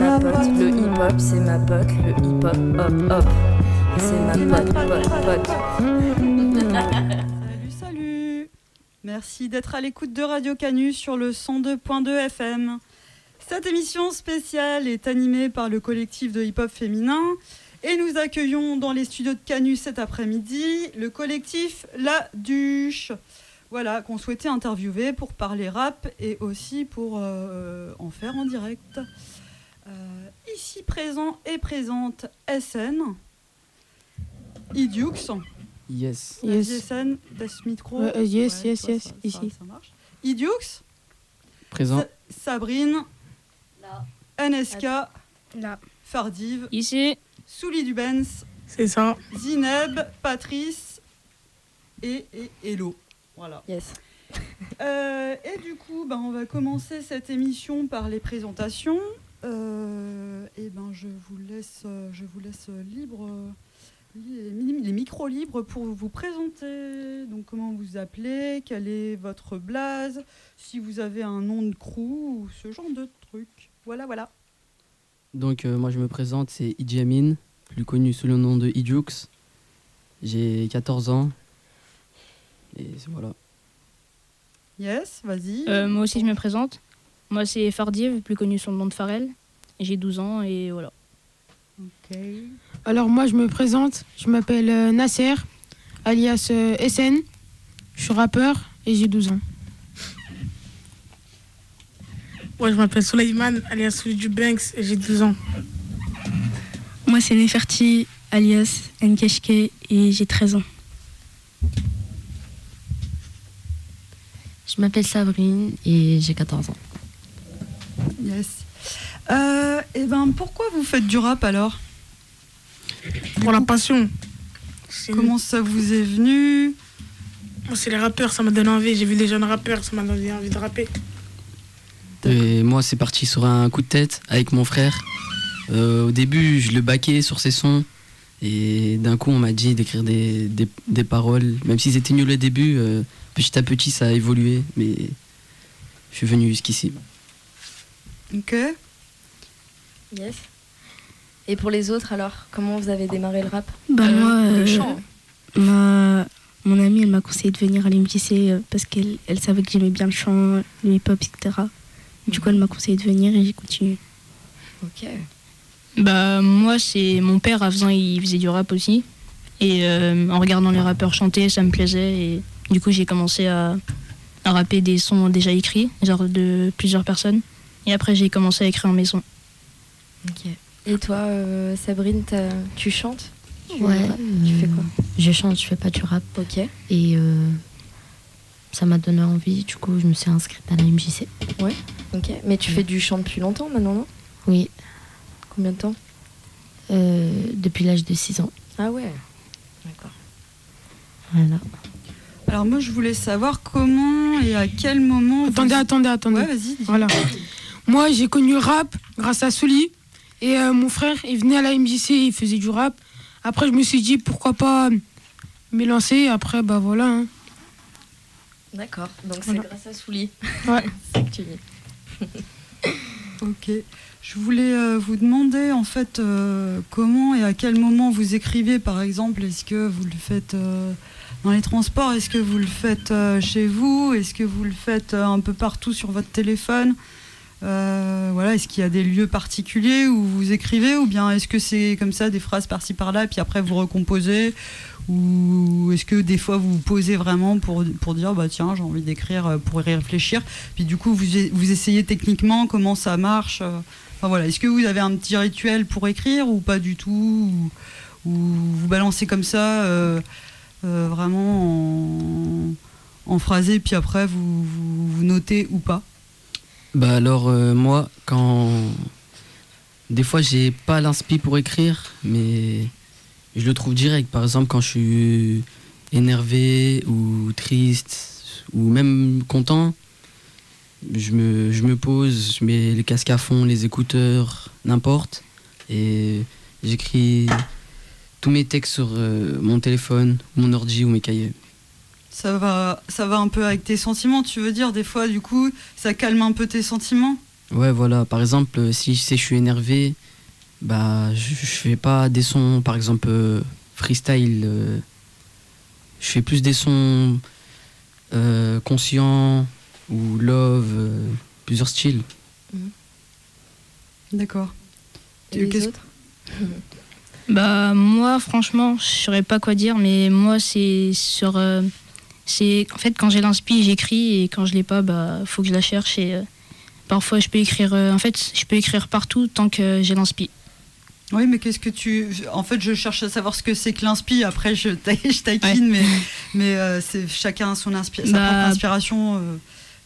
ma pote, le hip hop c'est ma pote, le hip hop hop hop, c'est ma pote pote pote. Salut, salut Merci d'être à l'écoute de Radio Canu sur le 102.2 FM. Cette émission spéciale est animée par le collectif de hip-hop féminin et nous accueillons dans les studios de Canu cet après-midi le collectif La Duche. Voilà, qu'on souhaitait interviewer pour parler rap et aussi pour euh, en faire en direct. Euh, ici présent et présente SN, Idux, Yes. Vas-y, Yes. SN, das Micro. Euh, euh, yes, yes, toi, yes, ça- ici. Ça, ça marche. Idux, Présent. Sa- Sabrine, NSK, Là. Fardive, Ici. Souli Dubens, C'est ça. Zineb, Patrice et, et Hello. Voilà. Yes. Euh, et du coup, ben, on va commencer cette émission par les présentations. Euh, et ben, je vous laisse, euh, je vous laisse euh, libre, les, mi- les micros libres pour vous présenter. Donc, comment vous appelez, quel est votre blaze, si vous avez un nom de crew ou ce genre de truc. Voilà, voilà. Donc euh, moi je me présente, c'est Idi Amin, plus connu sous le nom de Idjux. J'ai 14 ans. Et voilà. Yes, vas-y. Euh, moi aussi, je me présente. Moi, c'est Fardiv, plus connu sous le nom de Farel. J'ai 12 ans et voilà. Alors moi je me présente, je m'appelle euh, Nasser, alias euh, SN, je suis rappeur et j'ai 12 ans. Moi, je m'appelle Soleiman, alias Souli du Banks, et j'ai 12 ans. Moi, c'est Neferti, alias Nkeshke, et j'ai 13 ans. Je m'appelle Sabrine et j'ai 14 ans. Yes. Euh, et ben, pourquoi vous faites du rap alors? Pour la passion. Comment ça vous est venu? Moi, c'est les rappeurs, ça m'a donné envie. J'ai vu des jeunes rappeurs, ça m'a donné envie de rapper. Et moi c'est parti sur un coup de tête avec mon frère. Euh, au début je le baquais sur ses sons. Et d'un coup on m'a dit d'écrire des, des, des paroles. Même si c'était nul au début, euh, petit à petit ça a évolué. Mais je suis venu jusqu'ici. Ok. Yes. Et pour les autres alors, comment vous avez démarré le rap Bah, Euh, moi, le euh, chant. ma... mon amie, elle m'a conseillé de venir à l'MJC euh, parce qu'elle elle savait que j'aimais bien le chant, le hip-hop, etc. Du coup, elle m'a conseillé de venir et j'ai continué. Ok. Bah, moi, c'est mon père, à faisant, il faisait du rap aussi. Et euh, en regardant les rappeurs chanter, ça me plaisait. Et du coup, j'ai commencé à, à rapper des sons déjà écrits, genre de plusieurs personnes. Et après, j'ai commencé à écrire mes sons. Ok. Et toi, euh, Sabrine, tu chantes Tu Ouais, Tu fais quoi Je chante, je fais pas du rap Ok. et euh, ça m'a donné envie. Du coup, je me suis inscrite à la MJC. Ok. Mais tu fais du chant depuis longtemps maintenant, non Oui, Combien de temps euh, depuis l'âge de 6 ans. Ah ouais. D'accord. Voilà. Alors moi, je voulais savoir comment et à quel moment. vous- Attendez, attendez, attendez. Ouais, vas-y. Voilà. Moi j'ai connu le rap grâce à Souli et euh, mon frère il venait à la MJC, il faisait du rap. Après je me suis dit pourquoi pas m'élancer. Après bah voilà. hein. D'accord. Donc Voilà. c'est grâce à Souli. Ouais. c'est que tu dis. Ok. Je voulais euh, vous demander en fait euh, comment et à quel moment vous écrivez par exemple. Est-ce que vous le faites euh, dans les transports? Est-ce que vous le faites euh, chez vous? Est-ce que vous le faites euh, un peu partout sur votre téléphone? Euh, Voilà. Est-ce qu'il y a des lieux particuliers où vous écrivez ou bien est-ce que c'est comme ça des phrases par-ci par-là puis après vous recomposez ou est-ce que des fois vous vous posez vraiment pour, dire bah tiens j'ai envie d'écrire euh, pour y réfléchir puis du coup vous, essayez techniquement comment ça marche euh, voilà, est-ce que vous avez un petit rituel pour écrire ou pas du tout ou, ou vous balancez comme ça vraiment en, en phrasé puis après vous notez ou pas? Bah alors euh, moi quand des fois, j'ai pas l'inspi pour écrire, mais je le trouve direct. Par exemple, quand je suis énervé ou triste ou même content, je me, je me pose, je mets les casques à fond, les écouteurs, n'importe, et j'écris tous mes textes sur euh, mon téléphone, mon ordi ou mes cahiers. Ça va, ça va un peu avec tes sentiments, tu veux dire Des fois, du coup, ça calme un peu tes sentiments Ouais, voilà. Par exemple, euh, si je sais que je suis énervé, bah, je, je fais pas des sons, par exemple, euh, freestyle. euh, je fais plus des sons euh, conscients ou love, euh, plusieurs styles. D'accord. Et Tu- les qu'est-ce- autres Bah moi franchement je saurais pas quoi dire mais moi c'est sur euh, c'est en fait quand j'ai l'inspi j'écris et quand je l'ai pas bah faut que je la cherche et euh, parfois je peux écrire euh, en fait je peux écrire partout tant que j'ai l'inspi. Oui, mais qu'est-ce que tu. En fait, je cherche à savoir ce que c'est que l'inspi. Après, je, ta- je taquine, mais, mais euh, c'est chacun a son inspi- sa Bah- propre inspiration.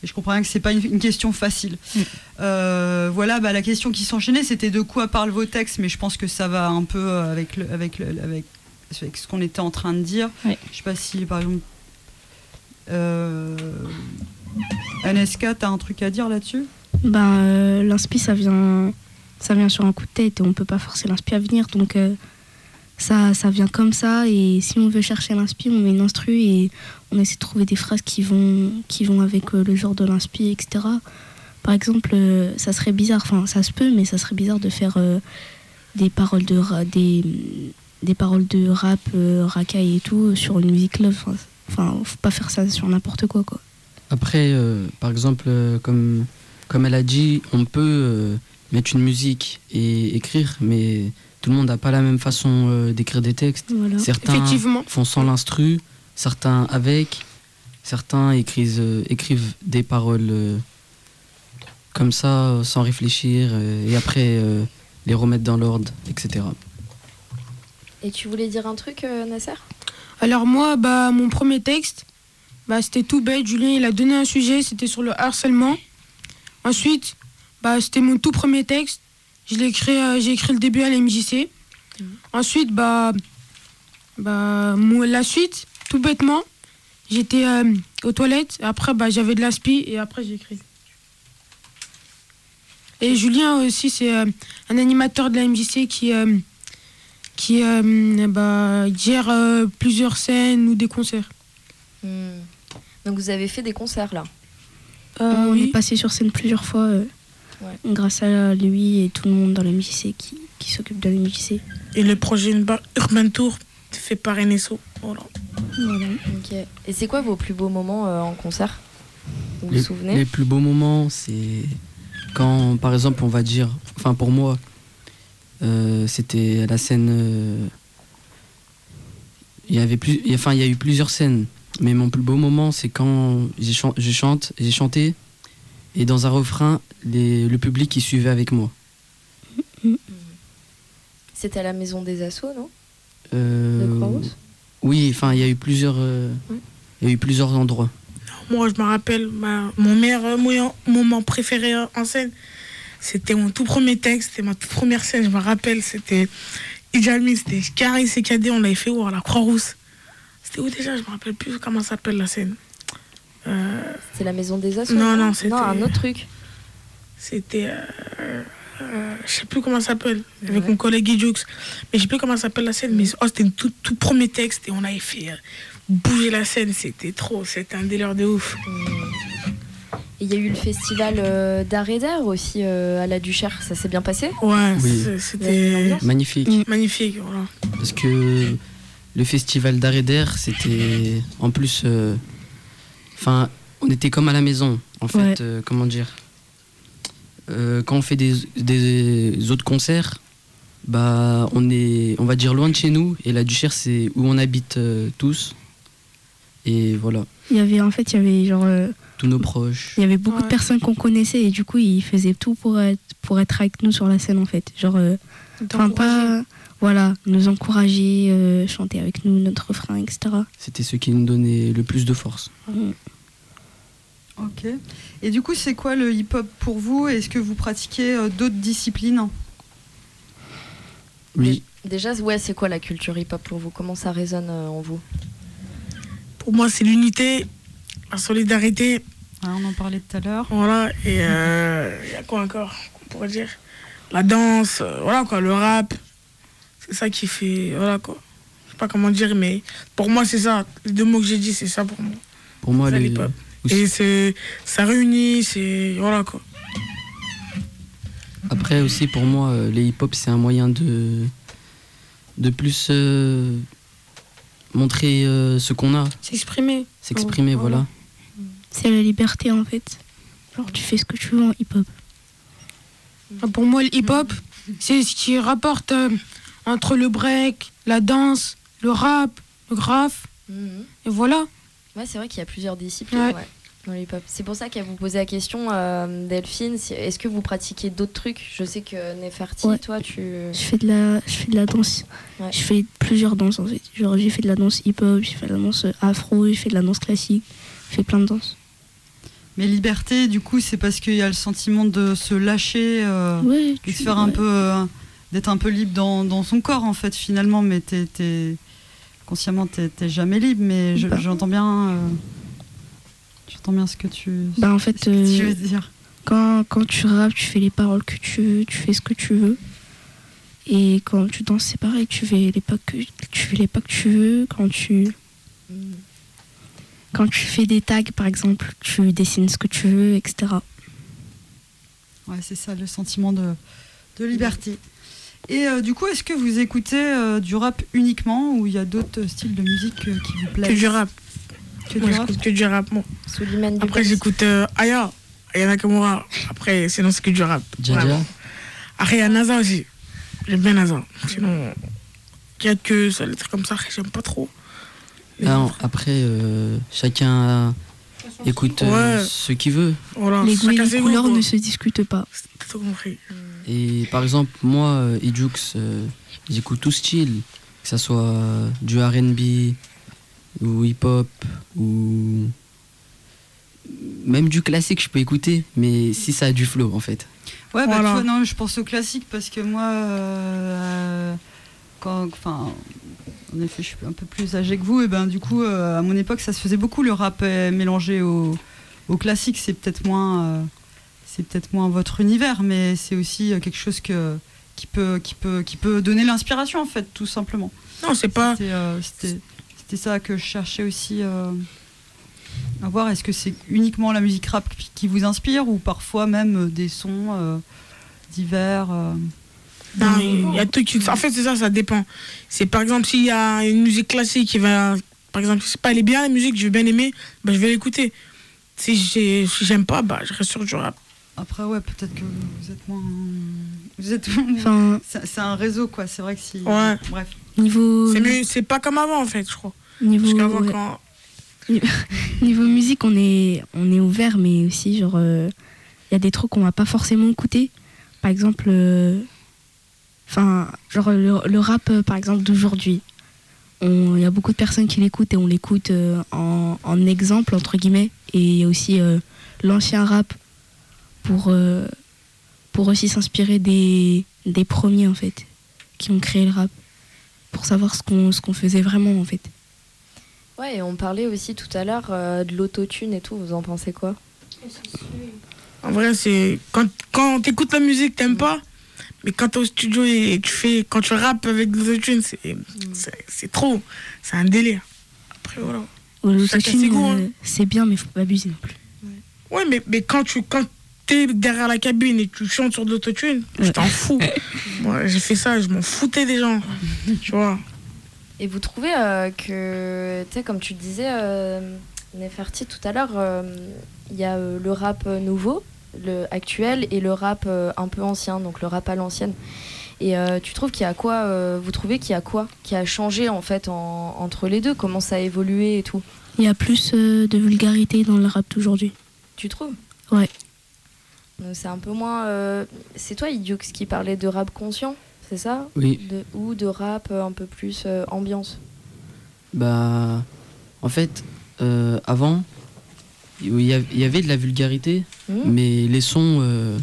et je comprends bien que c'est pas une, une question facile. Mm. Euh, voilà, bah, la question qui s'enchaînait, c'était de quoi parlent vos textes, mais je pense que ça va un peu avec, le, avec, le- avec, avec ce qu'on était en train de dire. Je sais pas si, par exemple. Euh, NSK, t'as un truc à dire là-dessus? Ben, l'inspi, ça vient, ça vient sur un coup de tête et on peut pas forcer l'inspi à venir. Donc, euh, ça, ça vient comme ça. Et si on veut chercher l'inspi, on met une instru et on essaie de trouver des phrases qui vont, qui vont avec le genre de l'inspi, etc. Par exemple, ça serait bizarre, enfin, ça se peut, mais ça serait bizarre de faire des paroles de, des, paroles de rap, racaille et tout sur une musique love. Enfin, faut pas faire ça sur n'importe quoi, quoi. Après, euh, par exemple, euh, comme, comme elle a dit, on peut euh, mettre une musique et écrire, mais tout le monde n'a pas la même façon euh, d'écrire des textes. Voilà. Certains Effectivement. font sans l'instru, certains avec, certains écrivent, euh, écrivent des paroles euh, comme ça, sans réfléchir, euh, et après euh, les remettre dans l'ordre, etc. Et tu voulais dire un truc, euh, Nasser? Alors moi, bah, mon premier texte, bah, c'était tout bête. Julien, il a donné un sujet, c'était sur le harcèlement. Ensuite, bah, c'était mon tout premier texte. Je l'ai écrit, euh, j'ai écrit le début à la MJC. Ensuite, bah, bah, moi, la suite, tout bêtement, j'étais euh, aux toilettes. Après, bah, j'avais de l'aspi et après, j'ai écrit. Et Julien aussi, c'est euh, un animateur de la MJC qui, qui euh, bah, gère euh, plusieurs scènes ou des concerts. Hmm. Donc vous avez fait des concerts là? Euh, on oui. est passé sur scène plusieurs fois euh, Ouais. grâce à lui et tout le monde dans la MJC qui, qui s'occupe de la MJC. Et le projet Urban- Tour fait par NSO. Voilà. Et c'est quoi vos plus beaux moments euh, en concert? Vous vous souvenez? les plus beaux moments, c'est quand, par exemple, on va dire, enfin pour moi, euh, c'était la scène. euh, Il y avait plus, enfin, il y a eu plusieurs scènes, mais mon plus beau moment, c'est quand j'ai chan- chante, j'ai chanté, et dans un refrain, les- le public qui suivait avec moi. C'était à la maison des assos, non? Euh, De Croix-Rousse? Oui, enfin, il y a eu plusieurs, euh, Ouais. il y a eu plusieurs endroits. Moi, je me rappelle, ma- mon meilleur euh, moment préféré en scène, c'était mon tout premier texte, c'était ma toute première scène, je me rappelle, c'était Ijalmi, c'était Carré CKD, on l'avait fait où À la Croix-Rousse. C'était où déjà Je me rappelle plus comment s'appelle la scène. Euh, C'est la maison des assos Non, non, c'était- Non, un autre truc. c'était. euh, euh, je sais plus comment ça s'appelle, avec mon collègue Idjoux. Mais je sais plus comment ça s'appelle la scène, mais oh, c'était le tout, tout premier texte et on avait fait euh, bouger la scène, c'était trop, c'était un délire de ouf. Hmm. Il y a eu le festival euh, d'art et d'air aussi euh, à la Duchère, ça s'est bien passé? Ouais, Oui. c'était Magnifique. Mm. magnifique. Voilà. Parce que le festival d'art et d'air, c'était en plus. euh, Enfin, on était comme à la maison, en fait. Ouais. euh, comment dire? Euh, Quand on fait des, des autres concerts, bah, on est, on va dire, loin de chez nous. Et la Duchère, c'est où on habite euh, tous. Et voilà, Il y avait en fait, il y avait genre, euh, tous nos proches. il y avait beaucoup de personnes qu'on connaissait et du coup, ils faisaient tout pour être, pour être avec nous sur la scène en fait. Genre, euh, enfin pas, voilà, nous encourager, euh, chanter avec nous notre refrain, etc. C'était ce qui nous donnait le plus de force. Ok. Et du coup, c'est quoi le hip-hop pour vous? Est-ce que vous pratiquez euh, d'autres disciplines? Oui. Déjà, ouais, c'est quoi la culture hip-hop pour vous? Comment ça résonne euh, en vous? Pour moi, c'est l'unité, la solidarité. Ah, on en parlait tout à l'heure. Voilà. Et euh, il y a quoi encore qu'on pourrait dire? La danse, euh, voilà quoi, le rap. C'est ça qui fait. Voilà quoi. Je sais pas comment dire, mais pour moi, c'est ça. Les deux mots que j'ai dit, c'est ça pour moi. Pour moi, Ça, le- l'hip-hop. aussi- Et c'est, ça réunit, c'est. Voilà quoi. Après aussi pour moi, euh, les hip-hop c'est un moyen de de plus euh, montrer euh, ce qu'on a, S'exprimer. s'exprimer, Oh, voilà. C'est la liberté en fait. Genre tu fais ce que tu veux en hip-hop. Ah, Pour moi, le hip-hop, c'est ce qui rapporte euh, entre le break, la danse, le rap, le graphe. Et voilà. Ouais, c'est vrai qu'il y a plusieurs disciplines Ouais. ouais, dans le hip-hop. C'est pour ça qu'elle vous posait la question, euh, Delphine, est-ce que vous pratiquez d'autres trucs? Je sais que Neferti, Ouais. toi, tu... Je fais de la, je fais de la danse. Ouais. Je fais plusieurs danses en fait. Genre j'ai fait de la danse hip-hop, j'ai fait de la danse afro, j'ai fait de la danse classique, j'ai fait plein de danses. Mais liberté, du coup, c'est parce qu'il y a le sentiment de se lâcher euh, et de faire un ouais. peu. euh, d'être un peu libre dans, dans son corps, en fait, finalement. Mais t'es. t'es- consciemment, t'es t'es jamais libre. Mais je- Bah. j'entends bien. euh, j'entends bien ce que tu. Bah en fait, ce que tu euh, veux dire. quand, quand tu rappes, tu fais les paroles que tu veux, tu fais ce que tu veux. Et quand tu danses, c'est pareil, tu fais les pas que tu fais les pas que tu veux. Quand tu quand tu fais des tags, par exemple, tu dessines ce que tu veux, etc. Ouais, c'est ça, le sentiment de, de liberté. Et euh, du coup, est-ce que vous écoutez euh, du rap uniquement ou il y a d'autres styles de musique euh, qui vous plaisent? Que du rap. Que Moi, du rap? j'écoute que du rap, moi. Suleiman Après, j'écoute euh, Aya, Aya Nakamura. Après, sinon, c'est que du rap. Jaja. Vraiment. Après, il y a NASA aussi. J'aime bien NASA. Sinon, il y a que ça, les trucs comme ça, j'aime pas trop. Après, euh, chacun écoute euh, Ouais. ce qu'il veut. voilà, les goûts et chacun les ses goûts, couleurs quoi. ne se discutent pas. T'as tout compris. Et par exemple, moi, euh, Idjux, euh, j'écoute tout style, que ça soit euh, du RB ou hip-hop ou même du classique, je peux écouter, mais si ça a du flow en fait. Ouais, bah, Voilà. tu vois, non, je pense au classique parce que moi, euh, quand, enfin, en effet, je suis un peu plus âgée que vous, et ben du coup, euh, à mon époque, ça se faisait beaucoup le rap euh, mélangé au, au classique. C'est peut-être moins, euh, c'est peut-être moins votre univers, mais c'est aussi quelque chose que qui peut, qui peut, qui peut donner l'inspiration en fait, tout simplement. Non, c'est pas. C'était, euh, ça que je cherchais aussi à voir. Est-ce que c'est uniquement la musique rap qui- vous inspire ou parfois même des sons divers Non, il y a tout qui- En fait, c'est ça, ça dépend. C'est par exemple, s'il y a une musique classique qui va. Par exemple, je sais pas, elle est bien la musique, je vais bien aimer, bah, je vais l'écouter. Si j'ai- si j'aime pas, bah, je reste sur du rap. Après, ouais, peut-être que vous êtes moins. Vous êtes. Enfin, c'est, un réseau, quoi. C'est vrai que si. Ouais. Bref. niveau C'est mieux, c'est pas comme avant, en fait, je crois. niveau Parce qu'avant, ouais. quand. Niveau musique, on est, on est ouvert, mais aussi, genre, il y a des trucs qu'on va pas forcément écouter. Par exemple, euh, enfin, genre, le, le rap, euh, par exemple, d'aujourd'hui. Il y a beaucoup de personnes qui l'écoutent et on l'écoute euh, en, en exemple, entre guillemets. Et il y a aussi euh, l'ancien rap pour, euh, pour aussi s'inspirer des, des premiers, en fait, qui ont créé le rap. Pour savoir ce qu'on ce qu'on faisait vraiment, en fait. Ouais, et on parlait aussi tout à l'heure euh, de l'autotune et tout, vous en pensez quoi? En vrai, c'est. Quand, quand t'écoutes la musique, t'aimes pas. Mais quand t'es au studio et tu fais. Quand tu rappes avec des autotunes, c'est. c'est- C'est trop. C'est un délire. Après, voilà. Goûts, hein. euh, c'est bien, mais faut pas abuser non plus. Ouais, mais, mais quand tu quand t'es derrière la cabine et tu chantes sur de l'autotune, je t'en fous. Moi, j'ai fait ça, je m'en foutais des gens. tu vois. Et vous trouvez euh, que, tu sais, comme tu disais, euh, Neferti tout à l'heure, euh, il y a euh, le rap euh, nouveau, le actuel, et le rap euh, un peu ancien, donc le rap à l'ancienne. Et euh, tu trouves qu'il y a quoi euh, Vous trouvez qu'il y a quoi qui a changé en fait en- entre les deux? Comment ça a évolué et tout? Il y a plus euh, de vulgarité dans le rap d'aujourd'hui. Tu trouves? Ouais. C'est un peu moins. euh, C'est toi, Idiox, qui parlait de rap conscient, c'est ça? Oui, de, Ou de rap un peu plus euh, ambiance? Bah en fait, euh, avant, il y, avait de la vulgarité, Hmm mais les sons, euh,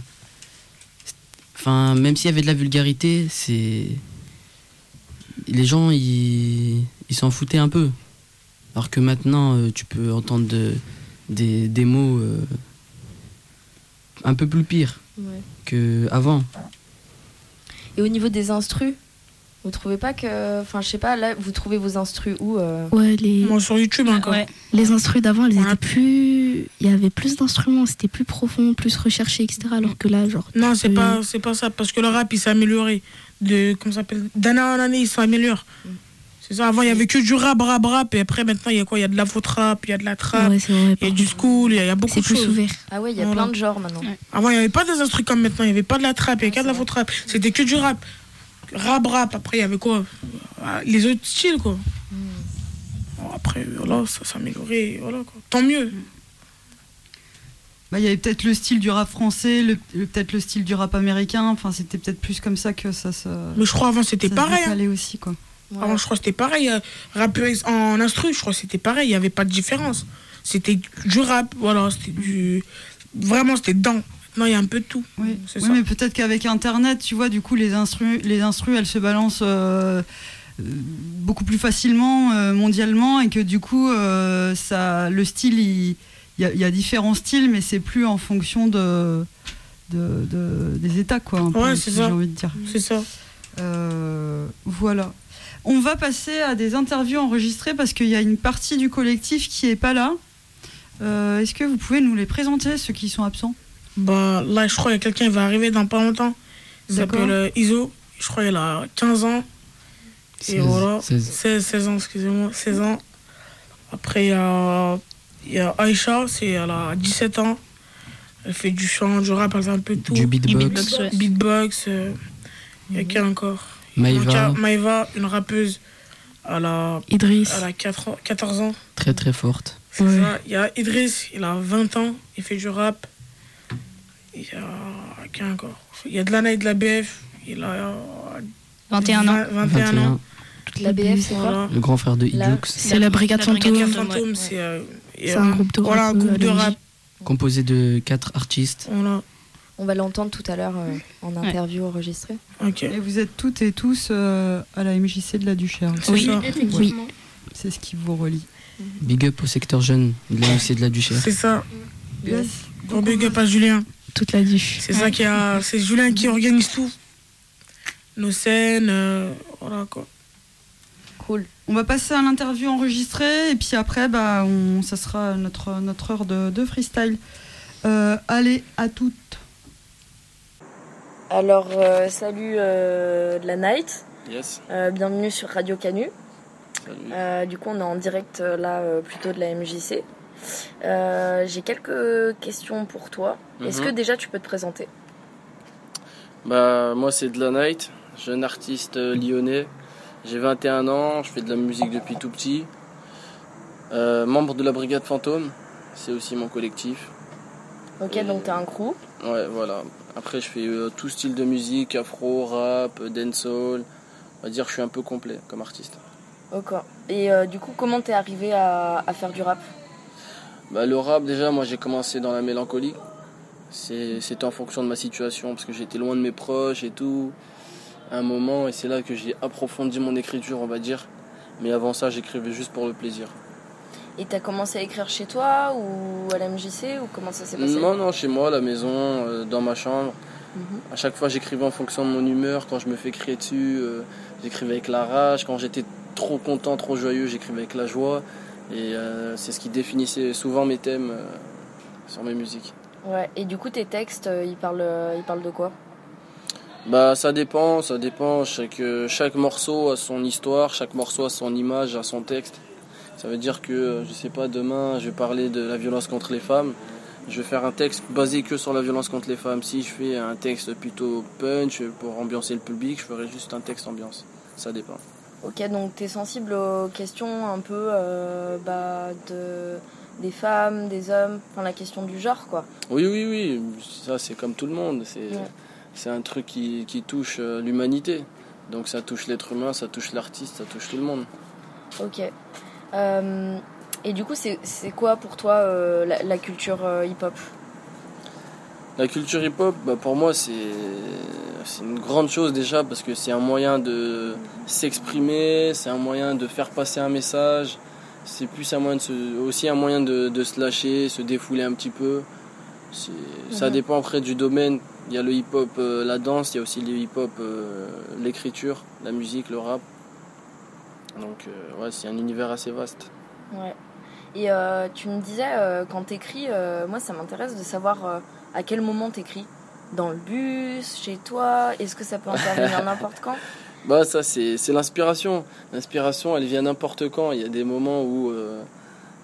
enfin, même s'il y avait de la vulgarité, c'est les gens, ils ils s'en foutaient un peu. Alors que maintenant, euh, tu peux entendre de- des, des mots euh, un peu plus pires Ouais. qu'avant. Et au niveau des instrus, vous trouvez pas que. Enfin, je sais pas, là, vous trouvez vos instrus où euh Ouais, les, Moi, sur YouTube encore. Ouais. les instrus d'avant, elles Ouais. étaient plus. Il y avait plus d'instruments, c'était plus profond, plus recherché, etc. Alors que là, genre. Non, c'est peux- pas, c'est pas ça, parce que le rap, il s'est amélioré. De, comment s'appelle D'année en année, il s'améliore. Mm. C'est ça, avant, il y avait que du rap, rap, rap, et après, maintenant, il y a quoi Il y a de la faute rap, il y a de la trap, Ouais, c'est vrai. il y a du school, il y a, il y a beaucoup C'est de plus choses. ouvert. Ah ouais, il y a Voilà. plein de genres maintenant. Ouais. Avant, il n'y avait pas des instruments comme maintenant, il n'y avait pas de la trap, il n'y avait que de la faute rap. C'était que du rap. Rap, rap, après, il y avait quoi Ah, Les autres styles, quoi. Hmm. Bon, après, voilà, ça s'est amélioré, voilà, quoi. Tant mieux. Bah, il y avait peut-être le style du rap français, le- le- peut-être le style du rap américain. Enfin, c'était peut-être plus comme ça que ça se. Mais je crois avant, c'était ça pareil. hein. décalait aussi, quoi. Ouais. Avant, je crois que c'était pareil. euh, Rap en instru, je crois que c'était pareil. Il n'y avait pas de différence. C'était du rap, voilà. C'était du. Vraiment, c'était dedans. Maintenant, il y a un peu de tout. Oui, ça. mais peut-être qu'avec Internet, tu vois, du coup, les instrus, les instrus elles se balancent euh, euh, beaucoup plus facilement euh, mondialement et que du coup, euh, ça, le style, il il y, a- il y a différents styles, mais c'est plus en fonction de, de, de- des États, quoi. un peu, Ouais, si c'est j'ai ça. envie de dire. C'est ça. Euh, voilà. On va passer à des interviews enregistrées parce qu'il y a une partie du collectif qui est pas là. Euh, Est-ce que vous pouvez nous les présenter, ceux qui sont absents? Bah, là, je crois qu'il y a quelqu'un qui va arriver dans pas longtemps. Il s'appelle euh, Iso. Je crois qu'il a 15 ans. Et 16, voilà. 16. 16, 16 ans, excusez-moi. 16 ans. Après, il y a, il y a Aïcha, c'est, elle a 17 ans. Elle fait du chant, du rap, elle fait un peu de tout. Du beatbox. beatbox, ouais. Beatbox. euh, Il y a qui encore? Maïva, Maïva, une rappeuse. Elle a, Idriss. elle a 4 ans- 14 ans. très très forte. C'est Ouais. ça. Il y a Idriss, il a 20 ans, il fait du rap. Il y a qui encore? Il y a de l'ANA et de la BF, il a euh, 21 ans. 20 21 21. ans. La BF, c'est quoi? Voilà. Le grand frère de Là. Idjoux, C'est la Brigade La Brigade Fantôme. Fantôme, Fantôme, ouais. c'est euh, C'est un groupe de Voilà, un rap, groupe euh, de rap. composé de quatre artistes. Voilà. On va l'entendre tout à l'heure euh, en interview enregistrée. Et vous êtes toutes et tous euh, à la MJC de la Duchère. C'est Oui. ça. Oui. C'est ce qui vous relie. Big up au secteur jeune de la UC de la Duchère. C'est ça. Yes. Gros big up à Julien. Toute la duche. C'est ça qui a. C'est Julien qui organise tout. Nos scènes, euh, voilà quoi. On va passer à l'interview enregistrée et puis après, bah, on, ça sera notre, notre heure de, de freestyle. Euh, allez, à toutes. Alors, euh, salut euh, de la night. Yes. Euh, bienvenue sur Radio Canu. Salut. Euh, du coup, on est en direct là, euh, plutôt de la MJC. Euh, J'ai quelques questions pour toi. Est-ce Mhm. que déjà tu peux te présenter? Bah, moi, c'est de la Night, jeune artiste lyonnais. J'ai 21 ans, je fais de la musique depuis tout petit. Euh, membre de la Brigade Fantôme, c'est aussi mon collectif. Ok, Et- donc t'as un crew. Ouais, voilà. Après, je fais euh, tout style de musique, afro, rap, euh, dancehall. On va dire que je suis un peu complet comme artiste. Ok. Et euh, du coup, comment t'es arrivé à, à faire du rap? Bah, le rap, déjà, moi, j'ai commencé dans la mélancolie. C'était en fonction de ma situation, parce que j'étais loin de mes proches et tout. À un moment, et c'est là que j'ai approfondi mon écriture, on va dire. Mais avant ça, j'écrivais juste pour le plaisir. Et t'as commencé à écrire chez toi ou à la MJC ou comment ça s'est passé? Non, non, chez moi, à la maison, euh, dans ma chambre. Mhm. À chaque fois, j'écrivais en fonction de mon humeur. Quand je me fais crier dessus, euh, j'écrivais avec la rage. Quand j'étais trop content, trop joyeux, j'écrivais avec la joie. Et euh, c'est ce qui définissait souvent mes thèmes sur mes musiques. Ouais. Et du coup, tes textes, ils parlent, ils parlent de quoi? Bah ça dépend, ça dépend. Chaque, euh, chaque morceau a son histoire, chaque morceau a son image, a son texte. Ça veut dire que, euh, je sais pas, demain je vais parler de la violence contre les femmes. Je vais faire un texte basé que sur la violence contre les femmes. Si je fais un texte plutôt punch pour ambiancer le public, je ferai juste un texte ambiance. Ça dépend. Ok, donc t'es sensible aux questions un peu euh, bah, de, des femmes, des hommes, enfin la question du genre quoi. Oui, oui, oui, ça c'est comme tout le monde. C'est Ouais. C'est un truc qui, qui touche euh, l'humanité. Donc ça touche l'être humain, ça touche l'artiste, ça touche tout le monde. Ok. Euh, et du coup, c'est quoi pour toi euh, la, la culture euh, hip-hop? La culture hip-hop, bah, pour moi, c'est une grande chose déjà parce que c'est un moyen de s'exprimer, c'est un moyen de faire passer un message, c'est plus un moyen de se- aussi un moyen de, de se lâcher, se défouler un petit peu. Ça Mhm. dépend après du domaine. Il y a le hip-hop, euh, la danse, il y a aussi le hip-hop, euh, l'écriture, la musique, le rap. Donc euh, ouais, c'est un univers assez vaste. Ouais. Et euh, tu me disais, quand t'écris, moi ça m'intéresse de savoir à quel moment t'écris. Dans le bus, chez toi Est-ce que ça peut intervenir n'importe quand? Bah ça c'est l'inspiration. L'inspiration elle vient n'importe quand. Il y a des moments où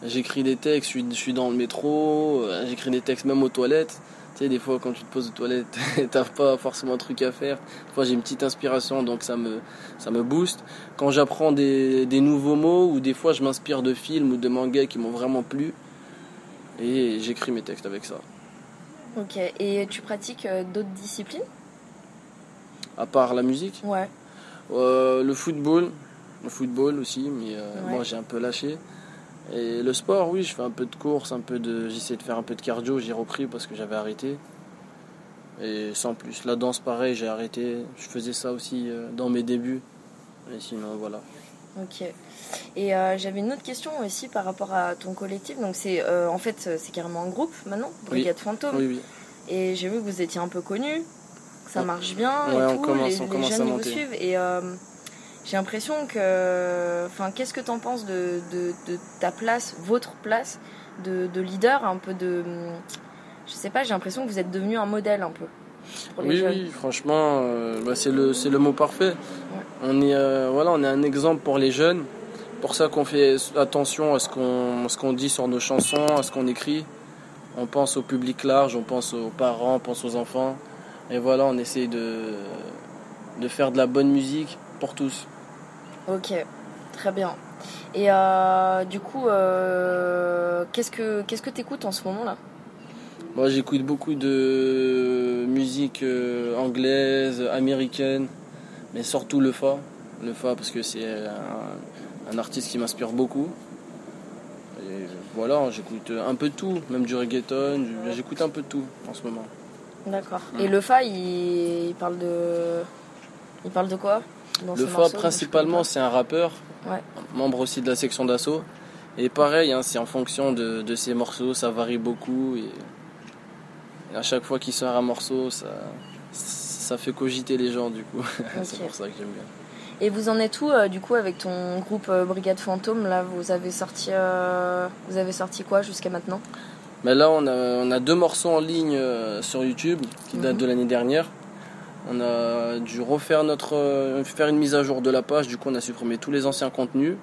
j'écris des textes, je suis, je suis dans le métro, j'écris des textes même aux toilettes. Tu sais des fois quand tu te poses aux toilettes t'as pas forcément un truc à faire. Des fois j'ai une petite inspiration donc ça me, ça me booste. Quand j'apprends des, des nouveaux mots ou des fois je m'inspire de films ou de mangas qui m'ont vraiment plu et j'écris mes textes avec ça. Ok. Et tu pratiques euh, d'autres disciplines? À part la musique? Ouais. Euh, le football, le football aussi, mais euh, Ouais. moi j'ai un peu lâché. Et le sport, oui, je fais un peu de course, un peu de, j'essaie de faire un peu de cardio. J'ai repris parce que j'avais arrêté. Et sans plus, la danse, pareil, j'ai arrêté. Je faisais ça aussi euh, dans mes débuts. Et sinon, voilà. Ok. Et euh, j'avais une autre question aussi par rapport à ton collectif. Donc c'est euh, en fait c'est carrément un groupe maintenant, Brigade Fantôme. Oui, oui. Et j'ai vu que vous étiez un peu connus, que ça marche bien Ouais, et on tout. commence- les, on les jeunes vous suivent. Et euh, j'ai l'impression que, enfin, qu'est-ce que t'en penses de, de, de ta place, votre place de, de leader, un peu de, je sais pas, j'ai l'impression que vous êtes devenu un modèle un peu pour les Oui, jeunes. oui, franchement, euh, bah, c'est le, c'est le mot parfait. On est, euh, voilà, on est un exemple pour les jeunes. Pour ça qu'on fait attention à ce qu'on, à ce qu'on dit sur nos chansons, à ce qu'on écrit. On pense au public large, on pense aux parents, on pense aux enfants. Et voilà, on essaye de, de faire de la bonne musique pour tous. Ok, très bien. Et euh, du coup, euh, qu'est-ce que qu'est-ce que t'écoutes en ce moment là Moi, j'écoute beaucoup de musique euh, anglaise, américaine, mais surtout le fa. Le fa parce que c'est un, un artiste qui m'inspire beaucoup. Et voilà, j'écoute un peu de tout, même du reggaeton, j'écoute un peu de tout en ce moment. D'accord. Mm. Et le fa, il, il parle de il parle de quoi? Dans Le fa, principalement, c'est un rappeur, Ouais. membre aussi de la section d'assaut. Et pareil, hein, c'est en fonction de, de ses morceaux, ça varie beaucoup. Et, et à chaque fois qu'il sort un morceau, ça, ça fait cogiter les gens, du coup. c'est pour ça que j'aime bien. Et vous en êtes où euh, du coup avec ton groupe euh, Brigade Fantôme? Là Vous avez sorti euh, vous avez sorti quoi jusqu'à maintenant? Mais là, on a, on a deux morceaux en ligne sur YouTube qui datent Mhm. de l'année dernière. On a dû refaire notre, faire une mise à jour de la page. Du coup, on a supprimé tous les anciens contenus.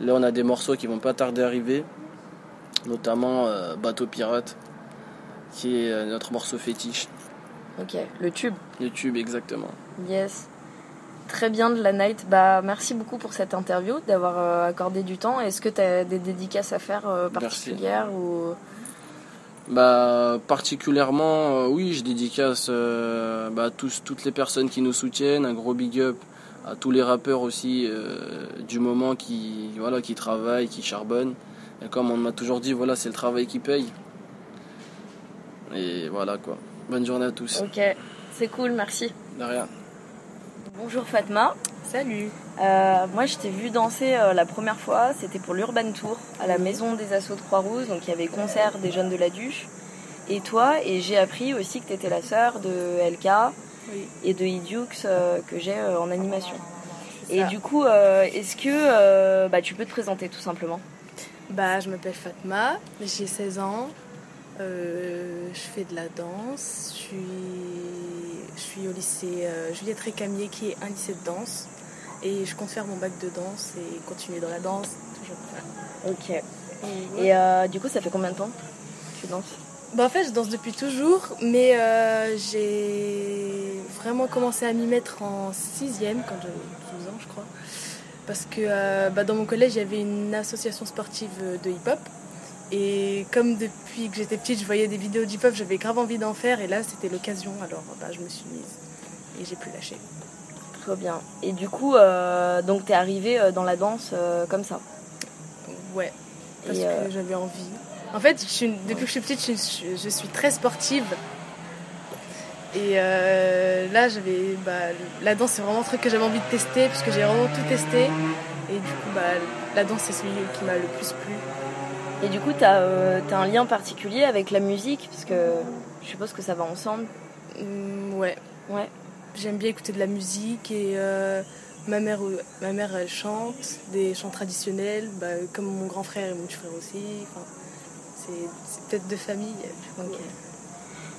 Là, on a des morceaux qui vont pas tarder à arriver, notamment euh, Bateau Pirate, qui est euh, notre morceau fétiche. Ok, le tube. Le tube, exactement. Yes. Très bien de la night. Bah merci beaucoup pour cette interview, d'avoir euh, accordé du temps. Est-ce que tu as des dédicaces à faire euh, Merci. particulières ou Bah, particulièrement, euh, oui, je dédicace euh, bah, à tous, toutes les personnes qui nous soutiennent, un gros big up à tous les rappeurs aussi euh, du moment qui, voilà, qui travaillent, qui charbonnent. Et comme on m'a toujours dit, voilà, c'est le travail qui paye. Et voilà quoi. Bonne journée à tous. Ok, c'est cool, merci. De rien. Bonjour Fatma. Salut. Euh, moi, je t'ai vu danser euh, la première fois, c'était pour l'Urban Tour à la maison des Assauts de Croix-Rouge, donc il y avait concert des jeunes de la Duche. Et toi, et j'ai appris aussi que tu étais la sœur de LK Oui. et de Idux euh, que j'ai en animation. Et du coup, est-ce que bah, tu peux te présenter tout simplement? Bah, je m'appelle Fatma, j'ai 16 ans. Je fais de la danse. Je suis, je suis au lycée Juliette Récamier, qui est un lycée de danse. Et je compte faire mon bac de danse et continuer dans la danse. Toujours. Ok. Et, euh, du coup, ça fait combien de temps que tu danses? Bah, en fait, je danse depuis toujours, mais euh, j'ai vraiment commencé à m'y mettre en sixième, quand j'avais 12 ans, je crois. Parce que euh, bah, dans mon collège, il y avait une association sportive de hip-hop. Et comme depuis que j'étais petite, je voyais des vidéos d'hip-hop, j'avais grave envie d'en faire. Et là, c'était l'occasion, alors bah, je me suis mise. Et j'ai plus lâché. Trop bien. Et du coup, euh, donc t'es arrivée euh, dans la danse euh, comme ça Ouais, parce Et, que j'avais envie. En fait, je suis depuis que je suis petite, je suis, je suis très sportive. Et euh, là, j'avais, bah, la danse, c'est vraiment un truc que j'avais envie de tester, puisque j'ai vraiment tout testé. Et du coup, bah, la danse, c'est celui qui m'a le plus plu. Et du coup, tu as, un lien particulier avec la musique, parce que je suppose que ça va ensemble. Mm, ouais. Ouais. J'aime bien écouter de la musique et euh, ma, mère, ma mère, elle chante des chants traditionnels, bah, comme mon grand frère et mon petit frère aussi. Enfin, c'est peut-être de famille.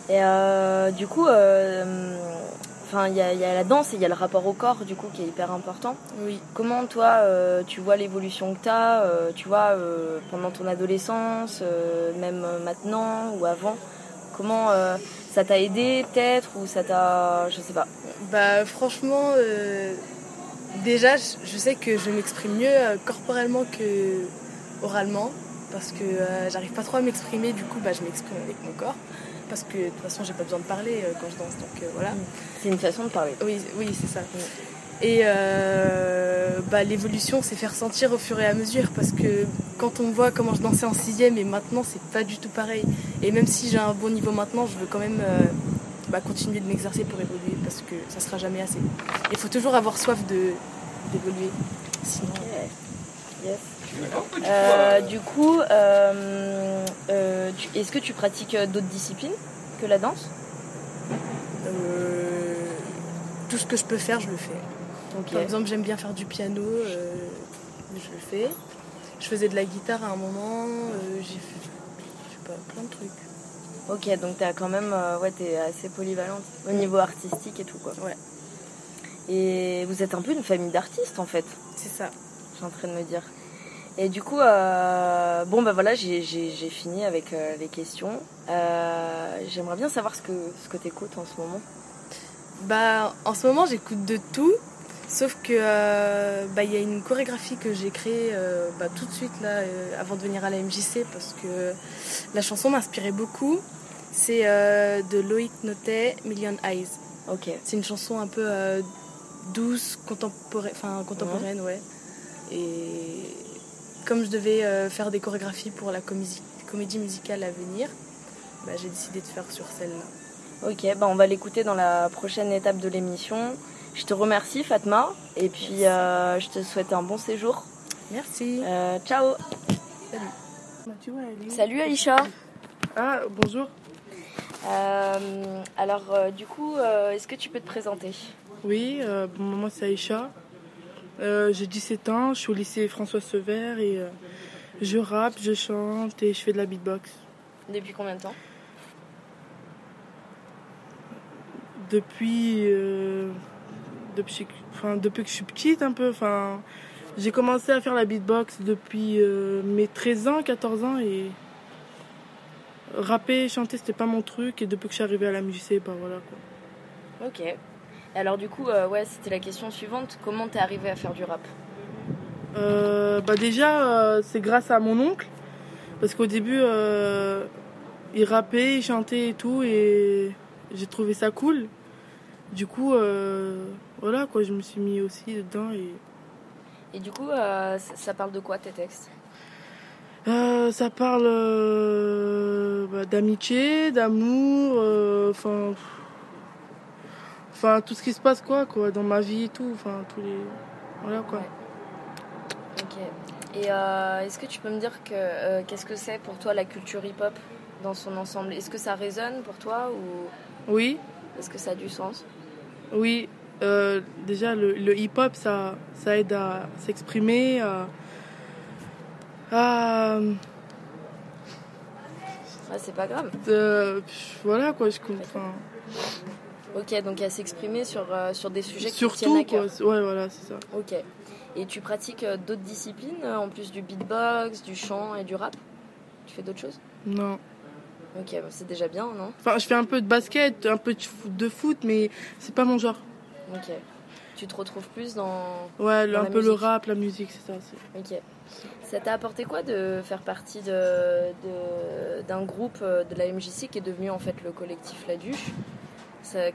Et euh, du coup, euh, enfin, il y, a la danse et il y a le rapport au corps du coup qui est hyper important. Oui. Comment toi, euh, tu vois l'évolution que tu as, tu vois, pendant ton adolescence, même maintenant ou avant Comment ça t'a aidé peut-être ou ça t'a, je sais pas. Bah franchement, déjà, je sais que je m'exprime mieux corporellement que oralement parce que j'arrive pas trop à m'exprimer. Du coup, bah, je m'exprime avec mon corps parce que de toute façon j'ai pas besoin de parler euh, quand je danse donc euh, voilà. C'est une façon de parler. Oui, oui c'est ça. Et euh, bah, l'évolution c'est faire sentir au fur et à mesure parce que quand on voit comment je dansais en sixième et maintenant c'est pas du tout pareil. Et même si j'ai un bon niveau maintenant, je veux quand même bah, continuer de m'exercer pour évoluer parce que ça sera jamais assez. Il faut toujours avoir soif de d'évoluer. Sinon. Yes. Euh, du coup, euh, euh, est-ce que tu pratiques d'autres disciplines que la danse? Tout ce que je peux faire, je le fais. Par exemple, j'aime bien faire du piano, je le fais. Je faisais de la guitare à un moment, j'ai fait je sais pas, plein de trucs. Ok, donc t'es quand même, ouais, es assez polyvalente au niveau artistique et tout quoi. Ouais. Et vous êtes un peu une famille d'artistes en fait. C'est ça. Je suis en train de me dire. Et du coup, euh, bon bah voilà, j'ai fini avec euh, les questions. Euh, j'aimerais bien savoir ce que, ce que tu écoutes en ce moment. Bah en ce moment j'écoute de tout, sauf que bah il y a une chorégraphie que j'ai créée bah, tout de suite là avant de venir à la MJC parce que la chanson m'inspirait beaucoup. C'est de Loïc Notet, Million Eyes. Ok. C'est une chanson un peu douce, contemporaine, enfin contemporaine, ouais. Et comme je devais euh, faire des chorégraphies pour la comédie, comédie musicale à venir, bah, j'ai décidé de faire sur celle-là. Ok, bah on va l'écouter dans la prochaine étape de l'émission. Je te remercie Fatma et puis euh, je te souhaite un bon séjour. Merci. Euh, ciao. Salut. Salut Aïcha. Ah, bonjour. alors du coup, est-ce que tu peux te présenter? Oui, bon, moi c'est Aïcha. Euh, j'ai 17 ans, je suis au lycée François Sever et euh, je rappe, je chante et je fais de la beatbox. Depuis combien de temps? Depuis, euh, depuis, depuis que je suis petite un peu. Enfin, j'ai commencé à faire la beatbox depuis mes 13 ans, 14 ans et rapper, chanter c'était pas mon truc et depuis que je suis arrivée à la musique, bah voilà quoi. Ok alors du coup, euh, ouais, c'était la question suivante. Comment t'es arrivé à faire du rap? Euh, Bah déjà, euh, c'est grâce à mon oncle, parce qu'au début, il rappait, il chantait et tout, et j'ai trouvé ça cool. Du coup, voilà quoi, je me suis mis aussi dedans et. Et du coup, ça parle de quoi tes textes? Ça parle bah, d'amitié, d'amour, enfin enfin tout ce qui se passe quoi quoi dans ma vie et tout enfin tous les voilà quoi. Ok. Et euh, est-ce que tu peux me dire que euh, qu'est-ce que c'est pour toi la culture hip-hop dans son ensemble? Est-ce que ça résonne pour toi ou oui. est-ce que ça a du sens? Oui euh, déjà le, hip-hop ça ça aide à s'exprimer à, à... c'est pas grave voilà quoi je comprends Ok, donc à s'exprimer sur, euh, sur des sujets qui tiennent à cœur. Ouais, voilà, c'est ça. Ok. Et tu pratiques euh, d'autres disciplines euh, en plus du beatbox, du chant et du rap? Tu fais d'autres choses? Non. Ok, bah, c'est déjà bien, non? Enfin, je fais un peu de basket, un peu de foot, mais c'est pas mon genre. Ok. Tu te retrouves plus dans. Ouais, un peu le rap, la musique, c'est ça. Ok. Ça t'a apporté quoi de faire partie d'un de, d'un groupe de la MJC qui est devenu en fait le collectif La Duche?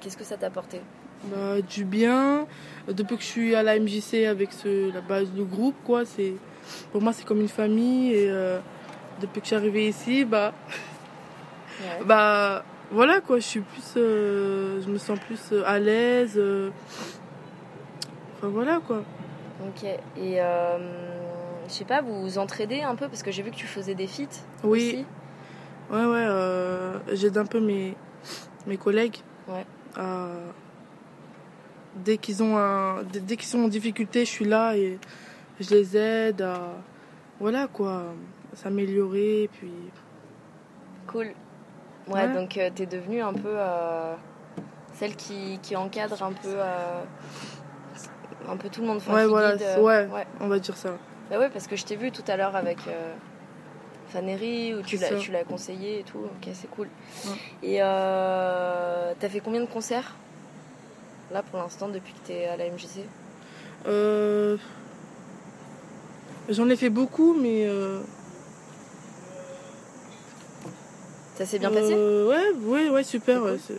Qu'est-ce que ça t'a apporté? Bah, Du bien. Depuis que je suis à la MJC avec ce, la base du groupe, quoi, c'est pour moi c'est comme une famille. Et euh, depuis que je suis arrivée ici, bah, bah voilà quoi, je suis plus. euh, je me sens plus euh, à l'aise. euh. Enfin voilà quoi. Ok. Et je sais pas, vous vous entraidez un peu parce que j'ai vu que tu faisais des feats. Oui. Ouais, ouais, euh, j'aide un peu mes, mes collègues. Ouais. à- dès qu'ils ont un, dès, qu'ils sont en difficulté, je suis là et je les aide à, voilà quoi, s'améliorer. Puis Cool. Ouais, Ouais. donc tu t'es devenue un peu euh, celle qui, qui encadre un peu, euh, un peu tout le monde. enfin, ouais, voilà, guide, euh, ouais, on va dire ça. Bah ouais, parce que je t'ai vu tout à l'heure avec euh, Fanéry, où tu l'as, tu l'as conseillé et tout. Ok, c'est cool. Et euh, t'as fait combien de concerts Là, pour l'instant, depuis que t'es à la MJC Euh, J'en ai fait beaucoup, mais. euh, Ça s'est bien passé euh, Ouais, ouais, ouais, super. ouais, c'est-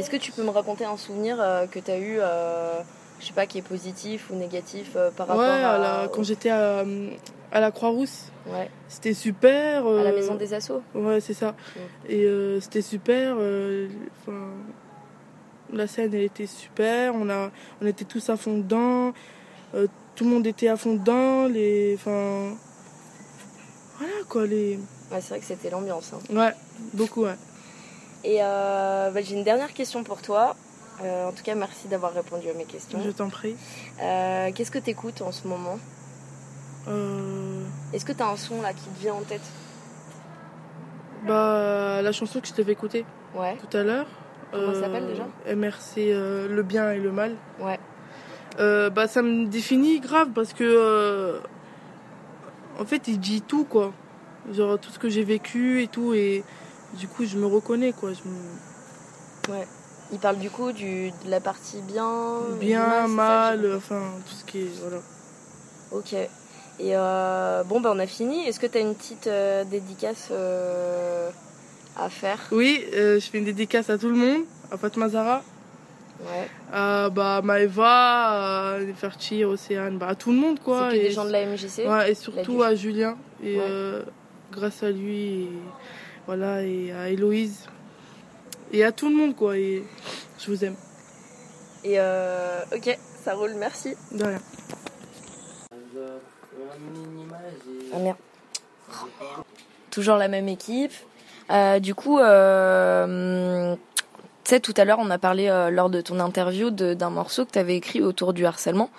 Est-ce que tu peux me raconter un souvenir euh, que t'as eu, euh, je sais pas, qui est positif ou négatif euh, par rapport ouais, à, à la- quand j'étais à, à la Croix-Rousse, Ouais. c'était super. à la maison des assos Ouais, c'est ça. Et euh, c'était super. enfin, la scène, elle était super. On, a, on était tous à fond dedans. tout le monde était à fond dedans. Les, enfin, voilà quoi. Les... Ouais, c'est vrai que c'était l'ambiance. hein. Ouais, beaucoup, ouais. Et euh, bah, j'ai une dernière question pour toi. Euh, en tout cas, merci d'avoir répondu à mes questions. Je t'en prie. Euh, Qu'est-ce que tu écoutes en ce moment? Est-ce que tu as un son là qui te vient en tête? Bah, la chanson que je t'avais écoutée Ouais. tout à l'heure. Comment ça s'appelle déjà? MRC, le bien et le mal. Ouais. Bah, ça me définit grave parce que. en fait, il dit tout, quoi. Genre, tout ce que j'ai vécu et tout. Et du coup, je me reconnais, quoi. Je me... Ouais. Il parle du coup du, de la partie bien, Bien, mal, enfin, tout ce qui est. Voilà. Ok. Et euh, bon, bah on a fini. Est-ce que tu as une petite euh, dédicace euh, à faire? Oui, euh, je fais une dédicace à tout le monde, à Fatma Zara, Ouais. à bah, Maëva, à Neferti, à Océane, bah, à tout le monde, quoi. Et des gens de la MJC Ouais, et surtout à Julien. Et Ouais. euh, grâce à lui, et, voilà, et à Héloïse. Et à tout le monde, quoi. Et je vous aime. Et euh, ok, ça roule, merci. De rien. Ah merde. Toujours la même équipe. Euh, du coup, euh, tu sais, tout à l'heure, on a parlé euh, lors de ton interview d'un morceau que tu avais écrit autour du harcèlement.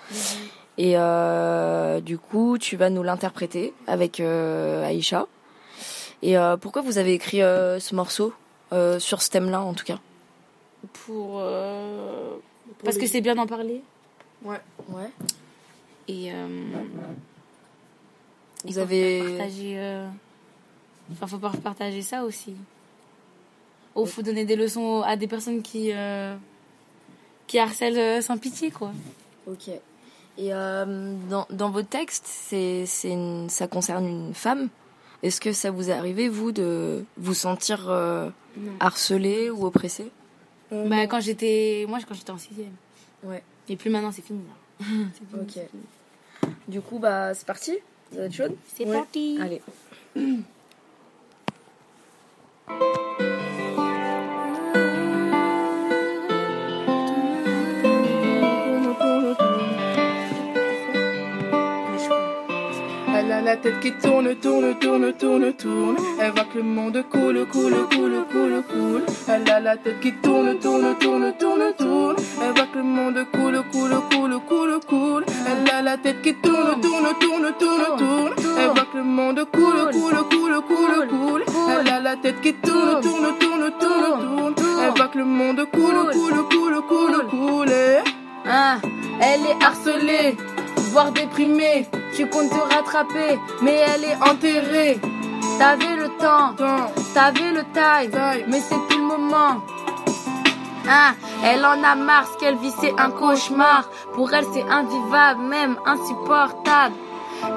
Et euh, du coup, tu vas nous l'interpréter avec euh, Aïcha. Et euh, pourquoi vous avez écrit euh, ce morceau euh, sur ce thème-là, en tout cas? Pour, euh, parce que c'est bien d'en parler. Ouais. Ouais. Et euh, Vous il faut avez- partager. euh, Enfin, faut pas partager ça aussi. Il faut donner des leçons à des personnes qui euh, qui harcèlent sans pitié, quoi. Ok. Et euh, dans, dans vos textes, c'est, c'est une- ça concerne une femme? Est-ce que ça vous est arrivé, vous, de vous sentir euh, harcelé ou oppressé? Bah, quand j'étais, moi, quand j'étais en sixième. Ouais. Et plus maintenant, c'est fini. Là. Fini, Ok. fini. Du coup, bah, c'est parti Vous êtes chaude C'est parti. Allez. tête qui tourne, tourne, tourne, tourne, tourne. Elle voit que le monde coule, coule, coule, coule, coule. Elle a la tête qui tourne, tourne, tourne, tourne, tourne. Elle voit que le monde coule, coule, coule, coule, coule. Elle a la tête qui tourne, tourne, tourne, tourne, tourne. Elle voit que le monde coule, coule, coule, coule, coule. Elle a la tête qui tourne, tourne, tourne, tourne, tourne. Elle voit que le monde coule, coule, coule, coule, coule. Hein, elle est harcelée, voire déprimée. Tu comptes te rattraper, mais elle est enterrée. T'avais le temps, t'avais le time, mais c'est plus le moment. Hein, elle en a marre, ce qu'elle vit c'est un cauchemar. Pour elle c'est invivable, même insupportable.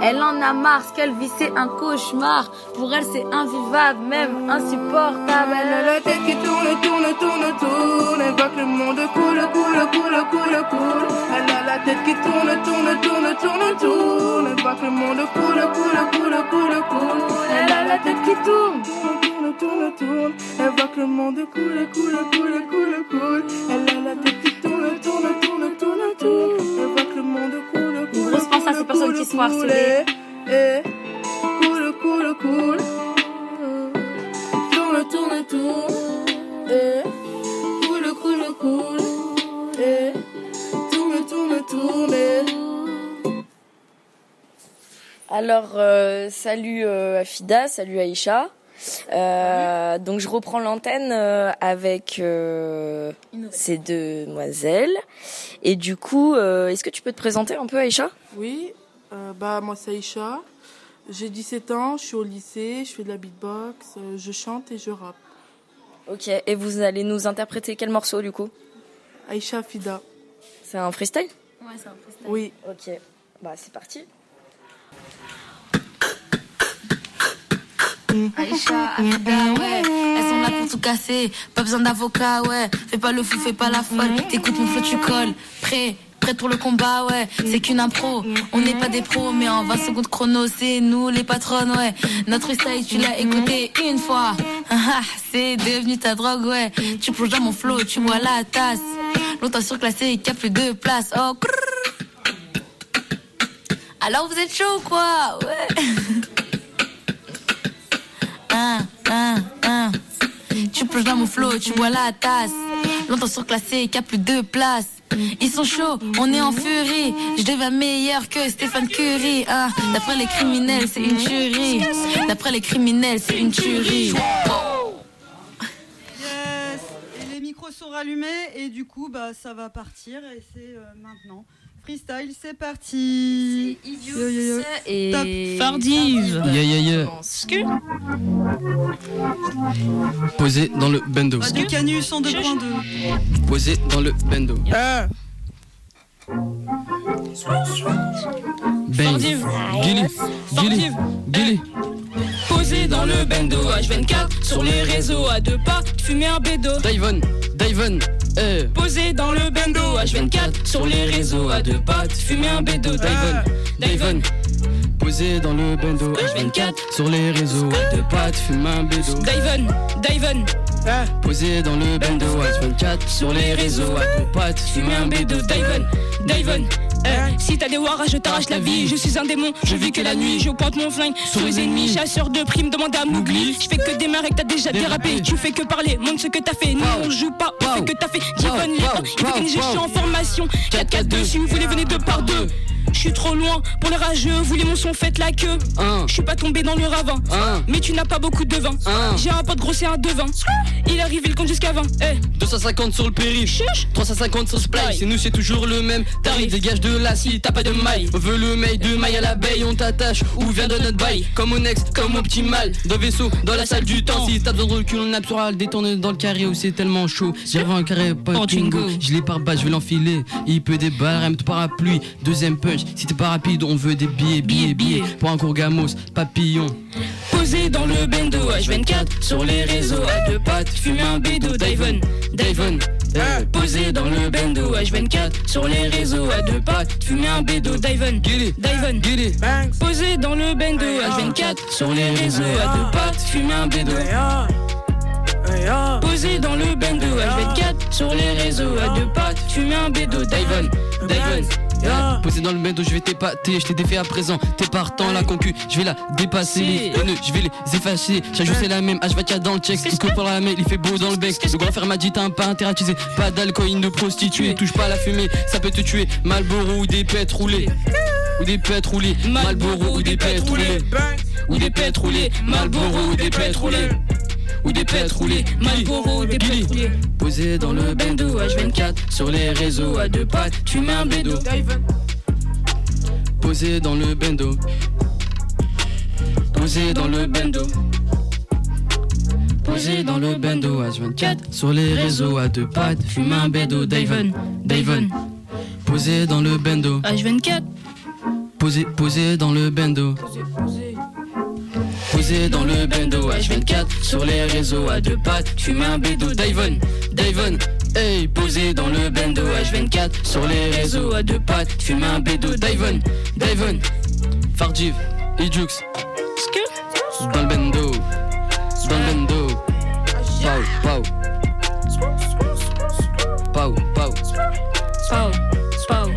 Elle en a marre, ce qu'elle vit c'est un cauchemar. Pour elle c'est invivable, même insupportable. Elle a la tête qui tourne, tourne, tourne, tourne. Elle voit que le monde coule, coule, coule, coule, coule. Elle a la tête qui tourne, tourne, tourne, tourne, tourne. Elle voit que le monde coule, coule, coule, coule, coule. Elle a la tête qui tourne, tourne, tourne, tourne. Elle voit que le monde cool, cool, cool, cool, cool. Elle a la tête qui tourne, tourne, tourne, tourne, tourne. Elle que le monde coule, Grosse pense à ces personnes qui se font harceler. Eh, cool, cool, cool. Tourne, tourne, tourne. Eh, cool, cool, cool. Eh, tourne, tourne, tourne. Alors, euh, salut euh, Afida, salut Aïcha. Euh, donc, je reprends l'antenne euh, avec euh, ces deux demoiselles. Et du coup, euh, est-ce que tu peux te présenter un peu, Aïcha? Oui, euh, bah moi c'est Aïcha. J'ai 17 ans, je suis au lycée, je fais de la beatbox, euh, je chante et je rappe. Ok, et vous allez nous interpréter quel morceau du coup? Aïcha Fida. C'est un freestyle? Ouais, c'est un freestyle. Oui. Ok, bah c'est parti. Aïcha, Afida, ouais. Elles sont là pour tout casser. Pas besoin d'avocat, ouais. Fais pas le fou, fais pas la folle. T'écoutes mon flow, tu colles. Prêt, prête pour le combat, ouais. C'est qu'une impro. On n'est pas des pros, mais en 20 secondes chrono, c'est nous les patronnes, ouais. Notre style, tu l'as écouté une fois. C'est devenu ta drogue, ouais. Tu plonges dans mon flow, tu bois la tasse. Longtemps surclassé, qu'il y a plus de place. Oh. Alors vous êtes chaud, quoi, ouais. Hein, hein, hein. Tu plonges dans mon flow, tu bois la tasse. Longtemps surclassé, qu'il a plus de place. Ils sont chauds, on est en furie. Je deviens meilleur que Stéphane hein. D'après les criminels, c'est une tuerie. D'après les criminels, c'est une tuerie. Et les micros sont rallumés et du coup, bah, ça va partir et c'est euh, maintenant. Freestyle, c'est parti Yo, yo, yo. et Top. Fardive. Yeah, yeah, yeah. Posé dans le bendo. Du canus en 2.2. Posé dans le bendo. Bang. Gilly. Gilly. Gilly. Posé dans le bendo H24 sur les réseaux à deux pas, fumer un bédo. Diven. Diven. Eh. Posé dans le bendo H24 sur les réseaux à deux pattes, fumer un bédo. Diven. Diven. Posé dans le bendo H24 sur les réseaux à deux pattes, fume un bédo. Diven. Diven. Posé dans le bendo H24 sur les réseaux à deux pattes, fume un bédo. Diven. Diven. Eh, si t'as des waras, je t'arrache la vie. Je suis un démon, je vis que la nuit. Je pointe mon flingue sur les ennemis. Chasseur de primes, demande à Mougli. Je fais que démarrer, que t'as déjà dérapé. Tu fais que parler, montre ce que t'as fait. Nous on joue pas, on fait que t'as fait. Divon les temps, il faut que je suis en formation. 4-4-2, si vous voulez, venez deux par deux. Je suis trop loin pour les rageux, vous les mon son, faites la queue. Je suis pas tombé dans le ravin, mais tu n'as pas beaucoup de vin. J'ai un pote grossier à devin. Il arrive, il compte jusqu'à 20. Eh. 250 sur le périph' 350 sur Splice Et nous c'est toujours le même tarif. Dégage de là si t'as pas de maille. On veut le mail de maille à l'abeille. On t'attache ou vient de notre bail. Comme au next, comme optimal. Dans vaisseau, dans la salle du temps. Si t'as besoin de recul on sur le détourner dans le carré Où c'est tellement chaud. J'arrive un carré pas de bingo. Je l'ai par bas, je vais l'enfiler. Il peut des balles, de parapluie. Deuxième punch, si t'es pas rapide On veut des billets, billets, billets. Pour un court gamos, papillon. Posé dans le bendo H24 sur les réseaux. À deux pattes, fumer un bédo Diven, Diven. Posé dans le bendo H24 sur les réseaux. À deux pattes, fumer un bédo Diven, Diven. Posé dans le bendo H24 sur les réseaux. à deux pattes, fumer un bédo. Posé dans le bendo H24 sur les réseaux. À deux pattes, fumer un bédo Diven, Posé dans le bendo, je vais t'épater, je t'ai défait à présent. T'es partant, la concu, je vais la dépasser. Les haineux, je vais les effacer. Jour c'est la même, H24 dans le check. Ce que pour la mail, il fait beau dans le bec. Le grand frère m'a dit t'as un pas interatisé. Pas d'alcool, de prostituée. Touche pas à la fumée, ça peut te tuer. Malboro ou des pètes roulées. Ou des pètes roulées. Malboro ou des pètes roulées. Ou des pètes roulées. Malboro ou des pètes roulées. Ou des pètes roulées. Malboro des pètes roulées. Posé dans le bendo H24 sur les réseaux à deux pattes. Tu mets un bédo. Posé dans le bendo. Posé dans le bendo. Posé dans le bendo H24 sur les réseaux à deux pattes. Fume un bédo. Diven. Diven. Posé dans le bendo. H24. Posé, posé dans le bendo. Posé dans le bendo H24 sur les réseaux à deux pattes. Fume un bédo. Diven. Diven. Hey, posé dans le bendo H24 sur les réseaux à deux pattes. Fume un bédo. Diven. Diven. Fardiv. Ijux. Dans le bendo. Dans le bendo. Pau, pau. Pau, pau. Pau, pau.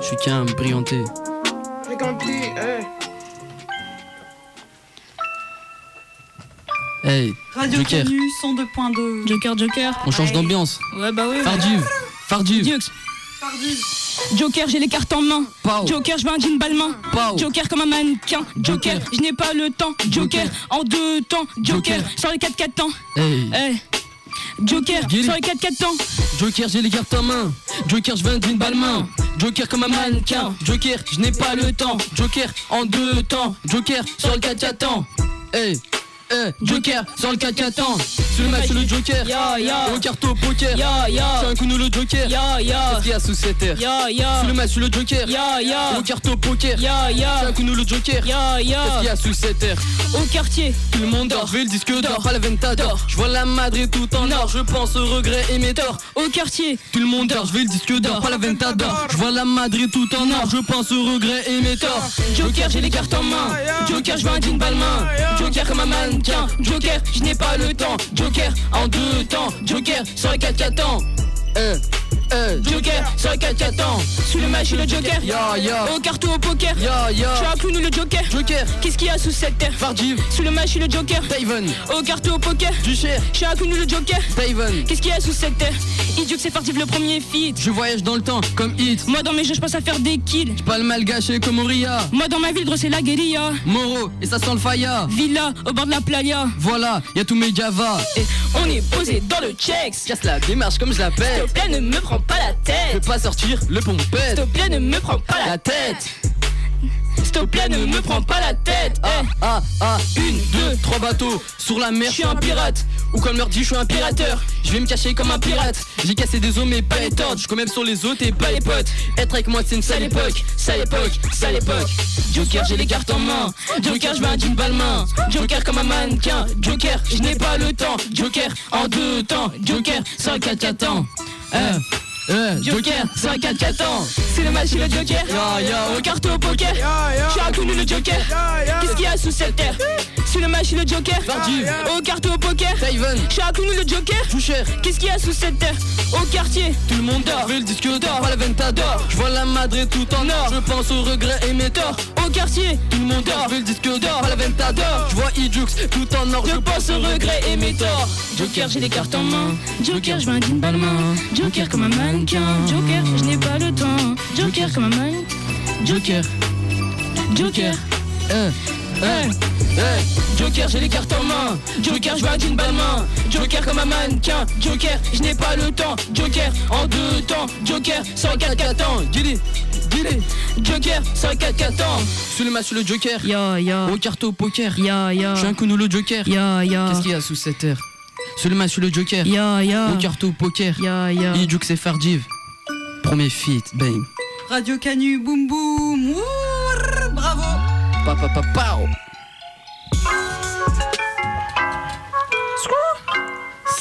Je suis qu'un brillanté. Hey, Radio Joker, Canu 102.2. Joker, Joker. on change d'ambiance. Ouais, bah oui. Fardiv, Fardiv. Dux. Joker, j'ai les cartes en main. Joker, je veux un jean balmain. Joker comme un mannequin. Joker, Joker. je n'ai pas le temps. Joker, Joker. en deux temps. Joker, Joker. sur les 4-4 temps. Hey, Eh. Joker, sur les 4-4 temps. Joker, j'ai les cartes en main. Joker, je veux un jean balmain. Joker comme un mannequin. Joker, je n'ai pas le temps. Joker, en deux temps. Joker, sur le 4 4 temps. Hey, hey, Joker, sur le 4 4 temps. Sur le match, le Joker. Ya, ya. Au carton poker. Ya, ya. C'est un coup nous le Joker. Ya, ya. Qu'est-ce qu'il y a sous cette terre Ya, ya. Sur le match, le Joker. Ya, ya. Au carton poker. Ya, C'est ya. un coup nous le Joker. Ya, Qu'est-ce ya. qu'il y a sous cette terre Au quartier. Tout le monde dort, je vais le disque d'or, pas la ventador. Je vois la Madrid tout en or, je pense aux regrets et mes torts. Au quartier. Tout le monde dort, je vais le disque d'or, pas la ventador. Je vois la Madrid tout en or, je pense aux regrets et mes torts. Joker, j'ai les cartes en main. Joker, je veux un jean balmain. Joker comme un mannequin. Joker, je n'ai pas le temps. Joker, en deux temps. Joker, sur les 4 4 temps. Eh, eh, Joker, sur les 4 4 temps. Sous le match, le Joker. Ya, ya. Au carton, au poker. Ya, suis ya. un clown ou le Joker. Joker, Qu'est-ce qu'il y a sous cette terre? Fardiv, Sous le match, le Joker. Taven, Au carton, au poker. Ducher, un clown ou le Joker. Taven. Qu'est-ce qu'il y a sous cette terre? Idiot, c'est Fardiv le premier feat. Je voyage dans le temps comme Hit. Moi, dans mes jeux, je pense à faire des kills. Pas le mal gâché comme Oria. Moi, dans ma ville, c'est la guérilla. Moro, et ça sent le faya. Villa, au bord de la playa. Voilà, y a tous mes Java. Et on est posé dans le checks. Casse la démarche comme je S'il l'appelle. te plaît, ne me prends pas la Je tête. peux pas sortir le S'il pompette. te plaît, ne me prends pas la tête. S'il te plaît, ne me prends pas la tête. Ah, Eh, ah, ah, une, deux, trois bateaux sur la mer. Je suis un pirate. Ou comme leur dit, je suis un pirateur. Je vais me cacher comme un pirate. J'ai cassé des os, mais pas les tordes. Je même sur les autres et pas les potes. Être avec moi, c'est une sale époque. Sale époque, sale époque. Joker, j'ai les cartes en main. Joker, je veux un jean balmain. Joker comme un mannequin. Joker, je n'ai pas le temps. Joker, en deux temps. Joker, 5 4 4 ans. Eh, eh, Joker, 5 4 4 ans. C'est le match, le Joker. Ya, ya. Au carton, au poker. Clown ou le Joker. Qu'est-ce qu'il y a sous cette terre? Sous le match, le Joker. Fardiv. Au carton, au poker. Suis clown ou le Joker. Toucher. Qu'est-ce qu'il y a sous cette terre? Au quartier. Tout le monde dort, veux le disque d'or, pas la ventador. Je vois la Madrid tout en or, je pense aux regrets et mes torts. Au quartier. Tout le monde dort, veux le disque d'or, pas la ventador. Je vois Ijux tout en or, Je pense aux regrets et mes torts. Joker, j'ai les cartes en main. Joker, je un jean balmain. Joker comme un mannequin. Joker, je n'ai pas le temps. Joker comme un mannequin. Joker, Joker. Joker, j'ai les cartes en main. Joker, je veux un jean balmain. Joker comme un mannequin. Joker, je n'ai pas le temps. Joker, en deux temps. Joker, 104 4 ans. Gilly, Gilly. Joker, 104 4 ans. Sur le match, le Joker. Ya, ya. Au carton au poker. Ya, ya. Je suis un coup le Joker. Ya, ya. Qu'est-ce qu'il y a sous cette terre Sur le match, le Joker. Ya, ya. Au carton au poker. Ya, ya. Ijux et Fardiv. Premier feat, bang. Radio Canu, boum boum. Bravo. Pa pa pa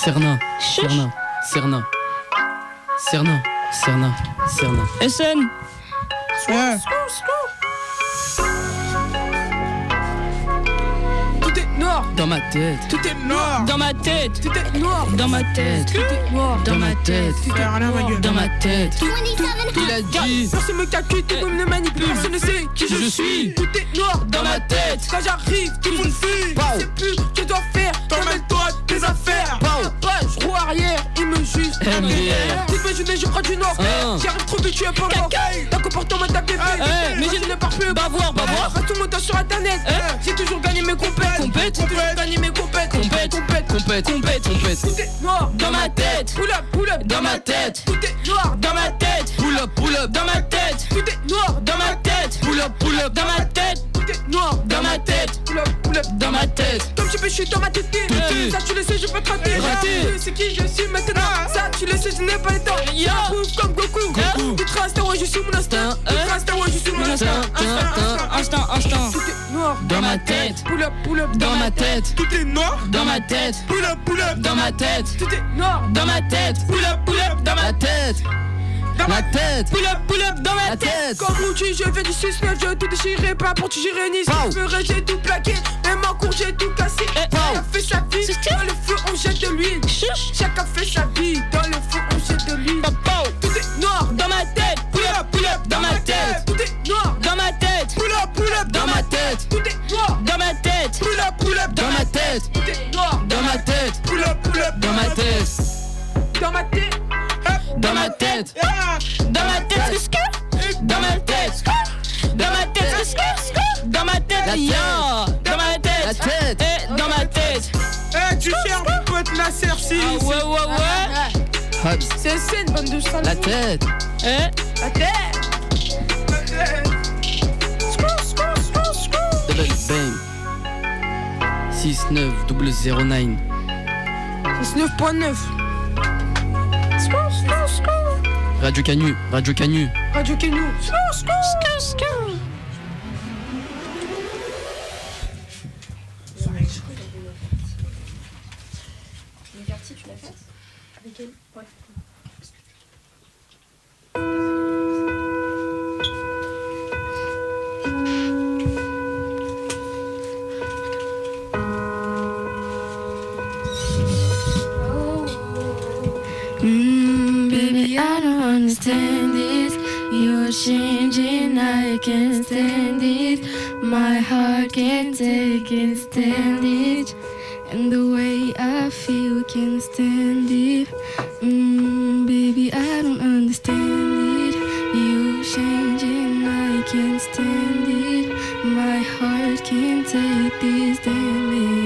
pao. Cerna, Cerna, Cerna, Cerna, Cerna, Cerna. SN. Tout Dans ma tête, tout est noir, Dans ma tête. tout est noir, Dans ma tête. tout est noir, Dans ma tête. Rien, ma gueule. Dans ma tête. il a dit. Personne me calcule, tout le monde me manipule, personne ne sait qui je suis. Tout est noir Dans ma tête. Quand j'arrive, tout le monde fuit. Je sais plus ce que je dois faire. T'emmènes-toi tes affaires. Je roue arrière, il me juge. Dites-moi, je n'ai, je prends du nord. Hein. J'arrive trop vite, tu es pas mort. Ton comportement t'a fait Eh, mais je ne pars plus. Bavoir, bavoir. Reste tout mon temps sur internet. Hein. J'ai toujours gagné mes compètes. Compète. Mes compètes. Compète. compète. Compète, compète, compète. Tout est noir. Dans ma tête. Pull up, pull up. Dans ma tête. Tout est noir. Dans ma tête. Pull up, pull up, Dans ma tête. Tout est noir. Dans ma tête. pull up, pull up. Dans ma tête. Noir. Dans ma tête. Pull up, pull up. Dans ma tête. Comme je peux, je suis dans ma tête. Ça, tu le sais, je peux te rater. Sais qui je suis maintenant. Ça, tu le sais, je n'ai pas le temps. Move comme Goku. Tu traces, ouais, je suis mon instinct. Tu Hein. traces, ouais, je suis mon instinct. Instinct, est noir. Dans ma tête, Pull up, pull up. dans ma tête, Tout est noir. dans ma tête, Pull up, pull up. dans ma tête, Tout est noir. dans ma tête, Pull up, pull up. dans ma tête. Dans La ma tête. Pull up, pull up dans ma La tête. tête. Comme Rudy, je fais du 6-9, je tout déchiré, pas pour tirer ni Pow. si ferais, j'ai tout plaqué. Même en cours, j'ai tout cassé. Chacun fait sa vie, dans le feu, on jette de l'huile. Chacun fait sa vie, dans le feu, on jette de l'huile. Tout est noir Dans ma tête, Pull up, pull up dans ma tête. Tout est noir dans ma tête, Pull up, pull up Dans ma tête. Tout est noir dans ma tête, Pull up, pull up Dans ma tête. Tout est Dans ma tête. Ah. dans ma tête, ce que? Dans ma tête, dans ma tête, ce que? Dans ma tête, La yo, tête. dans ma La tête, tête. eh, dans ma tête. Eh, tu cherches mon pote la cerci Ah ouais, ouais, ouais. Hops. C'est c'est une bande de salauds La tête. Eh, La tête La tête. Double bang. 69009. 19.9 Skrou, skrou, skrou. Radio Canu. Radio Canu. Radio Kenou understand this. You're changing, I can't stand it. My heart can't take it, stand it. And the way I feel can't stand it. Mm, baby, I don't understand it. You're changing, I can't stand it. My heart can't take this damage.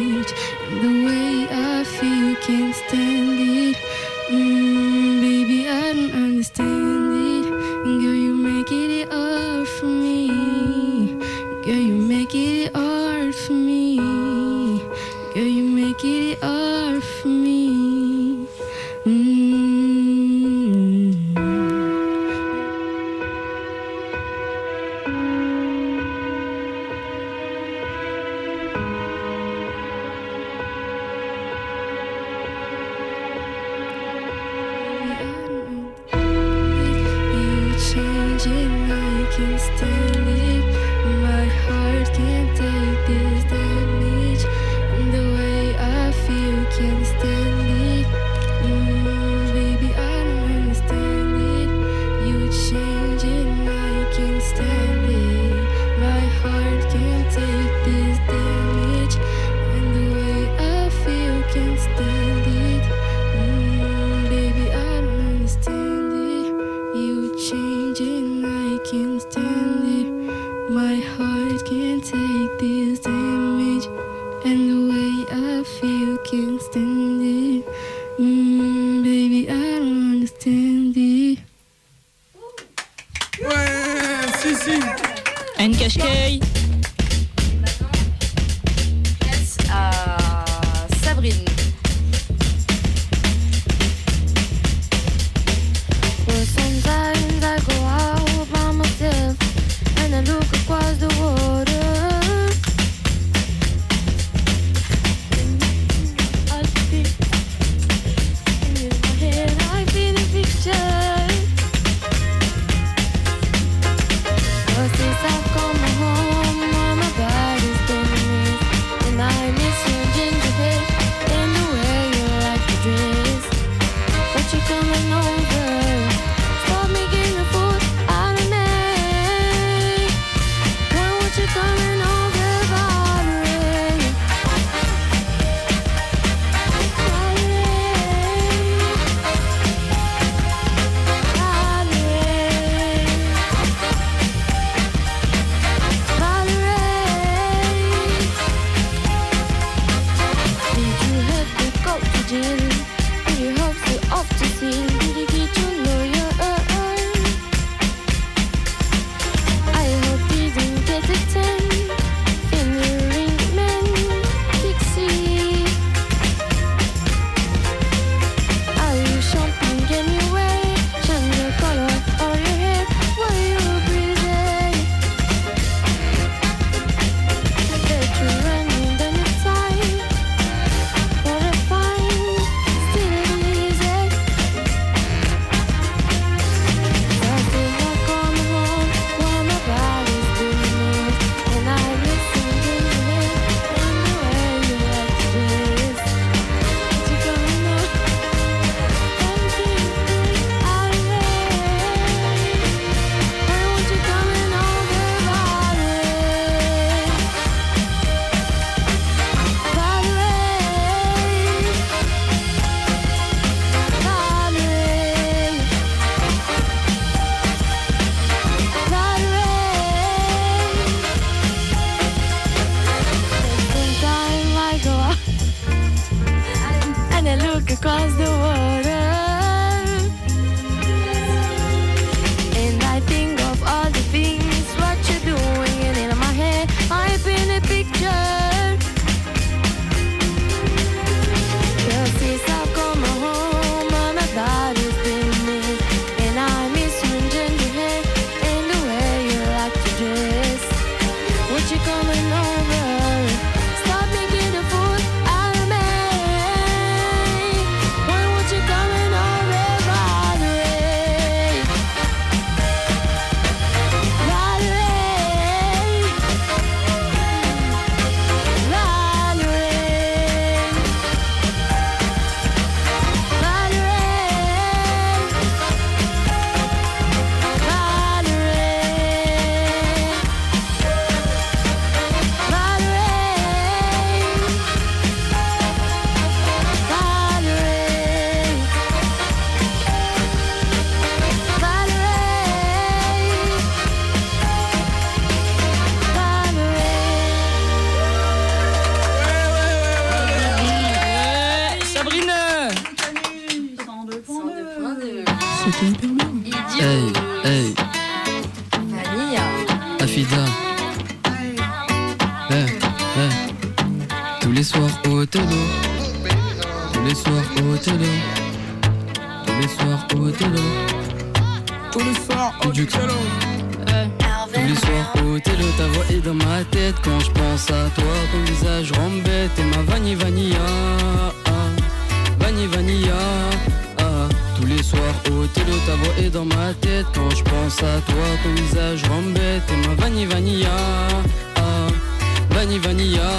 Vanilla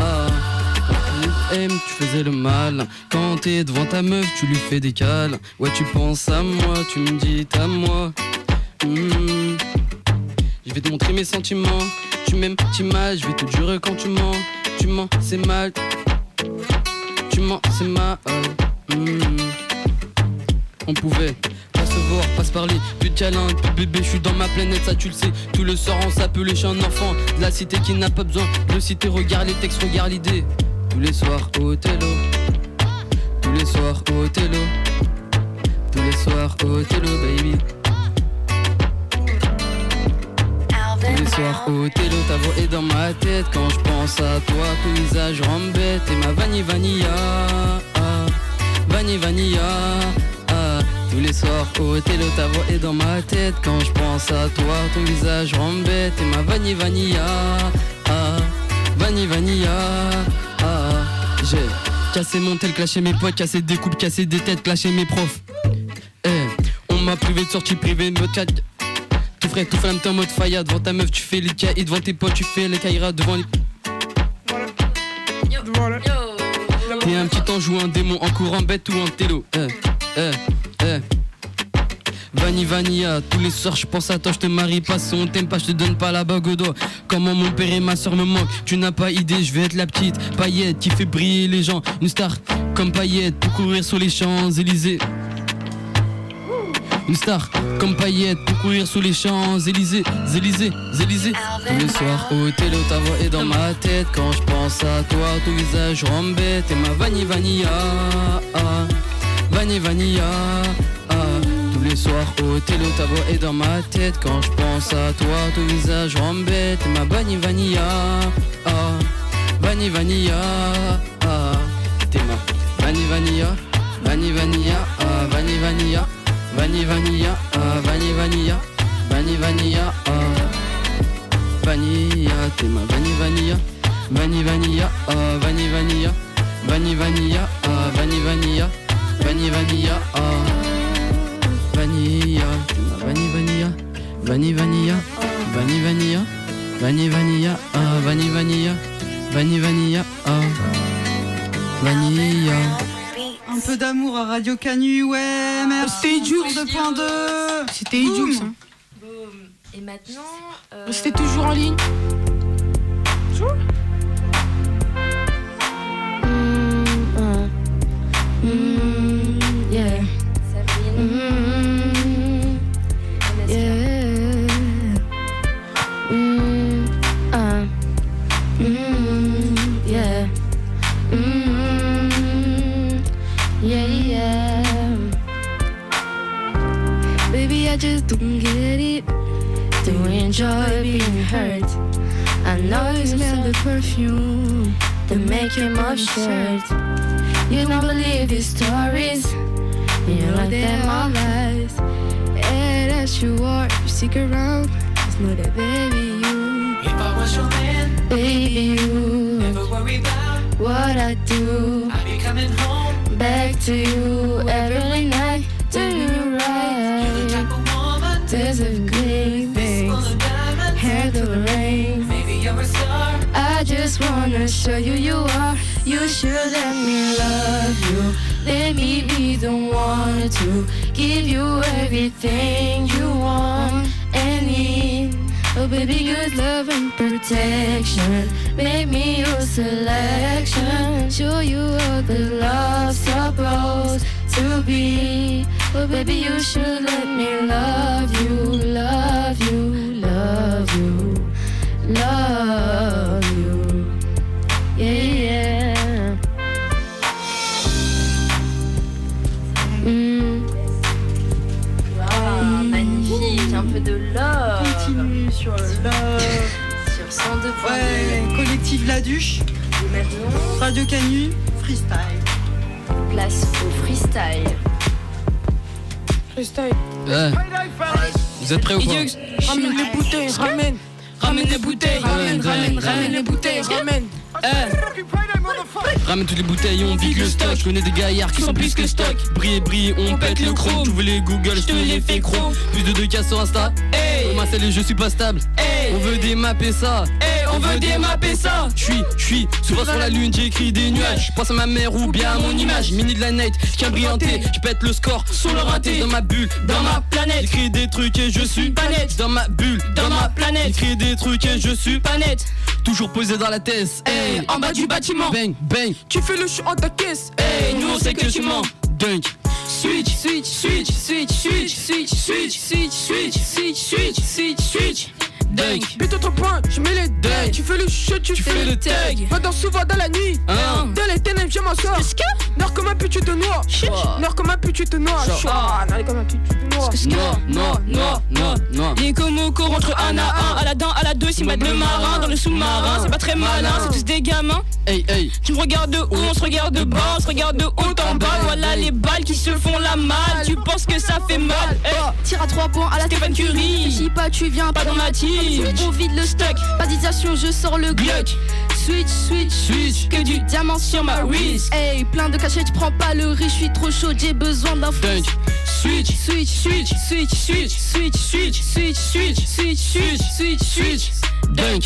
ah. Tu faisais le mal Quand t'es devant ta meuf, tu lui fais des cales Ouais, tu penses à moi, tu me dis t'as moi Hmm. Je vais te montrer mes sentiments. Tu m'aimes, tu mal, je vais te jurer quand tu mens. Tu mens, c'est mal. Tu mens, c'est mal. Hmm. On pouvait pas se voir, pas se parler. Plus de câlin, de bébé, je suis dans ma planète, ça tu le sais. Tout le on s'appelait, je suis un enfant. La cité qui n'a pas besoin de cité. Regarde les textes, regarde l'idée. Tous les soirs au. Tous les soirs au. Tous les soirs au télo, baby. Tous les soirs au ta voix est dans ma tête Quand je pense à toi, ton visage rend bête Et ma vanille vanilla ah, Vanille vanilla ah. Tous les soirs au télo, ta voix est dans ma tête Quand je pense à toi, ton visage rend bête Et ma vanille vanilla ah, Vanille vanilla ah. J'ai cassé mon tel, clashé mes potes Cassé des coupes, cassé des têtes, clashé mes profs. Eh, On m'a privé de sortie privée, me chat. Tout frais, tout flamme, t'es en mode faya Devant ta meuf, tu fais les caïds Devant tes potes, tu fais les caïras Devant les. T'es un petit ange ou un démon En courant bête ou un télo. Eh, eh, eh. Vanille Vanilla, tous les soirs je pense à toi, je te marie pas si on t'aime pas, je te donne pas la bague au doigt. Comment mon père et ma soeur me manquent, tu n'as pas idée, je vais être la petite paillette qui fait briller les gens. Une star comme paillette pour courir sur les Champs-Élysées. Une star comme paillette pour courir sous les champs Élysées, Élysées, Élysées Tous les soirs au télo ta voix est dans ma tête Quand je pense à toi ton visage rend bête Et ma vanille vanilla ah, Vanille vanilla ah. Tous les soirs au télo ta voix est dans ma tête. Quand je pense à toi ton visage rend bête Et ma vanille vanilla ah, Vanille vanilla ah. T'es ma vanille vanilla Vanille vanilla ah, Vanille vanilla Vanille vanilla, ah, vanille vanilla, vanille vanilla, ah. Vanilla, t'es ma vanille vanilla, vanille vanilla, ah, vanille vanilla, vanille vanilla, ah, vanille vanilla, vanille vanilla, ah. Vanilla, vanille vanilla, vanille vanilla, vanille vanilla, vanille vanilla, ah, vanille vanilla, vanille vanilla, ah. Vanilla. Un peu d'amour à Radio Canu, ouais, merci. C'était Jux. 2.2. C'était hein. Et maintenant. euh, C'était toujours en ligne. Mm, yeah. Baby, I just don't get it. Do you enjoy being hurt? I know you smell the perfume, that the making of shirt. You don't believe his stories. You like them all lies. Yeah, that's you are. You stick around. It's not that baby you. If I was your man, Baby you. never worry about. What I do. I'll be coming home. Back to you every night. Do you right? Woman. Deserve great things. Handle the rain. Maybe you're a star. I just wanna show you you are. You should let me love you. Let me be the one to give you everything you want and need. Oh baby, good love and protection. Make me your selection. Show you all the love's supposed to be. Well, baby, you should let me love you, love you, love you, love you. Yeah, yeah. Mm. Wow, magnifique, un peu de love. Continue sur love. sur 102. Ouais, collectif La Duche. Radio Canu, freestyle. Place au freestyle. Freestyle. Ouais. Vous êtes prêts ou pas ramène les bouteilles, ramène. Ramène les bouteilles, ramène, ramène, ramène les bouteilles, ramène. Ramène toutes les bouteilles, on vide le stock. Je connais des gaillards qui sont plus que stock. Briller, briller, on pète le chrome. Tu les Google, je te les fais chrome. Plus de 2K sur Insta. Hey. Ma je suis pas stable. On veut démapper ça. On veut démapper ça. Je suis, je suis souvent sur la lune, j'écris des nuages. Je pense à ma mère ou bien à mon image. Mini de la night, je tiens brillanté. Je pète le score sur le raté. Dans ma bulle, dans ma planète. J'écris des trucs et je suis pas net. Dans ma bulle, dans ma planète. J'écris des trucs et je suis pas net. Toujours posé dans la tête. Hey, en bas du bâtiment. Bang, bang. Tu fais le chou en ta caisse. Hey, nous on sait que tu mens. Dunk. Switch, switch, switch, switch, switch, switch, switch, switch, switch, switch, switch, switch, switch. Dunk. Bute ton point, je mets les Dunk. Tu fais le shot, tu, Tu fais le tag. Va dans souvent dans la nuit. Hein. Dans les ténèbres, je m'en sors. Nord comme un pute, tu te noies. Nord comme un pute, tu te noies. Nord comme un pute, tu te noies. Non, non, non, non, non. Les rentrent un à un, à la dent, à la deux, s'ils mettent le marin dans le sous-marin, c'est pas très malin, c'est tous des gamins. Hey, hey. Tu me regardes de haut, on se regarde de bas, on se regarde de haut en bas, voilà les balles qui se font la malle, tu penses que ça fait mal? Tire à 3 points à la Stéphane Curie. Réfléchis pas, tu viens Pas dans ma team. On vide le stock. Pas d'hésitation, je sors le Glock. Switch, switch, Switch. Que du diamant sur ma wrist. Hey, plein de cachets, prends pas le riz, je suis trop chaud, j'ai besoin d'un Dunk. Switch. Switch, switch, switch, switch, switch, switch, switch, switch, switch, switch, switch, switch, Dunk.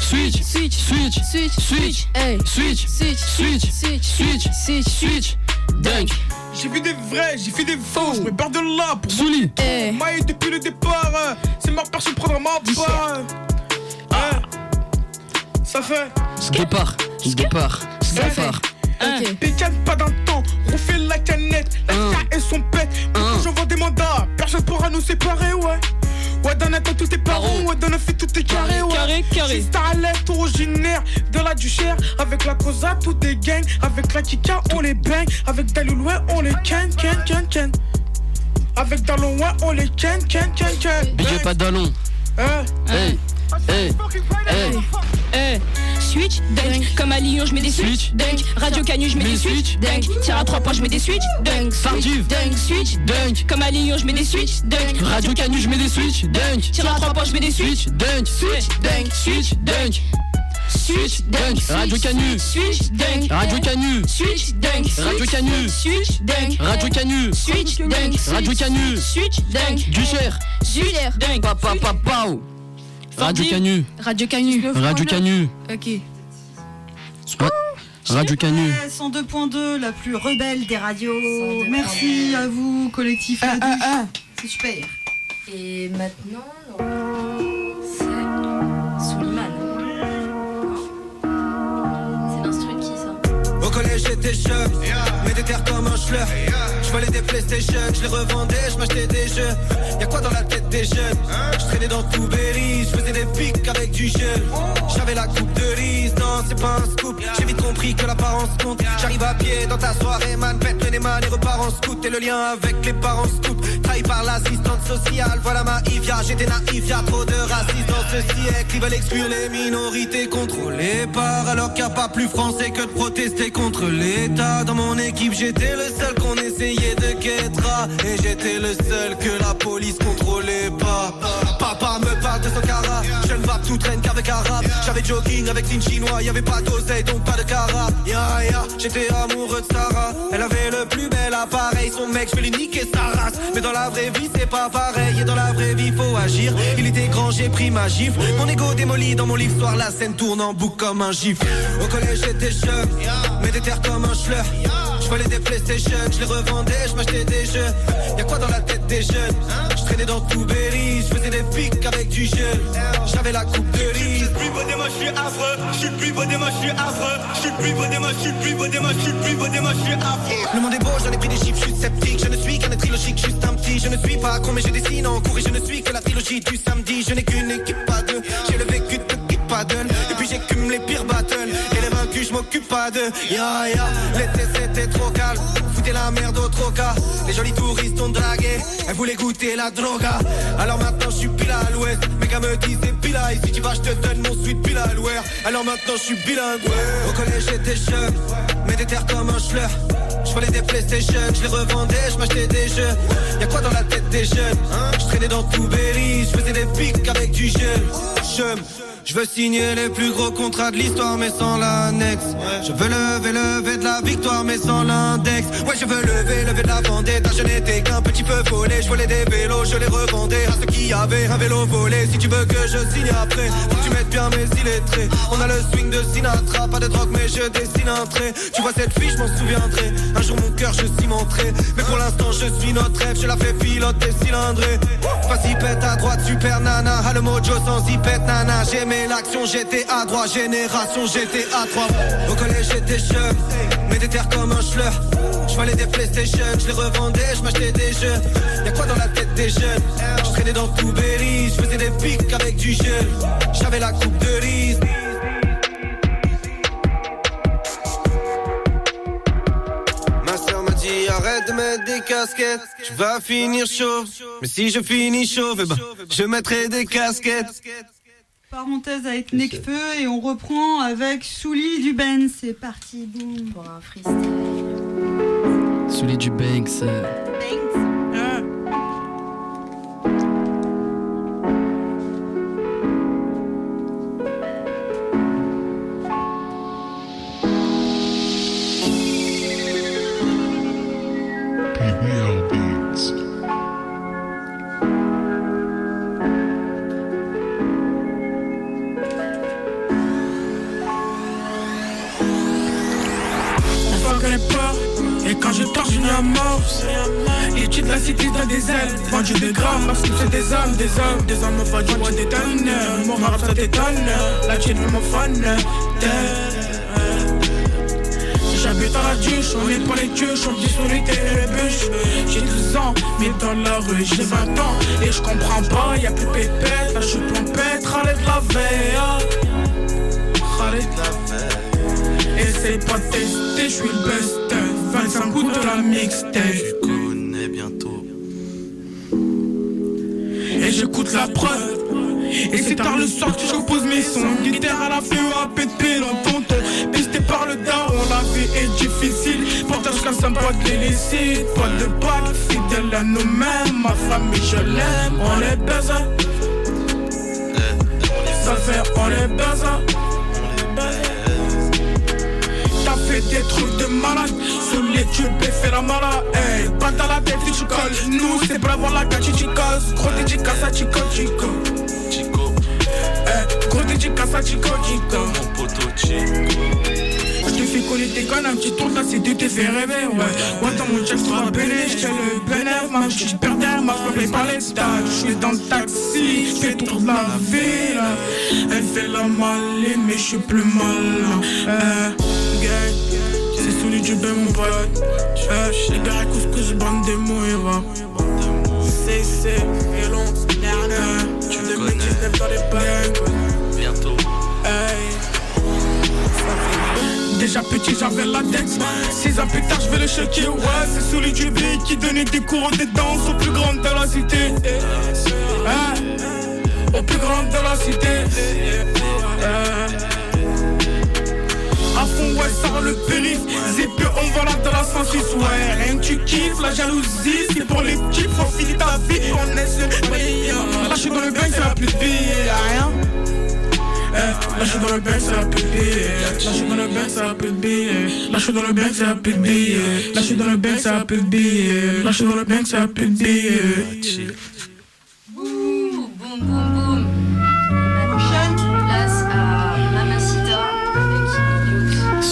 Switch. switch, Switch. switch, Switch. hey, Switch. switch, Switch. switch, Switch. switch, Switch. Dunk. J'ai vu des vrais, j'ai fait des faux, je me barre de là pour Souli. hey. maille depuis le départ. C'est mort, personne prendra ma part. Hein Ça fait Départ. Départ. Départ. Ok. Pécane pas d'un temps, refait la canette, la chia et son pète. Pourquoi Un. j'envoie des mandats Personne pourra nous séparer, ouais. Ouais, dans un temps tout est Paro. ouais, dans un fait tout est carré, ouais. Carré, carré. Juste à l'est originaire de la Duchère. Avec la Cosa, tout est gang. Avec la Kika, on les bang. Avec Daloulouin, on les ken, ken, ken, ken. Avec Daloulouin, on les ken, ken, ken, ken. Big à Dallon. Hein Hey. Hey. Hey. Eh, switch, dunk, comme à Lyon je mets des switch, dunk, radio canu je mets des switch, dunk, tire à trois points je mets des switch, dunk, switch, Tardive. dunk, switch, Dunk. comme à Lyon je mets des switch, dunk, Radio Canu, je mets des switch. Dunk. tire à trois points je mets des switch. Dunk. switch, dunk, Switch. Dunk. switch, dunk, Radio Canu. switch, dunk, Radio Canu. switch, dunk, Radio Canu. switch, dunk, Radio Canu. switch, dunk, Radio Canu. switch, dunk, Du cher. switch, dunk, Pa pa pa pao. Radio Canu. Radio Canu. Radio Canu. Ok. Radio Canu. Ouais, 102.2, la plus rebelle des radios. Merci à vous, collectif Ah, Duche. ah, C'est super. Et maintenant, c'est Suleiman. C'est l'instru qui ça Au collège j'étais jeune, mais des terres comme un schleur. Je volais des Playstation, je les revendais, je m'achetais des jeux. Y'a quoi dans la tête des jeunes Je traînais dans tout Berry, je faisais des pics avec du gel. J'avais la coupe de riz, non c'est pas un scoop. J'ai vite compris que l'apparence compte. J'arrive à pied dans ta soirée, man, pète le man, et repars en scout. Et le lien avec les parents scoop. Par l'assistante sociale, voilà ma Ivia. J'étais naïf, y'a trop de racistes dans ce siècle. Ils veulent exclure les minorités contrôlées par alors qu'il n'y a pas plus français que de protester contre l'État. Dans mon équipe, j'étais le seul qu'on essayait de guettera. Et j'étais le seul que la police contrôlait pas. Papa me parle de son. Je ne vape tout traîne qu'avec arabe. J'avais jogging avec une chinois, y'avait pas d'oseille donc pas de cara. Ya j'étais amoureux de Sarah. Elle avait le plus bel appareil. Son mec, je vais lui niquer sa race. Mais dans la vraie vie, c'est pas pareil. Et dans la vraie vie, faut agir. Il était grand, j'ai pris ma gifle. Mon ego démoli dans mon livre soir, la scène tourne en boucle comme un gifle. Au collège, j'étais jeune, mais des terres comme un schleur. Je volais des PlayStation, je les revendais, je m'achetais des jeux. Y'a quoi dans la tête des jeunes? Je traînais dans tout Berry, je faisais des pics avec du gel. J'avais la coupe de riz. Je suis plus beau des moches, je suis affreux. Je suis plus beau des moches, je suis affreux. Je suis plus beau des moches, je suis plus beau des moches, je suis plus beau des moches, je suis affreux. Le monde est beau, j'en ai pris des chiffres, je suis sceptique. Je ne suis qu'un être illogique, juste un petit. Je ne suis pas con, mais je dessine en cours et je ne suis que la trilogie du samedi. Je n'ai qu'une équipe, pas deux. J'ai le vécu de pas. Et puis j'écume les pires battles. Et pas d'eux. Ya ya, l'été c'était trop calme. C'était la merde au troca. Les jolis touristes ont dragué. Elles voulaient goûter la droga. Alors maintenant je suis pile à l'ouest. Mes gars me disent pile à ici tu vas je te donne mon suite pile à l'ouest. Alors maintenant je suis bilingue. Au collège j'étais jeune. Mais des terres comme un schleur. Je volais des Playstation, je les revendais, je m'achetais des jeux. Y'a quoi dans la tête des jeunes Je traînais dans tout Berry, je faisais des pics avec du gel. Chum, je veux signer les plus gros contrats de l'histoire mais sans l'annexe. Je veux lever, lever de la victoire mais sans l'index. Ouais je veux lever, lever de la vendetta Je n'étais qu'un petit peu volé. Je volais des vélos, je les revendais à ceux qui avaient un vélo volé. Si tu veux que je signe après, faut que tu mettes bien mes illettrés. On a le swing de Sinatra, pas de drogue mais je dessine un trait. Tu vois cette fille, je m'en souviendrai. Un jour mon cœur je cimenterai. Mais pour l'instant je suis notre rêve, je la fais piloter cylindrée. Vas-y pète à droite, super nana. Ah le mojo sans y pète nana J'aimais l'action, j'étais à droite Génération, j'étais à 3 Au collège j'étais chum Mais des terres comme un schleur. Je valais des Playstation, je les revendais, je m'achetais des jeux. Y'a quoi dans la tête des jeunes? Je traînais dans tout Berry, je faisais des pics avec du gel J'avais la coupe de riz. Arrête de mettre des casquettes, tu vas finir chaud. Mais si je finis chauve, eh ben, je mettrai des casquettes. Parenthèse avec Necfeu et on reprend avec Souli du Ben. C'est parti, boum. Pour un freestyle. Sous du Banks. Connaît pas. Et quand je torche une amorce. Les titres de la cité dans des ailes. Vendu des grammes parce que c'est des hommes, des hommes. Des hommes pas du roi des tonnes. Mon rap ça t'étonne La tienne mon fan J'habite à la duche, on est pas les tuches, on dit sur les bûches J'ai 12 ans, mais dans la rue j'ai 20 ans. Et je comprends pas, y'a plus pépette, là je suis plompette, de la veille de la veille Essaye pas de tester, je suis le best 25 coups de la mixtape. Tu connais bientôt. Et j'écoute la preuve Et c'est tard le soir que je compose mes sons. Guitare à la feu, à péter dans ton ton Pisté par le daron, la vie est difficile. Partage qu'un sympa de laisser Pas de balle, fidèle à nous-mêmes Ma famille je l'aime, on les baise Ça fait on les baise Fait des trucs de malade. Sous les tubes et fait la malade Hey, pas dans la tête tu colles. Nous c'est avoir la gâchis tu casses Gros dédicace à Chico Chico. Chico. Hey, gros dédicace à Chico Chico Mon poteau Chico. Je te fais coller tes connes, un petit tour là c'est tu t'es fait rêver ouais. Ouais dans mon check je te bélé, je le bénéf Man. Je suis perdu, moi je plais pas les stades Je suis dans le taxi, je fais tour de la ville. Elle fait la maline mais je suis plus malin. Euh, celui du bain mon pote. Les gars couscous bande des mots et va. C'est c'est et long euh, Tu le mec qui dans les bains. Bientôt. Hey. Déjà petit j'avais la tête. Six ans plus tard je vais le choquer Ouais c'est celui du B qui donnait des cours des danses Aux plus grandes de la cité. Aux plus grandes de la cité Hein ouais sort le périph' Zippé on va là dans la 106 Ouais rien tu kiffes la jalousie C'est pour les petits profite ta vie On est Là je suis dans le bain ça a plus vie Rien Eh, suis dans le bain, ça a plus de billets. Là je suis dans le bain, ça a plus de billets. Suis dans le bain, ça a plus de billets. Suis dans le bain, ça a plus de billets. Suis dans le bain, ça a plus de billets.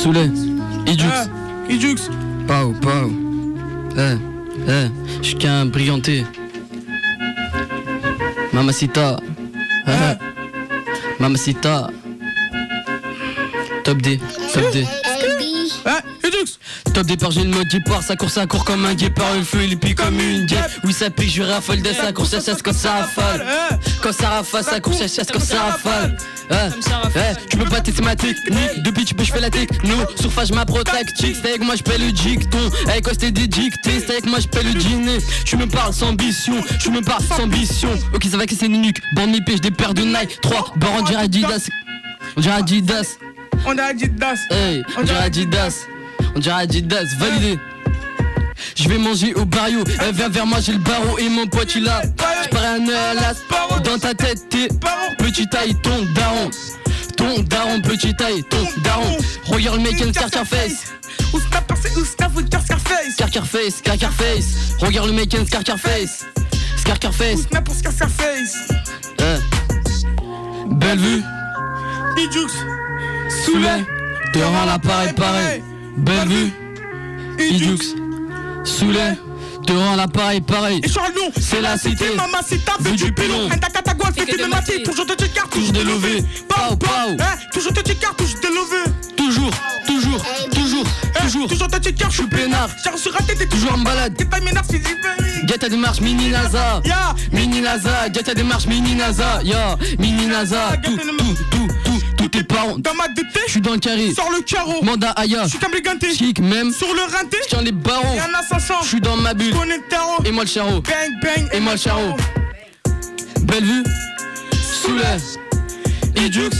Soulé, Idux. Idux. Pau, pau. Eh, eh, je suis qu'un brillanté. Mamacita. Eh. Mamacita. Top D, top D. Top départ, j'ai le mode départ, ça court, ça court comme un guépard, le feu il pique comme une guêpe. Oui, ça pique, je raffole de ça court, ça chasse quand ça rafale. Quand ça rafale, ça court, ça chasse quand ça rafale. Tu peux pas tester ma technique. Depuis tu peux je fais la techno. Surface je m'approche tactique. C'est avec moi je paie le dicton. Avec quoi c'était des dictées. C'est avec moi je paie le dîner. Tu me parles sans ambition. Tu me parles sans ambition. Ok ça va que c'est une nuque. Bande pêche des paires de Nike. 3 barres on dirait Adidas. On dirait Adidas. On a Adidas. Hey, on dirait Adidas. On dirait Adidas. Validé. Je vais manger au barrio, elle vient vers moi, j'ai le barreau et mon pote il a J'parais un œil à l'as, dans ta tête t'es Petit taille, ton daron. Ton daron, petit taille, ton daron. Regarde le mec, un Scarface Où snap passé, où snap, où Scarface Scarface, Scarface Regarde le mec, Scarface Scarface Snap pour Scarface Eh. Belle vue Idjux Soulé Te rend l'appareil pareil Belle vue. Idjux Soulé te rend l'appareil pareil. Et Charles non C'est la cité Mamacita, Vu fais du du pilon. fait que de de ma maté. Toujours te tes cartes, Toujours des levées. Pau, pau Eh, Toujours te tes cartes, toujours des levées. Toujours, toujours, toujours, toujours. Toujours te tes cartes, Je suis peinard. J'ai reçu raté, t'es Toujours en balade. T'es pas ménard, c'est Get ta démarche mini NASA Ya Mini NASA Get ta démarche mini NASA Ya Mini NASA Tout, tout, tout, tes parents Dans ma DT, Je suis dans le carré sors le carreau Manda Aya Je suis cabliganté Chic même Sur le rinté, Je tiens les barons y'en a 500 Je suis dans ma bulle Connais le tarot Et moi le charreau Bang, bang, Et moi le charreau Belle vue Soulève Idjux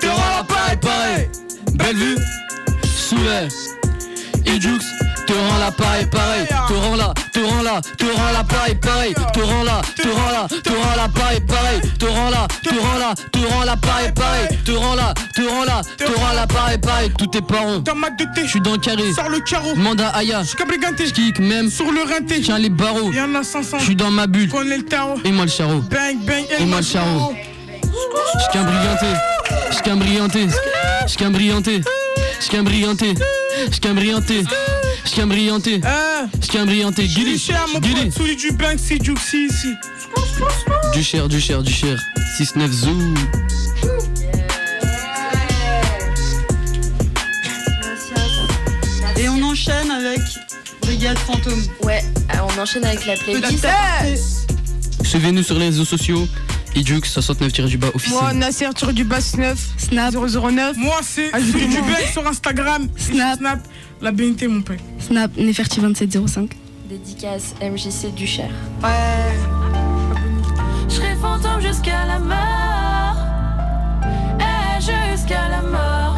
Te rend l'appareil pareil Belle vue Soulève Idjux te rend l'appareil pareil Te rend là, te rend là, te rend l'appareil pareil Te rend là, te rend là, te rend l'appareil pareil Te rend là, te rend là, te rend l'appareil pareil Te rend là, te rend là, te rend l'appareil pareil Tous tes parents Dans ma DT, Je suis dans le carré. sors le carreau. Manda Aya. Je suis Je kick même. Sur le rinté, Tiens les barreaux. Y'en a 500 Je suis dans ma bulle. Connais le tarot. Et moi le charreau Bang, bang, Et moi le charreau J'qu'un brillanté. J'qu'un brillanté. J'qu'un brillanté. J'qu'un brillanté. J'qu'un brillanté J'qu'un brillanté Eh, J'qu'un brillanté Guili Guili cher, mon pote, souris du bang, c'est Juxi ici. Du cher, du cher, du cher. 6-9 zou Et on enchaîne avec Brigade Fantôme. Ouais, euh, on enchaîne avec la playlist. Suivez-nous sur les réseaux sociaux Idux 69 du bas officiel Moi, Nasser, du bas 9, Snap, 009. Moi, c'est Ajoutez-moi. souris du bang sur Instagram Snap. Snap, la BNT, mon père Snap, Neferti2705. Dédicace MJC du Cher. Je serai fantôme jusqu'à la mort. Eh, jusqu'à la mort.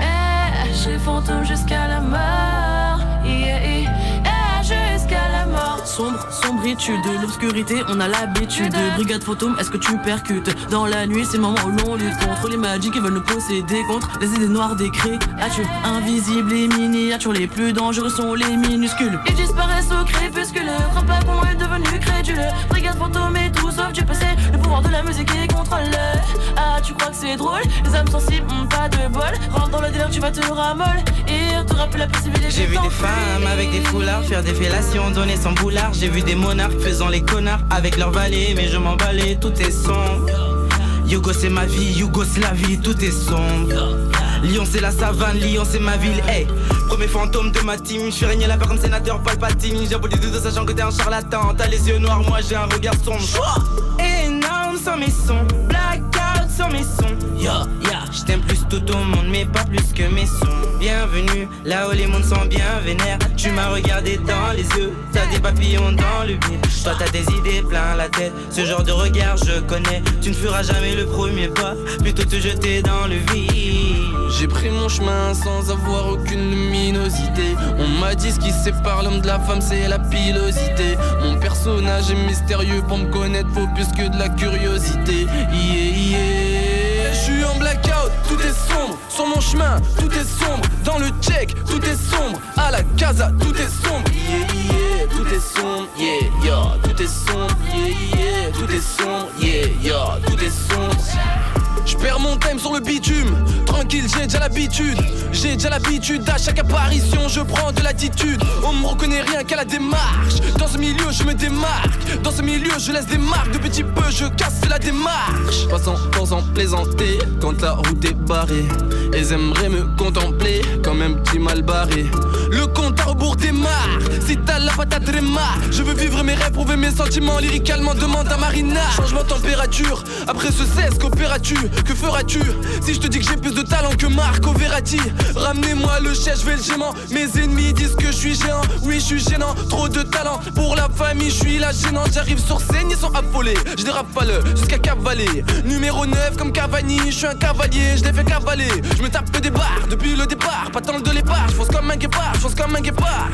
Eh, je serai fantôme jusqu'à la mort. Yeah, yeah. Eh, jusqu'à la mort. Sombre, sombritude, l'obscurité, on a l'habitude. Brigade fantôme, est-ce que tu percutes Dans la nuit, c'est moment où l'on lutte contre les magiques qui veulent nous posséder, contre les idées noires des créatures invisibles et miniatures. Les plus dangereux sont les minuscules. Ils disparaissent au crépuscule. Crois pas qu'on est devenu crédule. Brigade fantôme et tout sauf du passé. De la musique est contrôle. Ah, tu crois que c'est drôle? Les âmes sensibles ont pas de bol. Rentre dans le délire, tu vas te ramollir. Et te rappeler la possibilité. J'ai vu des femmes avec des foulards faire des fellations, donner sans boulard. J'ai vu des monarques faisant les connards avec leurs valets, mais je m'emballais, tout est sombre. Yogo c'est ma vie, Yougoslavie, tout est sombre. Lyon c'est la savane, Lyon c'est ma ville, hey Premier fantôme de ma team, je suis régné là-bas comme sénateur Palpatine J'ai des doutes sachant que t'es un charlatan T'as les yeux noirs, moi j'ai un regard sombre sans mes sons, sans mes sons. Je t'aime plus tout au monde mais pas plus que mes sons. Bienvenue, là où les mondes sont bien vénères. Tu m'as regardé dans les yeux, t'as des papillons dans le bide Toi t'as des idées plein la tête, ce genre de regard je connais. Tu ne feras jamais le premier pas, plutôt te jeter dans le vide. J'ai pris mon chemin sans avoir aucune luminosité. On m'a dit ce qui sépare l'homme de la femme, c'est la pilosité. Mon personnage est mystérieux pour me connaître, faut plus que de la curiosité. Tout est sombre. Sur mon chemin, tout est sombre. Dans le check, tout est sombre. À la casa, tout est sombre. Yeah, yeah, tout est sombre. Yeah, yeah, tout est sombre. Yeah, yeah, tout est sombre. Yeah, yeah, tout est sombre. Je mon thème sur le bitume, tranquille j'ai déjà l'habitude J'ai déjà l'habitude, à chaque apparition je prends de l'attitude On me reconnaît rien qu'à la démarche ce milieu je me démarque. Dans ce milieu je laisse des marques. De petit peu je casse la démarche. Passant temps en plaisanter quand la route est barrée. Ils aimeraient me contempler comme un petit mal barré. Le compte à rebours démarre. Si t'as la patate démarre Je veux vivre mes rêves, prouver mes sentiments lyricalement Demande à Marina. Changement de température, après ce cesse coopérature que feras-tu? Si je te dis que j'ai plus de talent que Marco Verratti Ramenez-moi le chef, je vais le géant Mes ennemis disent que je suis géant. Oui je suis gênant, trop de talent Pour la famille, je suis la gênante J'arrive sur scène, ils sont affolés Je dérape pas le jusqu'à cavaler Numéro 9 comme Cavani, je suis un cavalier Je les fais cavaler, je me tape que des barres Depuis le départ, pas tant de départ Je fonce comme un guépard, je fonce comme un guépard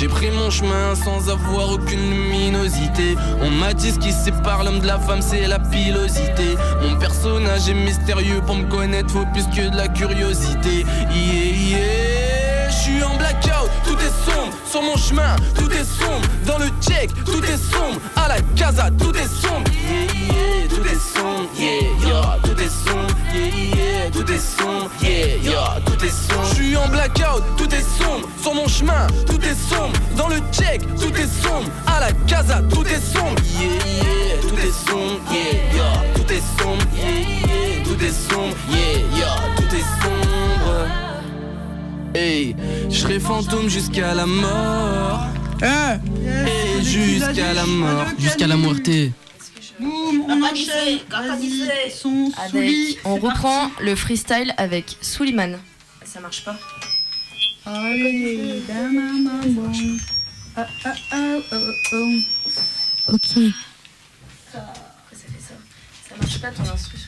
J'ai pris mon chemin sans avoir aucune luminosité. On m'a dit ce qui sépare l'homme de la femme, c'est la pilosité. Mon personnage est mystérieux pour me connaître, faut plus que de la curiosité. Yeah, yeah, je suis en blackout, tout est sombre sur mon chemin, tout est sombre. Dans le check, tout est sombre. À la casa, tout est sombre. Yeah, yeah, tout est sombre. Yeah, yeah, tout est sombre. Yeah, yeah, tout est sombre. Yeah, yeah, tout est sombre. Je suis en blackout, tout est sombre. Sur mon chemin, tout est sombre. Dans le check, tout est sombre. À la casa, tout est sombre. Yeah, yeah, tout est sombre. Yeah, yeah, tout est sombre. Yeah, tout est sombre. Yeah, yeah, tout est sombre. Hey, je serai fantôme jusqu'à la mort. Et jusqu'à la mort. Jusqu'à la muerte. Boum, on enchaîne. Son. Avec, on reprend le freestyle avec Suliman. Ça marche pas Allez, maman, bon. Ah, ah, ah, oh, oh, oh. Ok. Ça fait ça. Ça marche pas ton instru.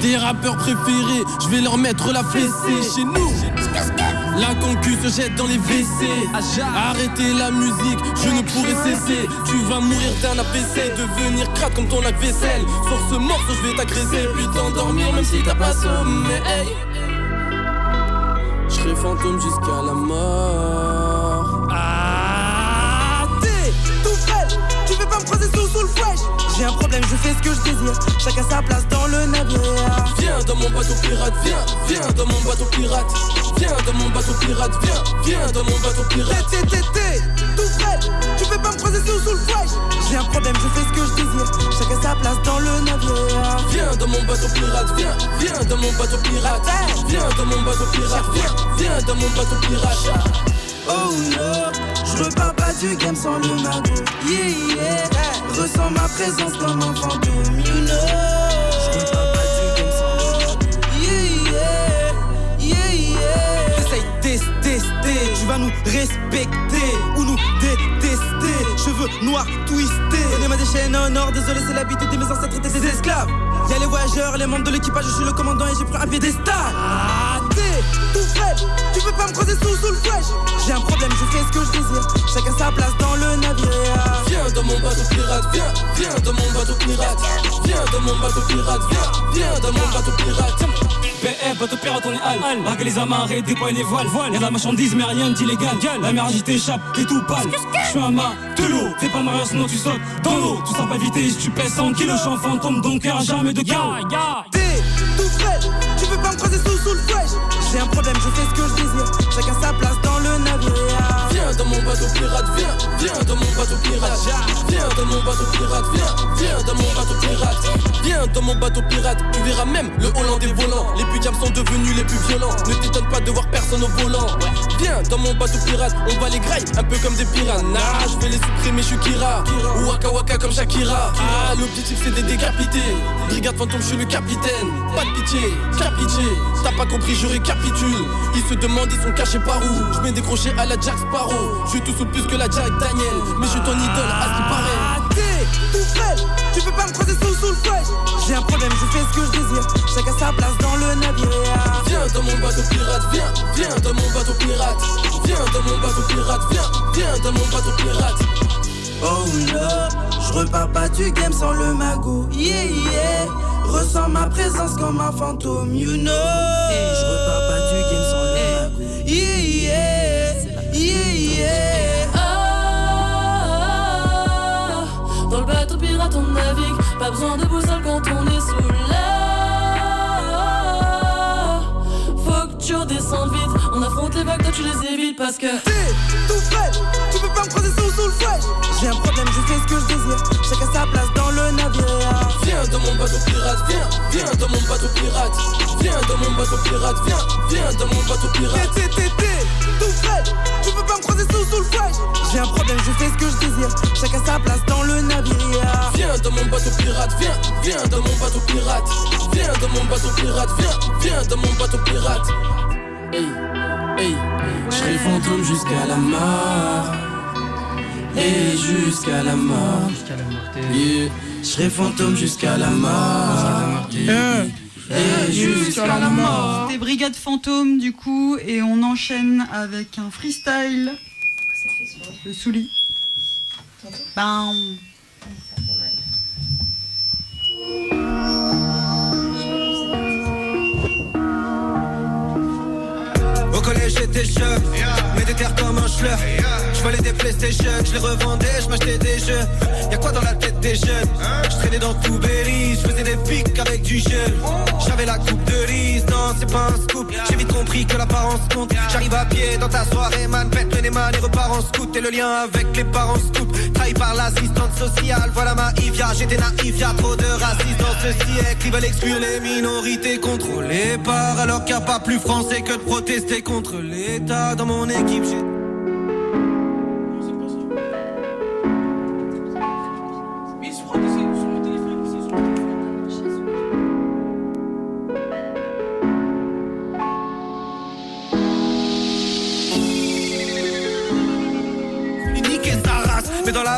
Des rappeurs préférés, je vais leur mettre la fessée chez nous. La concu se jette dans les WC. Arrêtez la musique, je ne pourrai cesser. Tu vas mourir d'un APC, devenir crade comme ton lac-vaisselle. Sur ce morceau, je vais t'agresser, puis t'endormir même si t'as pas sommeil. Hey. Je serai fantôme jusqu'à la mort. Ah, J'ai un problème, je fais ce que je désire. Chacun sa place dans le navire. Viens dans mon bateau pirate, viens, viens dans mon bateau pirate. Viens dans mon bateau pirate, viens, viens dans mon bateau pirate. T'es, t'es, t'es, tout frais, tu peux pas me croiser sous, sous le fresh. J'ai un problème, je fais ce que je désire. Chacun sa place dans le navire. Viens dans mon bateau pirate, viens, viens dans mon bateau pirate. Viens dans mon bateau pirate, viens, viens dans mon bateau pirate. Oh no, je repars pas du game sans le. Yeah, yeah. Ressens ma présence comme un fantôme, you know. Je repars pas du game sans le magot. Yeah, yeah, yeah, yeah. T'essayes tester, tu vas nous respecter ou nous détester. Cheveux noirs twistés. Donnez-moi des chaînes en or, désolé, c'est l'habitude de mes ancêtres étaient des esclaves. Y'a les voyageurs, les membres de l'équipage, je suis le commandant et j'ai pris un piédestal. Ah, t'es tout frais, tu peux pas me croiser sous, sous le fresh. J'ai un problème, je fais ce que je désire. Chacun sa place dans le navire. Viens dans mon bateau pirate, viens, viens dans mon bateau pirate. Viens dans mon bateau pirate, viens, viens dans mon bateau pirate. BF, bateau pirate, on est hal. Larguer les amarres, déployer les voiles. Voiles, y'a de la marchandise, mais rien d'illégal. La mer agitée échappe, t'es tout pâle. Je suis un mât de l'eau, fais pas mariage, sinon tu sautes dans l'eau. Tu sens pas éviter si tu pèses 100 kilos. Je suis un fantôme, donc y'a jamais de chaos. T'es tout frais, pas me croiser sous, sous le fresh. J'ai un problème, je fais ce que je désire. Chacun sa place dans le navire. Viens dans mon bateau pirate, viens, viens dans mon bateau pirate. Viens dans mon bateau pirate, viens, dans mon bateau pirate. Tu verras même le Hollandais volant. Les putains sont devenus les plus violents. Ne t'étonne pas de voir personne au volant. Viens dans mon bateau pirate, on va les grailles un peu comme des piranhas. Je vais les supprimer, je suis Kira. Ou Waka Waka comme Shakira. Ah, l'objectif c'est de les décapiter. Brigade fantôme, je suis le capitaine. Pas de pitié, cap pitié. T'as pas compris, je récapitule. Ils se demandent, ils sont cachés par où? Je mets des crochets à la Jack Sparrow. Je suis tout sous plus que la Jack Daniel. Mais je suis ton idole, à ce qui paraît. T'es tout frais, tu peux pas me croiser sous, sous le fresh. J'ai un problème, je fais ce que je désire. Chacun sa place dans le navire. Viens dans mon bateau pirate, viens, viens dans mon bateau pirate. Viens dans mon bateau pirate, viens, viens dans mon bateau pirate. Oh no, je repars pas du game sans le magot. Yeah, yeah. Ressens ma présence comme un fantôme, you know. Je repars pas du game sans le magot. Yeah, yeah. Dans le bateau pirate on navigue, pas besoin de boussole quand on est sous là. Faut que tu redescendes vite, on affronte les vagues, toi tu les évites parce que peux pas me croiser sous, sous le fresh. J'ai un problème, je fais ce que je désire. Chacun sa place dans le navire. Viens dans mon bateau pirate, viens, viens dans mon bateau pirate. Viens dans mon bateau pirate, viens, viens dans mon bateau pirate. T'es, t'es, tout frais. Tu peux pas me croiser sous, sous le frais. J'ai un problème, je fais ce que je désire. Chacun sa place dans le navire. Viens dans mon bateau pirate, viens, viens dans mon bateau pirate. Viens dans mon bateau pirate, viens, viens dans mon bateau pirate. Hey, hey, je serai fantôme jusqu'à la mort. Et jusqu'à la mort. Yeah, je serai fantôme jusqu'à la mort. Yeah. Et jusqu'à la mort. C'était Brigade Fantôme du coup et on enchaîne avec un freestyle. Le souli. Bam. Au collège j'étais jeune, mais des terres comme un schleur. Je volais des PlayStation, je les revendais, je m'achetais des jeux. Y'a quoi dans la tête des jeunes? Je traînais dans tout Berry, je faisais des pics avec du gel. J'avais la coupe de riz, non c'est pas un scoop. J'ai vite compris que l'apparence compte. J'arrive à pied dans ta soirée, man, pète le man et repars en scout. Et le lien avec les parents scoop. Trahi par l'assistante sociale, voilà ma Ivia. J'étais naïf, y'a trop de racistes dans ce siècle. Ils veulent exclure les minorités contrôlées par alors qu'il n'y a pas plus français que de protester contre l'État. Dans mon équipe,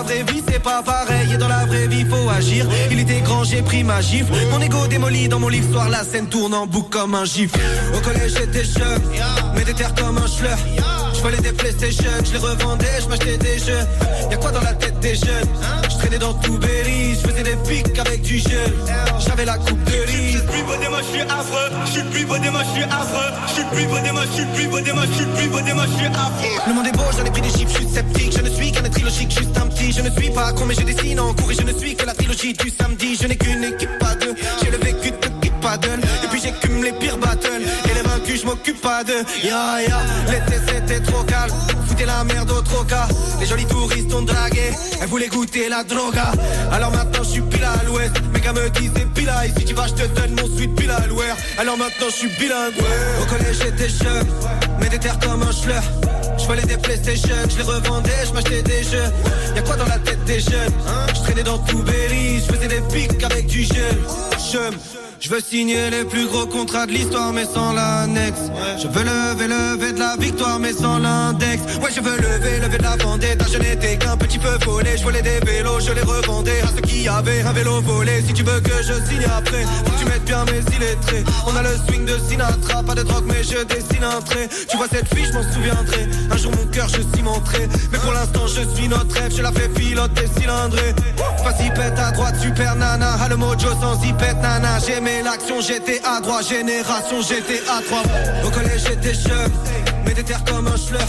la vraie vie c'est pas pareil. Et dans la vraie vie faut agir. Il était grand j'ai pris ma gifle. Mon ego démoli dans mon livre soir La scène tourne en boucle comme un gif. Au collège j'étais jeune Mais des terres comme un schleur. Je volais des Playstation Je les revendais je m'achetais des jeux. Y'a quoi dans la tête des jeunes? Je traînais dans tout Berry Je faisais des pics avec du gel. J'avais la coupe de riz. Je suis le plus beau des matchs, je suis affreux. Je suis le plus beau des je suis affreux. Je suis le plus beau des je suis le plus beau des je suis le plus beau des je suis affreux. Le monde est beau, j'en ai pris des chiffres, je suis sceptique. Je ne suis juste un petit. Je ne suis pas con, mais je dessine en cours et je ne suis que la trilogie du samedi. Je n'ai qu'une équipe, pas deux. J'ai le vécu de keep paddle. Et puis j'écume les pires battles. Et les vaincus, je m'occupe pas d'eux. Ya ya, l'été c'était trop calme. Foutez la merde au troca. Les jolis touristes ont dragué. Elles voulaient goûter la droga. Alors maintenant, je suis pile à l'ouest. Mes gars me disent pile à ici. Tu vas, je te donne mon suite pile à l'ouest. Alors maintenant, je suis bilingue. Au collège, j'étais jeune. Mais des terres comme un schleur. Je volais des PlayStation, je les revendais, je m'achetais des jeux. Y'a quoi dans la tête des jeunes Je traînais dans tout Berry, je faisais des pics avec du gel. Je je veux signer les plus gros contrats de l'histoire mais sans l'annexe. Je veux lever, lever de la victoire mais sans l'index. Ouais je veux lever, lever de la vendetta Je n'étais qu'un petit peu volé. Je volais des vélos, je les revendais à ceux qui avaient un vélo volé. Si tu veux que je signe après, faut que tu mettes bien mes illettrés. On a le swing de Sinatra, pas de drogue mais je dessine un trait. Tu vois cette fille, je m'en souviendrai. Un jour mon cœur je cimenterai. Mais pour l'instant je suis notre rêve, je la fais piloter cylindrée. Vas-y pète à droite, super nana. Ah le mojo sans y pète nana J'aimais l'action, j'étais à droite Génération, j'étais à droite Au collège j'étais jeune Mais des terres comme un schleur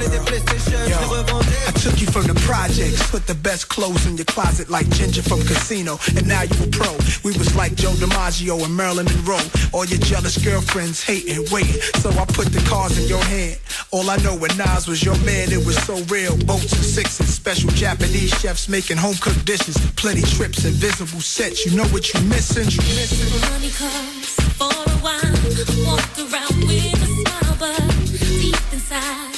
Je des Playstation, je les revendais I took you from the projects, put the best clothes in your closet like Ginger from Casino, and now you a pro. We was like Joe DiMaggio and Marilyn Monroe. All your jealous girlfriends hating, waiting. So I put the cards in your hand. All I know when Nas was your man, it was so real. Boats and sixes, special Japanese chefs making home cooked dishes. Plenty trips, invisible sets. You know what you missing? You missing? Money comes for a while. Walk around with a smile, but deep inside,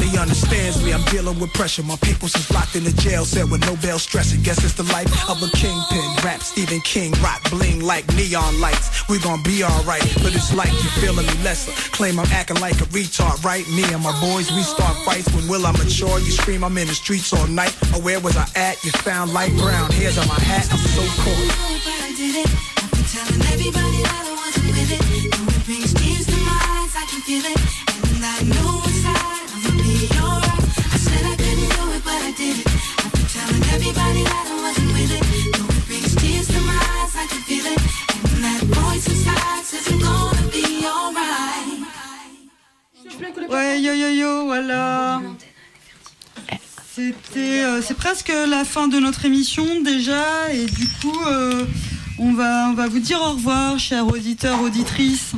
Nobody understands me. I'm dealing with pressure. My people's is locked in the jail cell with no bail stressing. Guess it's the life of a kingpin. Rap Stephen King, rock bling like neon lights. We gon' be alright, but it's like you feeling me lesser. Claim I'm acting like a retard, right? Me and my boys, we start fights. When will I mature? You scream I'm in the streets all night. Or where was I at? You found light brown hairs on my hat. I'm so. I did it. I've been telling everybody that yo yo yo, voilà. C'était, euh, c'est presque la fin de notre émission déjà, et du coup, euh, on va, on va vous dire au revoir, chers auditeurs, auditrices,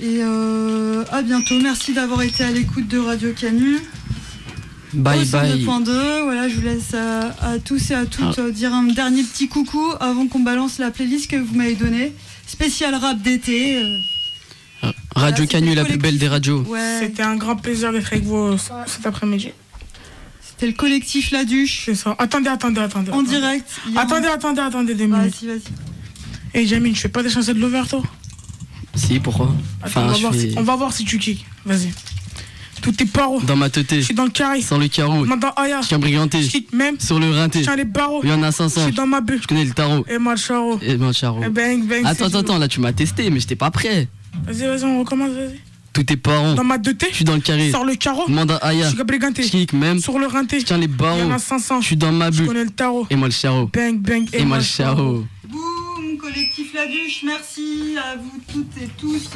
et euh, à bientôt. Merci d'avoir été à l'écoute de Radio Canu. Bye Au bye. 102.2, voilà, je vous laisse à tous et à toutes Ah. dire un dernier petit coucou avant qu'on balance la playlist que vous m'avez donnée. Spécial rap d'été. Radio Canu, la plus belle des radios. Ouais. C'était un grand plaisir d'être avec vous euh, cet après-midi. C'était le collectif La Duche. C'est ça. Attendez, attendez, attendez. En attendez. direct. Attendez, un- attendez, attendez minutes. Vas-y, vas-y. Et Jamine, tu fais pas des chansons de l'over, toi? Si, pourquoi? Attends, on, Enfin, va je voir fais si, on va voir si tu kicks. Vas-y. Tout est paro. dans ma teuté. Je suis dans le carré. Sans le carreau. Moi, dans Aya. Je tiens briganté. Je kick même. Sur le rinté. Je tiens les barreaux. Il y en a Je 500. suis dans ma bulle. Je connais le tarot. Et moi, le charo. Et ben, charo. Et bang, bang. Attends, attends, attends, là tu m'as testé, mais j'étais pas prêt. Vas-y, vas-y, on recommence, vas-y. Tous tes parents. Dans ma 2T. Je suis dans le carré. Sors le carreau. Demande à Aya. Je suis. Je même. Sur le rinté. Je tiens les Il y barreaux. en a 500. Je suis dans ma Je bulle. connais le tarot. Et moi le charo. Bang, bang. Et moi le charo. Boum, collectif La Duche, merci à vous toutes et tous.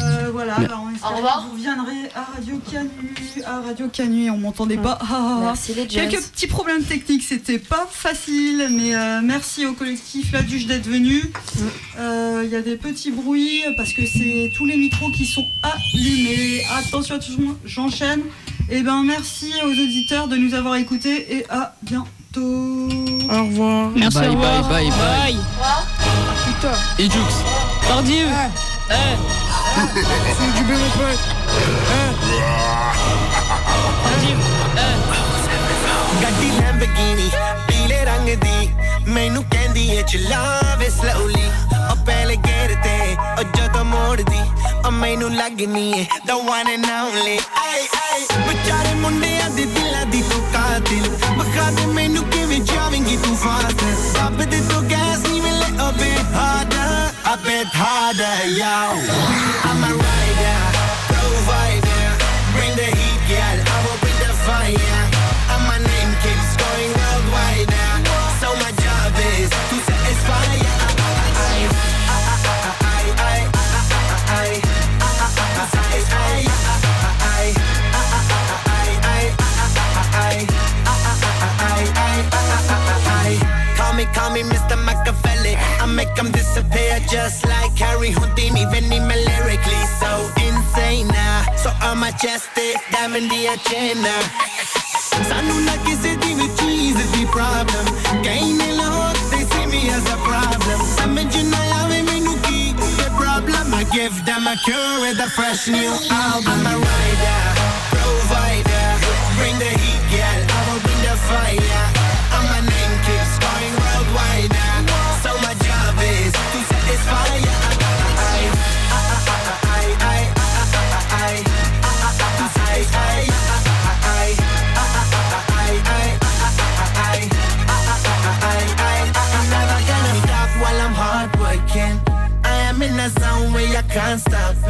Euh, voilà, bah, on espère Au revoir. que vous reviendrez à Radio Canu. À Radio Canu, on m'entendait pas. Ah, ah, ah. Merci les Jazz. Quelques petits problèmes techniques, c'était pas facile, mais euh, merci au collectif La Duche d'être venu. Euh, Il y a des petits bruits parce que c'est tous les micros qui sont allumés. Attention, attention, j'enchaîne. Et ben merci aux auditeurs de nous avoir écoutés et à bientôt. Au revoir. Merci, Bye, au revoir. bye, bye, bye. Putain. Et Jux. Pardieu. C'est du bébé, mon pote. ਗੱਡੀ ਲੈਂਬਗੀਨੀ ਪੀਲੇ ਰੰਗ ਦੀ ਮੈਨੂੰ ਕਹਿੰਦੀ ਏ ਚਲਾਵੇ ਸਲੋਲੀ ਉਹ ਪਹਿਲੇ ਗੇਰ ਤੇ ਉਹ ਜਦੋਂ ਮੋੜਦੀ ਉਹ ਮੈਨੂੰ ਲੱਗਨੀ ਏ the one and only ਆਏ ਆਏ ਵਿਚਾਰੇ ਮੁੰਡਿਆਂ ਦੇ ਦਿਲਾਂ ਦੀ ਤੂੰ ਕਾਤਿਲ ਬਖਾ ਦੇ ਮੈਨੂੰ ਕਿਵੇਂ ਜਾਵੇਂਗੀ ਤੂੰ ਫਾਸਟ ਰੱਬ ਦੇ ਤੂੰ ਗੈਸ ਨਹੀਂ a bit harder a bit harder yo. I'm a rider just like Harry Houdini. Veni me lyrically so insane now. So I'm majestic, diamond the agenda. ਸਾਨੂੰ ਨਾ ਕਿਸੇ ਦੀ ਵੀ ਚੀਜ਼ ਦੀ ਪ੍ਰੋਬਲਮ ਕਈ ਨੇ Lahore they see me as a problem ਸਮਝ ਨਾ ਆਵੇ ਮੈਨੂੰ ਕੀ ਇਹ problem I give them a cure with a fresh new album I'm a rider, provider bring the heat girl I will bring the fire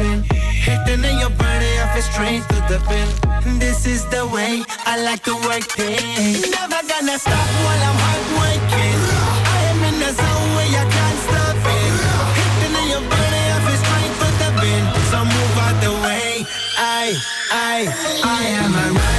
It. Hitting in your body, I feel straight to the pin. This is the way I like to work it. Never gonna stop while I'm hard working. I am in a zone where I can't stop it. Hitting in your body, I feel straight to the pin. So move out the way. I, I, I am a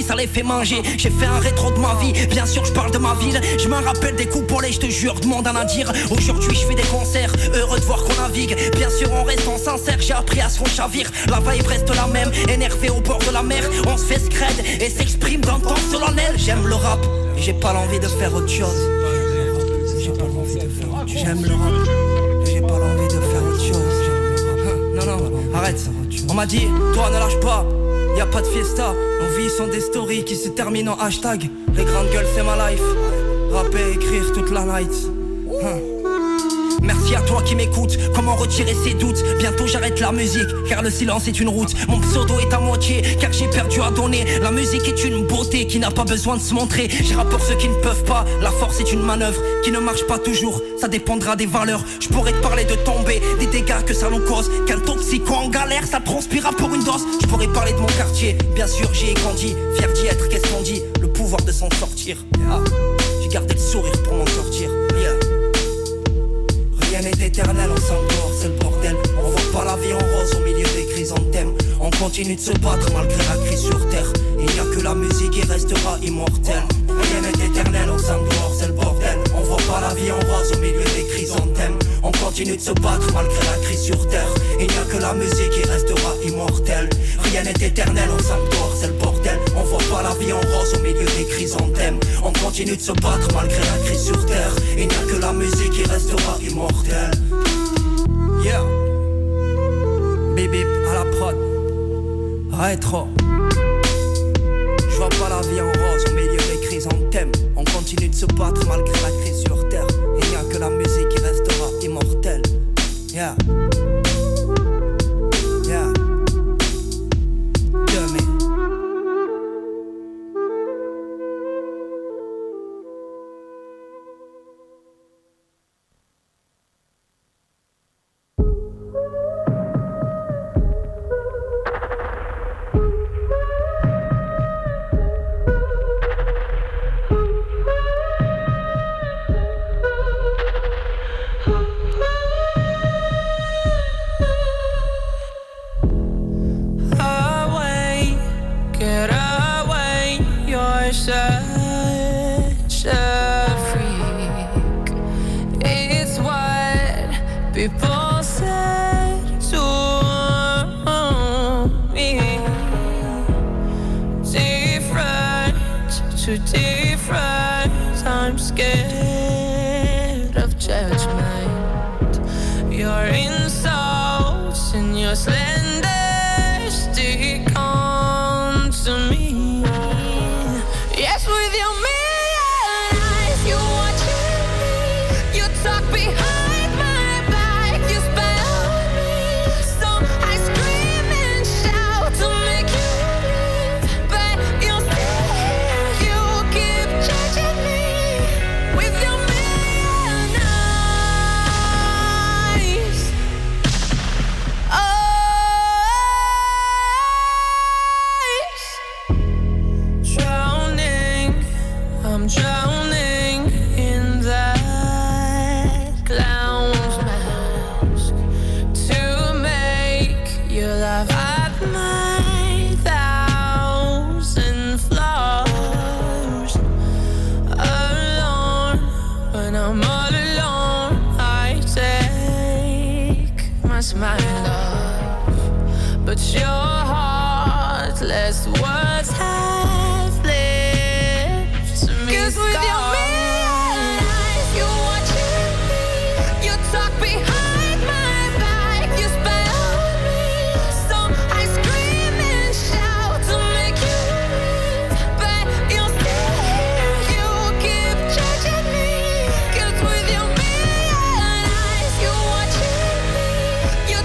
ça les fait manger. J'ai fait un rétro de ma vie, bien sûr je parle de ma ville. Je me rappelle des coups pour les, je te jure, demande à dire Aujourd'hui je fais des concerts, heureux de voir qu'on navigue. Bien sûr en restant sincère, j'ai appris à ce qu'on chavire La vibe reste la même, énervé au bord de la mer. On se fait scred et s'exprime d'un temps solennel. J'aime le rap, j'ai pas l'envie de faire autre chose. J'ai pas l'envie de faire autre chose. J'aime le rap, j'ai pas l'envie de faire autre chose. Non non, arrête. On m'a dit, toi ne lâche pas. Y a pas de fiesta, nos vies sont des stories qui se terminent en hashtag Les grandes gueules c'est ma life Rapper, écrire toute la night. À toi qui m'écoute, comment retirer ses doutes? Bientôt j'arrête la musique, car le silence est une route. Mon pseudo est à moitié, car j'ai perdu à donner. La musique est une beauté qui n'a pas besoin de se montrer. J'ai rapport ceux qui ne peuvent pas, la force est une manœuvre Qui ne marche pas toujours, ça dépendra des valeurs Je te parler de tomber, des dégâts que ça nous cause. Qu'un toxico en galère, ça transpira pour une dose. Je pourrais parler de mon quartier, bien sûr j'y ai grandi. Fier d'y être, qu'est-ce qu'on dit? Le pouvoir de s'en sortir. Ah, J'ai gardé le sourire pour m'en sortir éternel, on s'endort, c'est le bordel. On voit pas la vie en rose au milieu des chrysanthèmes. On continue de se battre malgré la crise sur terre. Il n'y a que la musique qui restera immortelle. Rien n'est éternel, on s'endort, c'est le bordel. On voit pas la vie en rose au milieu des chrysanthèmes. On continue de se battre malgré la crise sur terre. Il n'y a que la musique qui restera immortelle. Rien n'est éternel, on s'endort, c'est le bordel. Pas la vie en rose au milieu des chrysanthèmes. On continue de se battre malgré la crise sur terre. Il n'y a que la musique qui restera immortelle. Yeah. Bip bip à la prod. Rétro. Je vois pas la vie en rose au milieu des chrysanthèmes. On continue de se battre malgré la crise sur terre. Il n'y a que la musique qui restera immortelle. Yeah.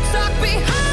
stuck behind.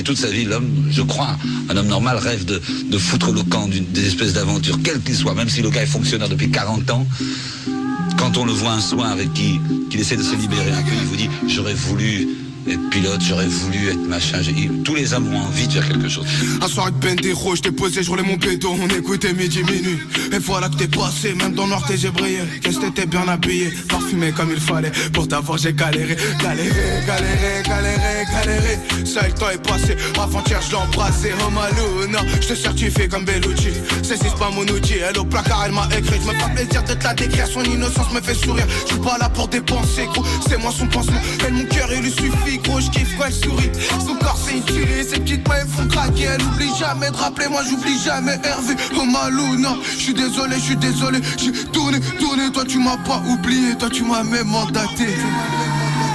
Et toute sa vie, l'homme, je crois, un homme normal rêve de, foutre le camp d'une des espèces d'aventures, quel qu'il soit, même si le gars est fonctionnaire depuis 40 ans. Quand on le voit un soir et qu'il qu'il essaie de se libérer un peu, il vous dit J'aurais voulu être pilote, j'aurais voulu être machin. Tous les hommes ont envie de faire quelque chose. Un soir avec Bendero, je t'ai posé, je roulais mon pédo, on écoutait midi minuit. Et voilà que t'es passé, même dans noir t'es brillé. Qu'est-ce que t'étais bien habillé, parfumé comme il fallait. Pour t'avoir j'ai galéré, galéré, galéré, galéré, galéré. Ça le temps est passé, avant-hier je l'ai embrassé. Oh Maluna, je te certifie comme Bellucci. C'est c'est pas mon outil, elle au placard elle m'a écrit. Je me fais plaisir de te la décrire, son innocence me fait sourire. Je suis pas là pour dépenser, gros, c'est moi son pansement. Elle mon cœur il lui suffit, gros, je kiffe sourit. Son corps c'est tuerie, ses petites mains font craquer. Elle oublie jamais de rappeler, moi j'oublie jamais Hervé. Oh Maluna, je suis désolé, je suis désolé. J'ai tourné, tourné, toi tu m'as pas oublié, toi tu m'as même mandaté.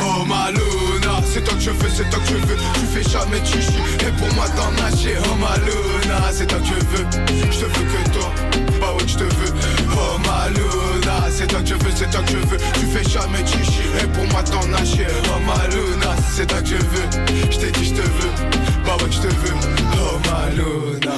Oh Maluna, c'est toi que je veux, c'est toi que je veux. Tu fais jamais de chichi, et pour moi t'en nager. Oh Maluna, c'est toi que je veux. Je te veux que toi, Oh Maluna, c'est toi que je veux, c'est toi que je veux. Tu fais jamais chichi, et pour moi t'en nager. Oh Maluna, c'est toi que je veux. Je t'ai dit, je te veux. Je. Oh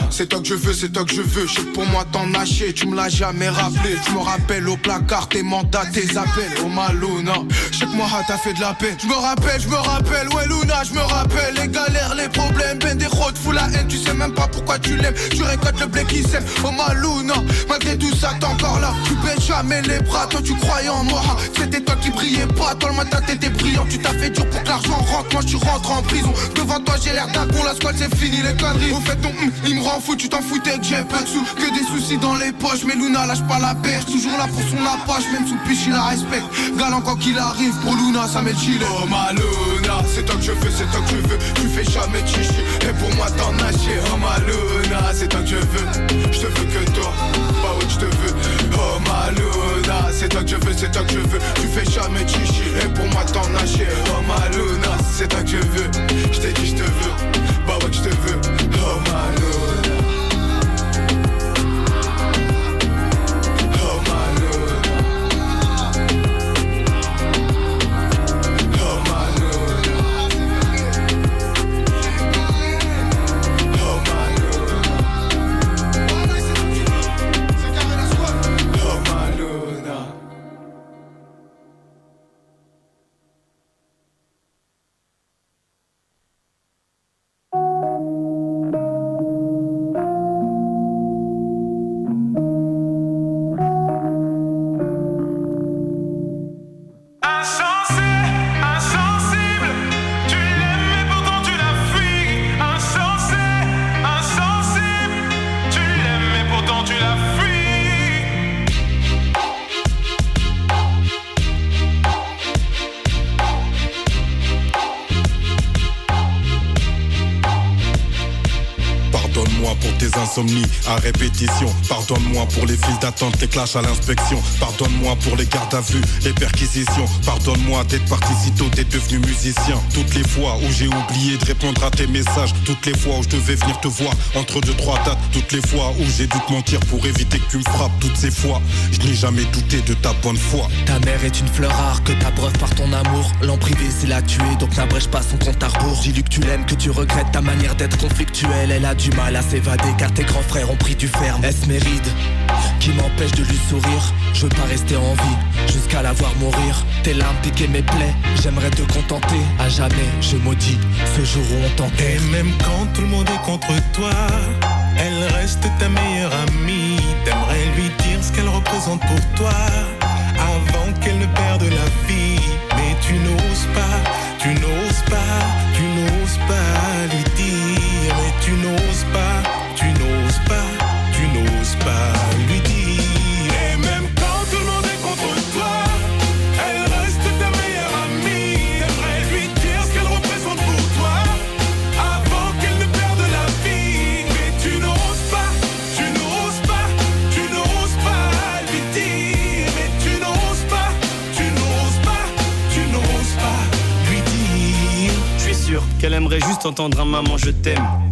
c'est toi que je veux, c'est toi que je veux. Je pour moi t'en nager, tu me l'as jamais rappelé. Je me rappelle au placard tes mandats, tes appels. Oh Maluna, je sais que moi t'as fait de la peine. Je me rappelle, je me rappelle, ouais Luna, je me rappelle les galères, les problèmes, ben des routes, fous la haine, tu sais même pas pourquoi tu l'aimes. Tu récoltes le blé qui sème, oh Maluna, malgré tout ça t'es encore là. Tu baisses jamais les bras, toi tu croyais en moi. C'était toi qui brillais pas, toi le matin t'étais brillant. Tu t'as fait dur pour que l'argent rentre, moi tu rentres en prison. Devant toi j'ai l'air d'un con, la squad c'est fini les conneries. Au fait ton hum, il me rend fou, tu t'en foutais que j'ai peu de sous, que des soucis dans les poches. Mais Luna lâche pas la perche, toujours là pour son apache, même sous piche il la respecte. Galant quand qu'il arrive, pour Luna ça met le. Oh ma Luna, c'est toi que je veux, c'est toi que je veux. Tu fais jamais chichi, et pour moi t'en nager. Oh ma Luna, c'est toi que je veux. Je te veux que toi, bah ouais je te veux. Oh ma Luna, c'est toi que je veux, c'est toi que je veux. Tu fais jamais chichi, et pour moi t'en nager. Oh ma Luna, c'est toi que je veux. Je t'ai dit je te veux, bah à répétition. Pardonne-moi pour les files d'attente, les clashs à l'inspection. Pardonne-moi pour les gardes à vue, les perquisitions. Pardonne-moi d'être parti si tôt, d'être devenu musicien. Toutes les fois où j'ai oublié de répondre à tes messages. Toutes les fois où je devais venir te voir entre deux, trois dates. Toutes les fois où j'ai dû te mentir pour éviter que tu me frappes. Toutes ces fois, je n'ai jamais douté de ta bonne foi. Ta mère est une fleur rare que t'abreuves par ton amour. L'en privé, c'est la tuer, donc n'abrège pas son compte à rebours. Dis-lui que tu l'aimes, que tu regrettes ta manière d'être conflictuelle. Elle a du mal à s'évader car tes grands frères ont Est-ce mes rides qui m'empêche de lui sourire? Je veux pas rester en vie jusqu'à la voir mourir. Tes larmes piquaient mes plaies, j'aimerais te contenter. À jamais, je maudis ce jour où on t'enterre. Et même quand tout le monde est contre toi, elle reste ta meilleure amie. T'aimerais lui dire ce qu'elle représente pour toi, avant qu'elle ne perde la vie. Mais tu n'oses pas, tu n'oses pas, tu n'oses pas lui qu'elle représente pour toi, avant qu'elle ne perde la vie. Mais tu n'oses pas, tu n'oses pas, tu n'oses pas lui dire. Mais tu n'oses pas, tu n'oses pas, tu n'oses pas lui dire. Je suis sûr qu'elle aimerait juste entendre un maman je t'aime.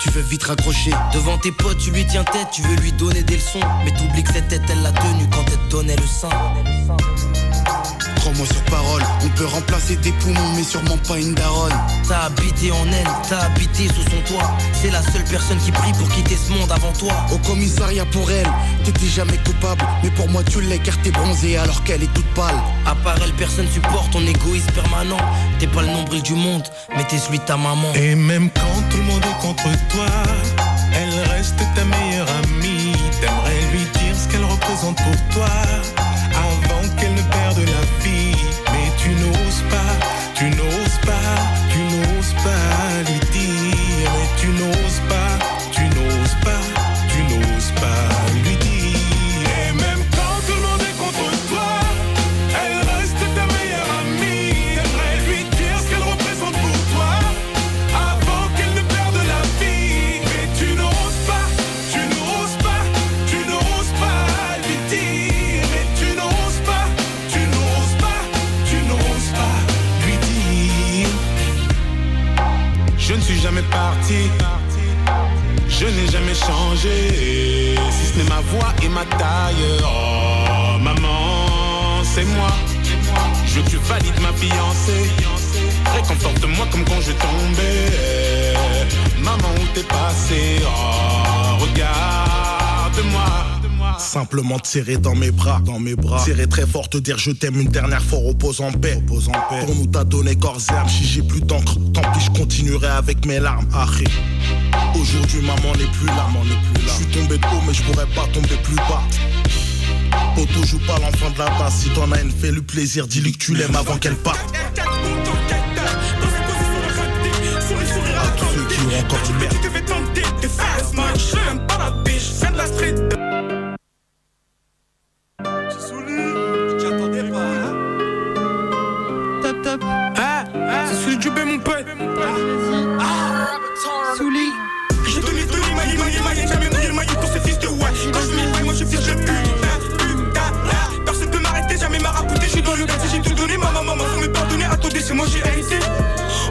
tu veux vite raccrocher. Devant tes potes, tu lui tiens tête, tu veux lui donner des leçons. Mais t'oublies que cette tête, elle l'a tenue quand elle te donnait le sein. Crois-moi sur parole, on peut remplacer des poumons, mais sûrement pas une daronne. T'as habité en elle, t'as habité sous son toit. C'est la seule personne qui prie pour quitter ce monde avant toi. Au commissariat pour elle, t'étais jamais coupable. Mais pour moi, tu l'es car t'es bronzée alors qu'elle est toute pâle. À part elle, personne supporte ton égoïsme permanent. T'es pas le nombril du monde, mais t'es celui de ta maman. Et même quand tout le monde est contre toi, elle reste ta meilleure amie. T'aimerais lui dire ce qu'elle représente pour toi, Je n'ai jamais changé, si ce n'est ma voix et ma taille. Oh, maman, c'est moi. Je veux que tu valides ma fiancée. Réconforte-moi comme quand je tombais. Maman, où t'es passé? Oh, regarde-moi. Simplement te serrer dans mes bras, dans mes bras. Serrer très fort, te dire je t'aime une dernière fois, repose en paix. Repose en paix. Pour nous t'as donné corps et âme, si j'ai plus d'encre, tant pis je continuerai avec mes larmes. Arrêt. Aujourd'hui maman n'est plus là, maman n'est plus là. Je suis tombé haut mais je pourrais pas tomber plus bas. Poto joue pas l'enfant de la base, si t'en as une fais le plaisir, dis-lui que tu l'aimes avant qu'elle parte. Encore du merde. Tu devais tenter faire pas la biche, de la street. Attendez, c'est moi j'ai hérité.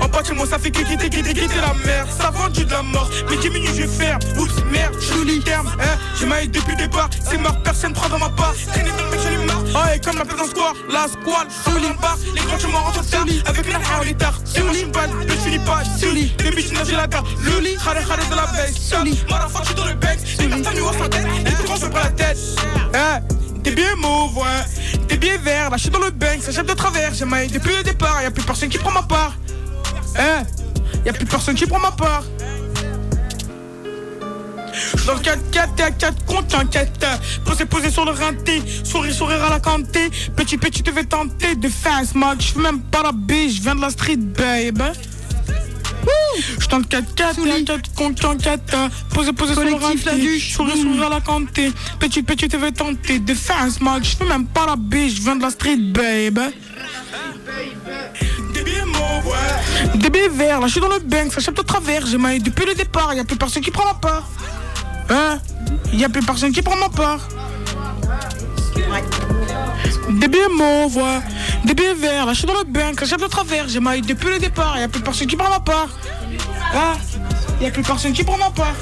En pâté, moi ça fait cliquer, cliquer, cliquer la merde. Ça vend du de la mort, mais 10 minutes je faire. Oups, merde, joli terme, hein. J'ai maillé depuis le départ, c'est mort, personne prend dans ma part. Traîner dans le mec, j'en ai marre. Oh, et comme la plaisance square, la squale, joli bar. Les grands, je m'en rentre tard. Avec la tard. C'est moi, je suis je finis pas, joli. Les bitches, j'ai la carte. Loli, khare, khare de la baisse. Joli, je suis dans le bec. Les sa tête. Les plus grands, je prends la tête. Hein. T'es bien mauve, bien vert, suis dans le bank, ça jette de travers. J'ai maillé depuis le départ, y'a plus personne qui prend ma part. Hein Y'a plus personne qui prend ma part. Dans le 4-4, t'es à 4 comptes, t'inquiète. Posé, posé sur le rinté. Sourire, sourire à la cantée. Petit, petit, tu veux tenter de faire un smog. Je fais même pas la biche, je viens de la street, babe. Je tente 4 4 t'es à 4 comptes, t'inquiète. Posé, posé sur le Collectif La. Duche. Sourire, sourire à la cantée. Petit, petit, tu veux tenter de faire un smog. Je fais même pas la biche, je viens de la street, babe. Des billets verts, là je suis dans le bank, ça chapte au travers, j'ai maillé depuis le départ, y a plus personne qui prend ma part. Hein? Y a plus personne qui prend ma part. Des billets mauves. Des billets verts, là je suis dans le bank, ça chapte au travers, j'ai maillé depuis le départ, y a plus personne qui prend ma part. Hein Y a plus personne qui prend ma part.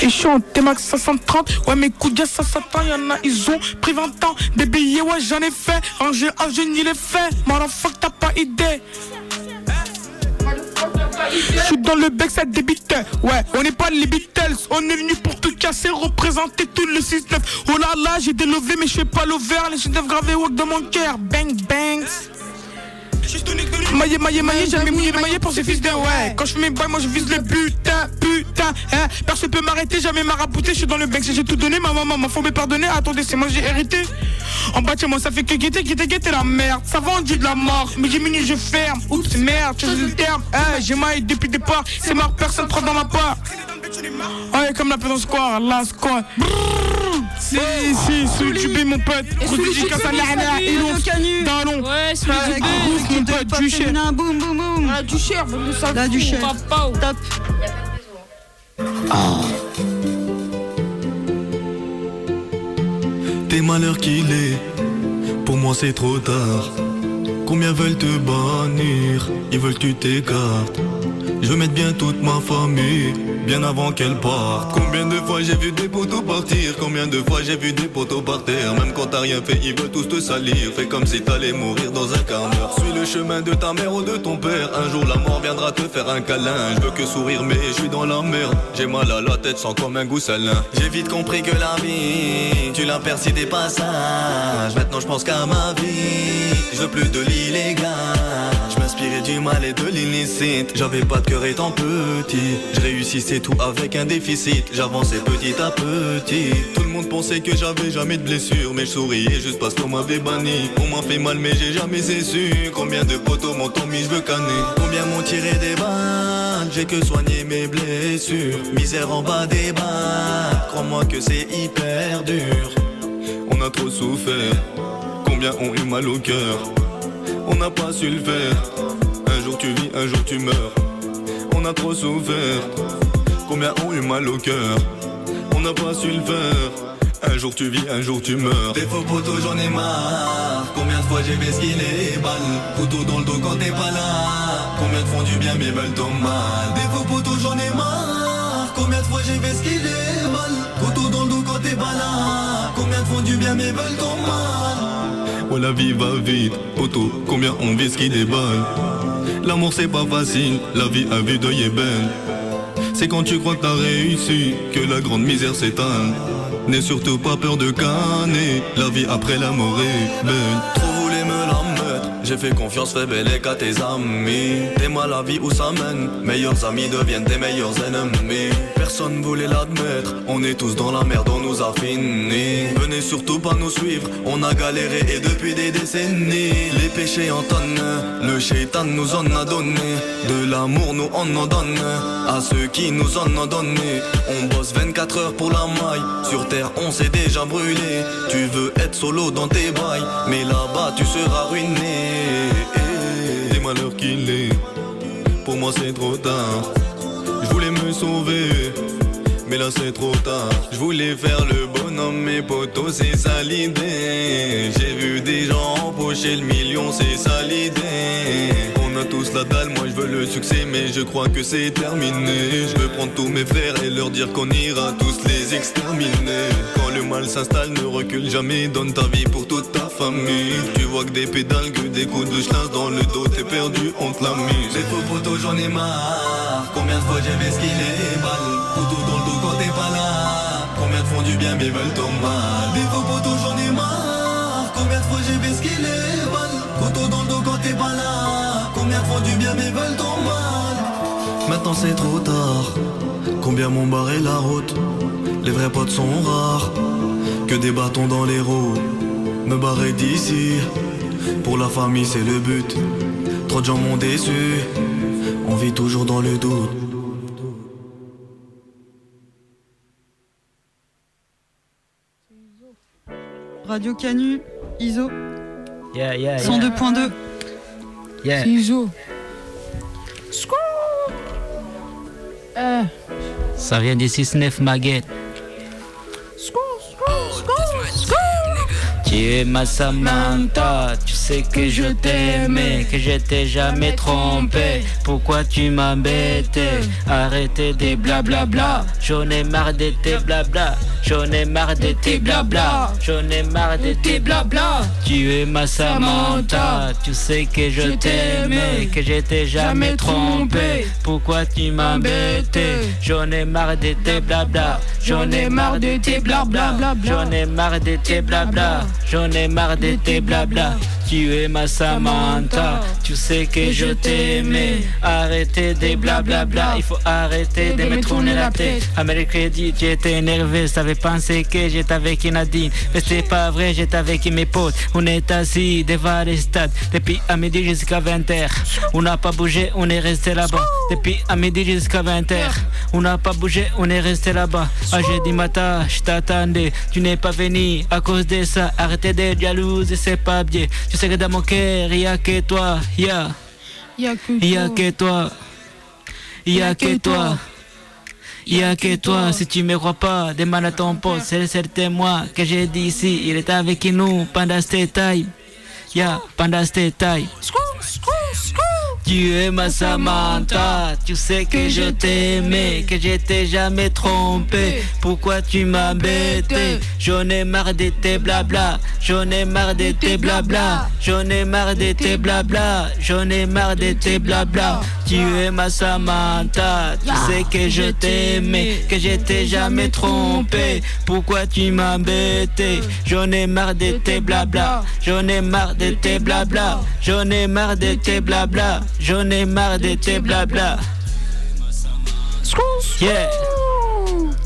Et je suis en T-Max 530, ouais mes coups de ça s'attend, y'en a, ils ont pris 20 ans. Des billets, ouais j'en ai fait, ranger un génie les fait, motherfuck t'as pas idée. Suis dans le bec, ça débite. Ouais, on n'est pas les Beatles. On est venu pour tout casser, représenter tout le 6-9. Oh là là, j'ai des lovés, mais je fais pas l'over. Les chefs gravés walk dans mon cœur. Bang, bang. Maillé, maillé, maillé, jamais mouillé le maillé pour ces fils de ouais. Quand je fais mes bails, moi je vise le putain, putain. Hein. Personne peut m'arrêter, jamais marabouté. Je suis dans le bec, j'ai tout donné. Ma maman m'a faut me pardonner. Attendez, c'est moi j'ai hérité. En bas de moi, ça fait que guetter, guetter, guetter la merde. Ça vend du de la mort, mais j'ai minutes, je ferme. Oups, merde, tu le terme. Hein, j'ai maillé depuis le départ. C'est mort, personne prend dans ma part. Ouais, comme la dans square, la square. Si, si, sous le mon pote. Le Gros dédicace à Lana, le canu. Daron. Ouais, le. Groove, mon pote, pote du cher. féminin, boum boum boum. Ah, du cher, bande de sale Là, du fou, cher. papa, oh. Top. Tes malheurs qu'il est, pour moi c'est trop tard. Combien veulent te bannir, ils veulent que tu t'écartes. Je veux mettre bien toute ma famille, bien avant qu'elle parte. Combien de fois j'ai vu des poteaux partir, combien de fois j'ai vu des poteaux par terre. Même quand t'as rien fait, ils veulent tous te salir. Fais comme si t'allais mourir dans un quart. Suis le chemin de ta mère ou de ton père. Un jour la mort viendra te faire un câlin. Je veux que sourire, mais je suis dans la merde. J'ai mal à la tête, sans comme un goût salin. J'ai vite compris que la vie, tu la perds si des passages. Maintenant je pense qu'à ma vie, je veux plus de l'illégal. Du mal et de l'illicite. J'avais pas de cœur étant petit. Je réussissais tout avec un déficit. J'avançais petit à petit. Tout le monde pensait que j'avais jamais de blessure. Mais je souriais juste parce qu'on m'avait banni. On m'a fait mal, mais j'ai jamais su Combien de poteaux m'ont mis, je veux canner. Combien m'ont tiré des balles? J'ai que soigné mes blessures. Misère en bas des bas. Crois-moi que c'est hyper dur. On a trop souffert. Combien ont eu mal au cœur? On n'a pas su le faire. Un jour tu vis, un jour tu meurs. On a trop souffert. Combien ont eu mal au cœur. On n'a pas su le faire. Un jour tu vis, un jour tu meurs. Des faux poteaux, j'en ai marre. Combien de fois j'ai esquivé les balles. Couteau dans le dos quand t'es pas là. Combien de font du bien mais veulent ton mal. Des faux poteaux, j'en ai marre. Combien de fois j'ai esquivé les balles. Couteau dans le dos quand t'es pas là. Combien de font du bien mais veulent ton mal. La vie va vite, poteau, combien on vise qui déballe. L'amour c'est pas facile, la vie à vue d'œil est belle. C'est quand tu crois que t'as réussi que la grande misère s'éteint N'aie surtout pas peur de canner, la vie après la mort est belle j'ai fait confiance, fais belle qu'à tes amis. T'es mal la vie où ça mène, meilleurs amis deviennent tes meilleurs ennemis. Personne voulait l'admettre, on est tous dans la merde, on nous a fini. Venez surtout pas nous suivre, on a galéré et depuis des décennies. Les péchés en tonnes, le shaitan nous en a donné. De l'amour nous en en donne, à ceux qui nous en ont donné. On bosse 24 heures pour la maille, sur terre on s'est déjà brûlé. Tu veux être solo dans tes bails, mais là-bas tu seras ruiné Des malheurs qu'il est, pour moi c'est trop tard je voulais me sauver, mais là c'est trop tard. Je voulais faire le bonhomme, mes potos, c'est ça l'idée. J'ai vu des gens empocher le million, c'est ça l'idée. On a tous la dalle, moi je veux le succès, mais je crois que c'est terminé. Je veux prendre tous mes frères et leur dire qu'on ira tous les exterminer. Quand le mal s'installe, ne recule jamais, donne ta vie pour toute ta famille. Tu vois que des pédales, que des coups de chlasse dans le dos, t'es perdu, on te l'a mis. Les faux potos, j'en ai marre. Combien de fois j'ai esquivé les balles Couteau dans le dos quand t'es pas là Combien de font du bien mais veulent ton mal? Des faux potos j'en Combien de fois j'ai esquivé les balles Couteau dans le dos quand t'es pas là Combien de font du bien mais veulent ton mal Maintenant c'est trop tard. Combien m'ont barré la route Les vrais potes sont rares. Que des bâtons dans les roues. Me barrer d'ici. Pour la famille c'est le but. Trop de gens m'ont déçu. On vit toujours dans le doute. Radio Canu, ISO, Yeah, yeah, yeah. 102.2. Yeah. ISO. Euh. Ça vient du 6-9 Maguette. Tu es ma Samantha, tu sais que je t'aimais, que je t'ai jamais trompé. Pourquoi tu m'embêtais Arrêtez des blablabla, j'en ai marre de tes blabla, j'en ai marre de tes blabla, j'en ai marre de tes blabla. Tu es ma Samantha, tu sais que je t'aimais, que je t'ai jamais trompé. Pourquoi tu m'embêtais J'en ai marre de tes blabla, j'en ai marre de tes blabla, j'en ai marre de tes blabla, j'en ai marre de tes blabla. Tu es ma Samantha, tu sais que je t'aimais. Arrêtez des blablabla, il faut arrêter de me tourner la tête. À mercredi, j'étais énervé, j'avais pensé que j'étais avec Nadine. Mais c'est pas vrai, j'étais avec mes potes. On est assis devant les stades depuis à midi jusqu'à 20h. On n'a pas bougé, on est resté là-bas. Depuis à midi jusqu'à 20h. On n'a pas bougé, on est resté là-bas. À jeudi matin, je t'attendais. Tu n'es pas venu à cause de ça. D'être jalouse, c'est pas bien. Tu sais que dans mon cœur, y a que toi. Y'a que a que toi. Y a que toi. Y a que toi, si tu me crois pas, demande à ton pote, c'est certain moi que j'ai dit ici, il est avec nous pendant cette time. Yeah, pendant cette time. Tu es ma Samantha, tu sais que je t'aimais, que je t'ai jamais trompé. Pourquoi tu m'embêtais J'en ai marre de tes blabla, j'en ai marre de tes blabla, j'en ai marre de tes blabla, j'en ai marre de tes blabla. Tu es ma Samantha, tu sais que je t'aimais, que je t'ai jamais trompé. Pourquoi tu m'embêtais J'en ai marre de tes blabla, j'en ai marre de tes blabla, j'en ai marre de tes blabla, j'en ai marre de tes blabla. Yeah.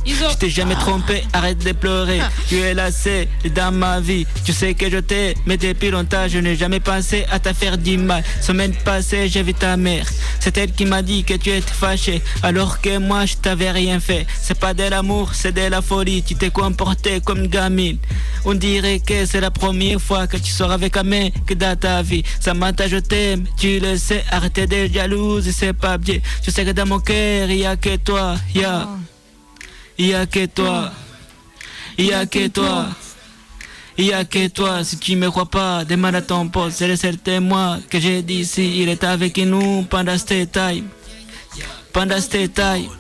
Je t'ai jamais trompé, arrête de pleurer. Tu es c'est dans ma vie. Tu sais que je t'ai, mais depuis longtemps, je n'ai jamais pensé à te faire du mal. Semaine passée, j'ai vu ta mère. C'est elle qui m'a dit que tu étais fâché, alors que moi, je t'avais rien fait. C'est pas de l'amour, c'est de la folie. Tu t'es comporté comme une gamine. On dirait que c'est la première fois que tu sors avec un mec dans ta vie. Samantha, je t'aime, tu le sais. Arrêtez d'être jalouse, c'est pas bien. Je sais que dans mon cœur, il y a que toi, yeah. Il y a que toi. Il y a que toi. Il y a que toi, si tu me crois pas, demande à ton pote, c'est le certain moi que j'ai dit ici, il est avec nous pendant cette time. Pendant cette time.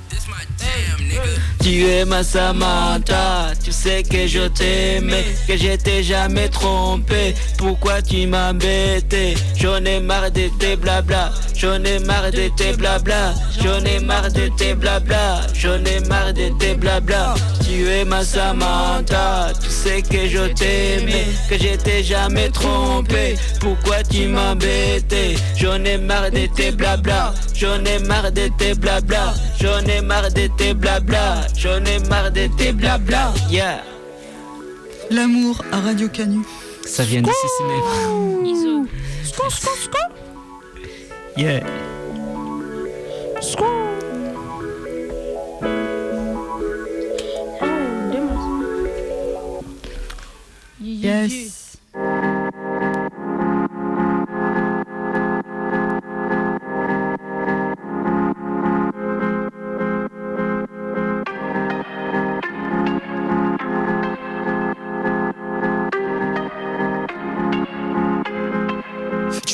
Tu es ma Samantha, tu sais que je t'aimais, que je t'ai jamais trompé. Pourquoi tu m'embêtais J'en ai marre de tes blabla, j'en ai marre de tes blabla, j'en ai marre de tes blabla, j'en ai marre de tes blabla. Tu es ma Samantha, tu sais que je t'aimais, que je t'ai jamais trompé. Pourquoi tu m'embêtais J'en ai marre de tes blabla, j'en ai marre de tes blabla, j'en ai marre de tes blabla, j'en ai marre de tes blabla. Yeah. L'amour à Radio Canu. Ça vient d'ici, c'est Iso. Yeah. Yes.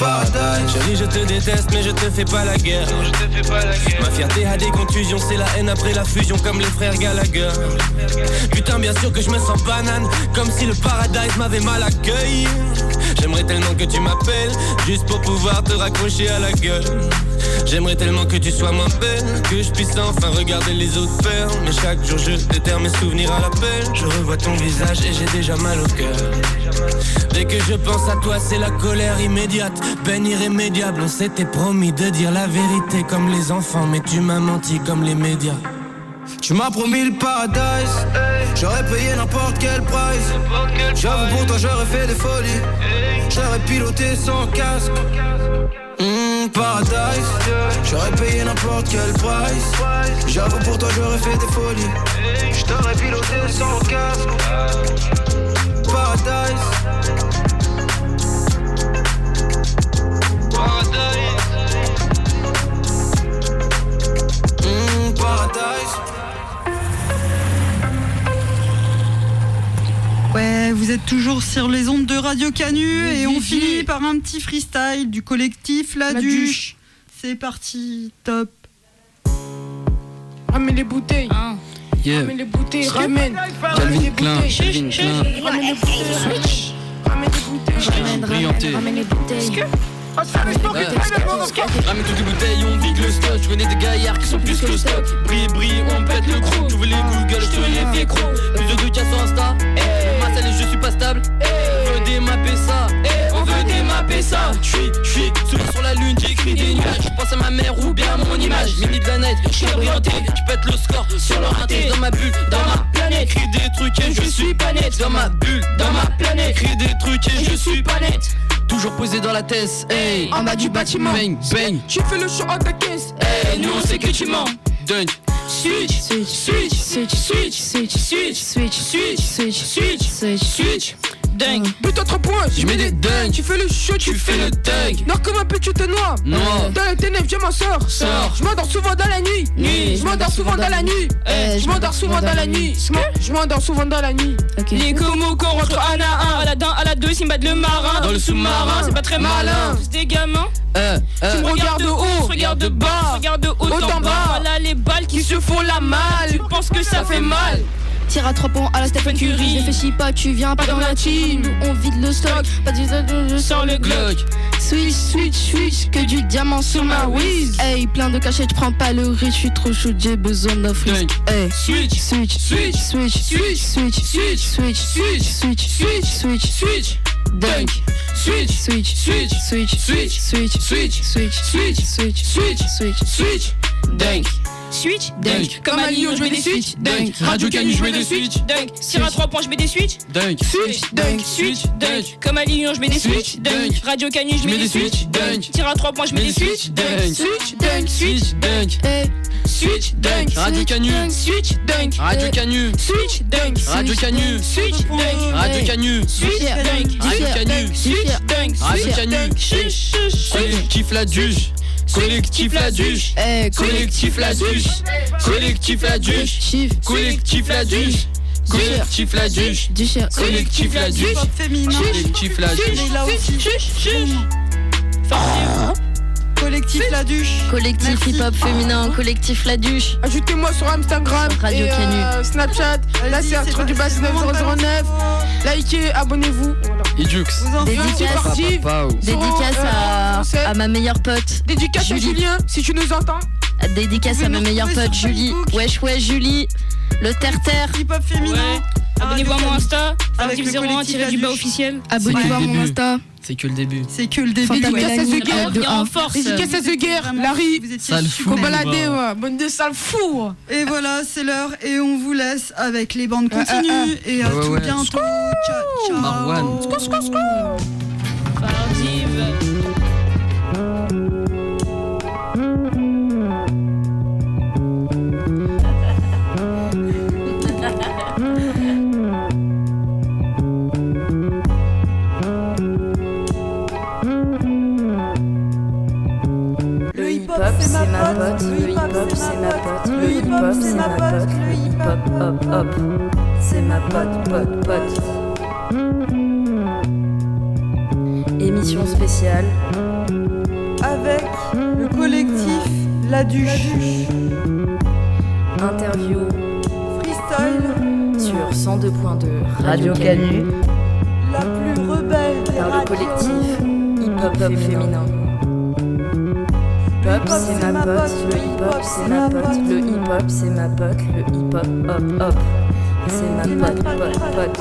Paradise. Chérie, je te déteste, mais je te fais pas la guerre. Ma fierté a des contusions, c'est la haine après la fusion, comme les frères Gallagher. Putain, bien sûr que je me sens banane, comme si le paradise m'avait mal accueilli. J'aimerais tellement que tu m'appelles, juste pour pouvoir te raccrocher à la gueule. J'aimerais tellement que tu sois moins belle, que je puisse enfin regarder les autres faire. Mais chaque jour je déterre mes souvenirs à l'appel. Je revois ton visage et j'ai déjà mal au cœur. Dès que je pense à toi, c'est la colère immédiate, peine irrémédiable. On s'était promis de dire la vérité comme les enfants, mais tu m'as menti comme les médias. Tu m'as promis le paradise. J'aurais payé n'importe quel price. J'avoue pour toi j'aurais fait des folies. J'aurais piloté sans casque. Mmh, paradise. J'aurais payé n'importe quel price. J'avoue pour toi j'aurais fait des folies. J't'aurais piloté sans casque. Paradise. Mmh, paradise. Ouais, vous êtes toujours sur les ondes de Radio Canu et on finit par un petit freestyle du collectif La, La Duche. C'est parti, top. Ramène les bouteilles. Yeah. Ramène les bouteilles, ramène. Calvin Ramène les Klein, bouteilles. Calvin Klein. Ramène les bouteilles. Ramène les bouteilles. Ramène les bouteilles. Ramène toutes les bouteilles, on vide le stock. Je connais des gaillards qui sont plus que le stock. Brille, brille, on pète le gros. Tu veux les Google, je te les fais gros. Plus de deux cas sur Insta. Je suis pas stable. On veut démapper ça. On veut démapper ça. Je suis, je suis souri sur la lune, j'écris des nuages. Je pense à ma mère ou bien à mon image. Mini de la net, je suis orienté. Je pète le score sur le raté. Dans ma bulle, dans ma planète. Crie des trucs et je suis pas net. Dans ma bulle, dans ma planète. Crie des trucs et je suis pas net. Toujours posé dans la tête, hey. En bas du bâtiment. Bang, bang. Tu fais le show à ta caisse. Hey, nous on sait que tu mens. Dunk. Switch. Switch. Switch. Switch. Switch. Switch. Switch. Switch. Switch. Switch. Switch. Switch. Dunk. But à trois points. Je mets des dunks. Tu fais le show, tu fais le dunk. Noir comme un peu, tu te noies. Noir. Dans les ténèbres, je m'en sors. Sors. Je m'endors souvent dans la nuit. Nuit. Je m'endors souvent dans la nuit. Eh, Je m'endors souvent dans la nuit. Je m'endors souvent dans la nuit. Les Komoko rentrent un à un, Aladdin à la 2, Simbad le marin. Dans le sous-marin. c'est pas très malin. C'est des gamins. Euh, Tu euh. me regardes de haut, regarde de bas, regarde de haut en bas. Voilà les balles qui se font la malle. Tu penses que ça fait mal. Tire à trois points à la Stephen Curry. Réfléchis pas, tu viens pas dans la team. Nous on vide le stock. Pas du Sors le Glock. Switch, switch, switch. Que du diamant sur ma whiz. Hey, plein de cachets, je prends pas le risque. Je suis trop chaud, j'ai besoin d'un freeze. Hey, Switch, switch, switch, switch, switch, switch, switch, switch, switch, switch, switch, switch, switch, dunk. switch, Switch, switch, switch, switch, switch, switch, switch, switch, switch, switch, switch, switch, Dunk. Switch, Dunk. Comme à Lyon, je mets des switch, Dunk. Radio Canu, je mets des switch. dunk. Tire à 3 points, je mets des switch, Dunk. switch, dunk, switch, dunk. Comme à Lyon, je mets des switch, dunk. Radio Canu, je mets des switch, dunk. Tire à 3 points, je mets des switch, dunk, switch, dunk, switch, Switch, dunk. Switch, dunk. Radio Canu. Switch, dunk. Radio Canu. Switch, dunk. Radio Canu. Switch, dunk. Radio Canu. Switch, dunk. Radio Canu. Switch, dunk. Radio Switch, Canu. dunk. Chuch, chuch, chuch. Collectif la duche. Collectif la duche. Collectif la duche. Collectif la duche. Collectif la duche. Collectif la duche. Collectif la duche. Collectif la duche. Collectif La Duche. Collectif Hip Hop Féminin, Collectif La Duche. Ajoutez-moi sur Instagram, Radio et, euh, Snapchat, la CR3 du bas 9009. Likez, abonnez-vous. Idux. Dédicace, Dédicace euh, à, ma meilleure pote. Dédicace Julie. à Julien, si tu nous entends. Dédicace à ma meilleure pote Julie. Wesh, wesh, Julie. Le terre-terre. Hip-hop féminin. Abonnez-vous à mon Insta, Avec le Fardiv01 collectif tiré du bas officiel. Abonnez-vous à mon Insta. C'est que le début. C'est que le début. Dédicace à The Guerre. Dédicace à The Guerre. Larry. Vous étiez Sale fou. Balader, ouais. Bonne de sale fou. Et voilà, c'est l'heure et on vous laisse avec les bandes continues et à tout bientôt. Ciao, ciao. Le hip-hop, c'est ma pote. Le hip-hop, c'est ma pote. Le hip-hop, c'est ma pote. Le hip-hop, hop, hop. C'est ma pote, pote, pote. Émission spéciale. Avec le collectif La Duche. Interview Freestyle, sur 102.2 Radio Canu la plus rebelle des par le collectif hip-hop féminin. Hip-hop, c'est ma pote. Le hip-hop, c'est ma pote. Le hip-hop, c'est ma pote. Le hip-hop, hop, hop. C'est ma pote, pote, pote.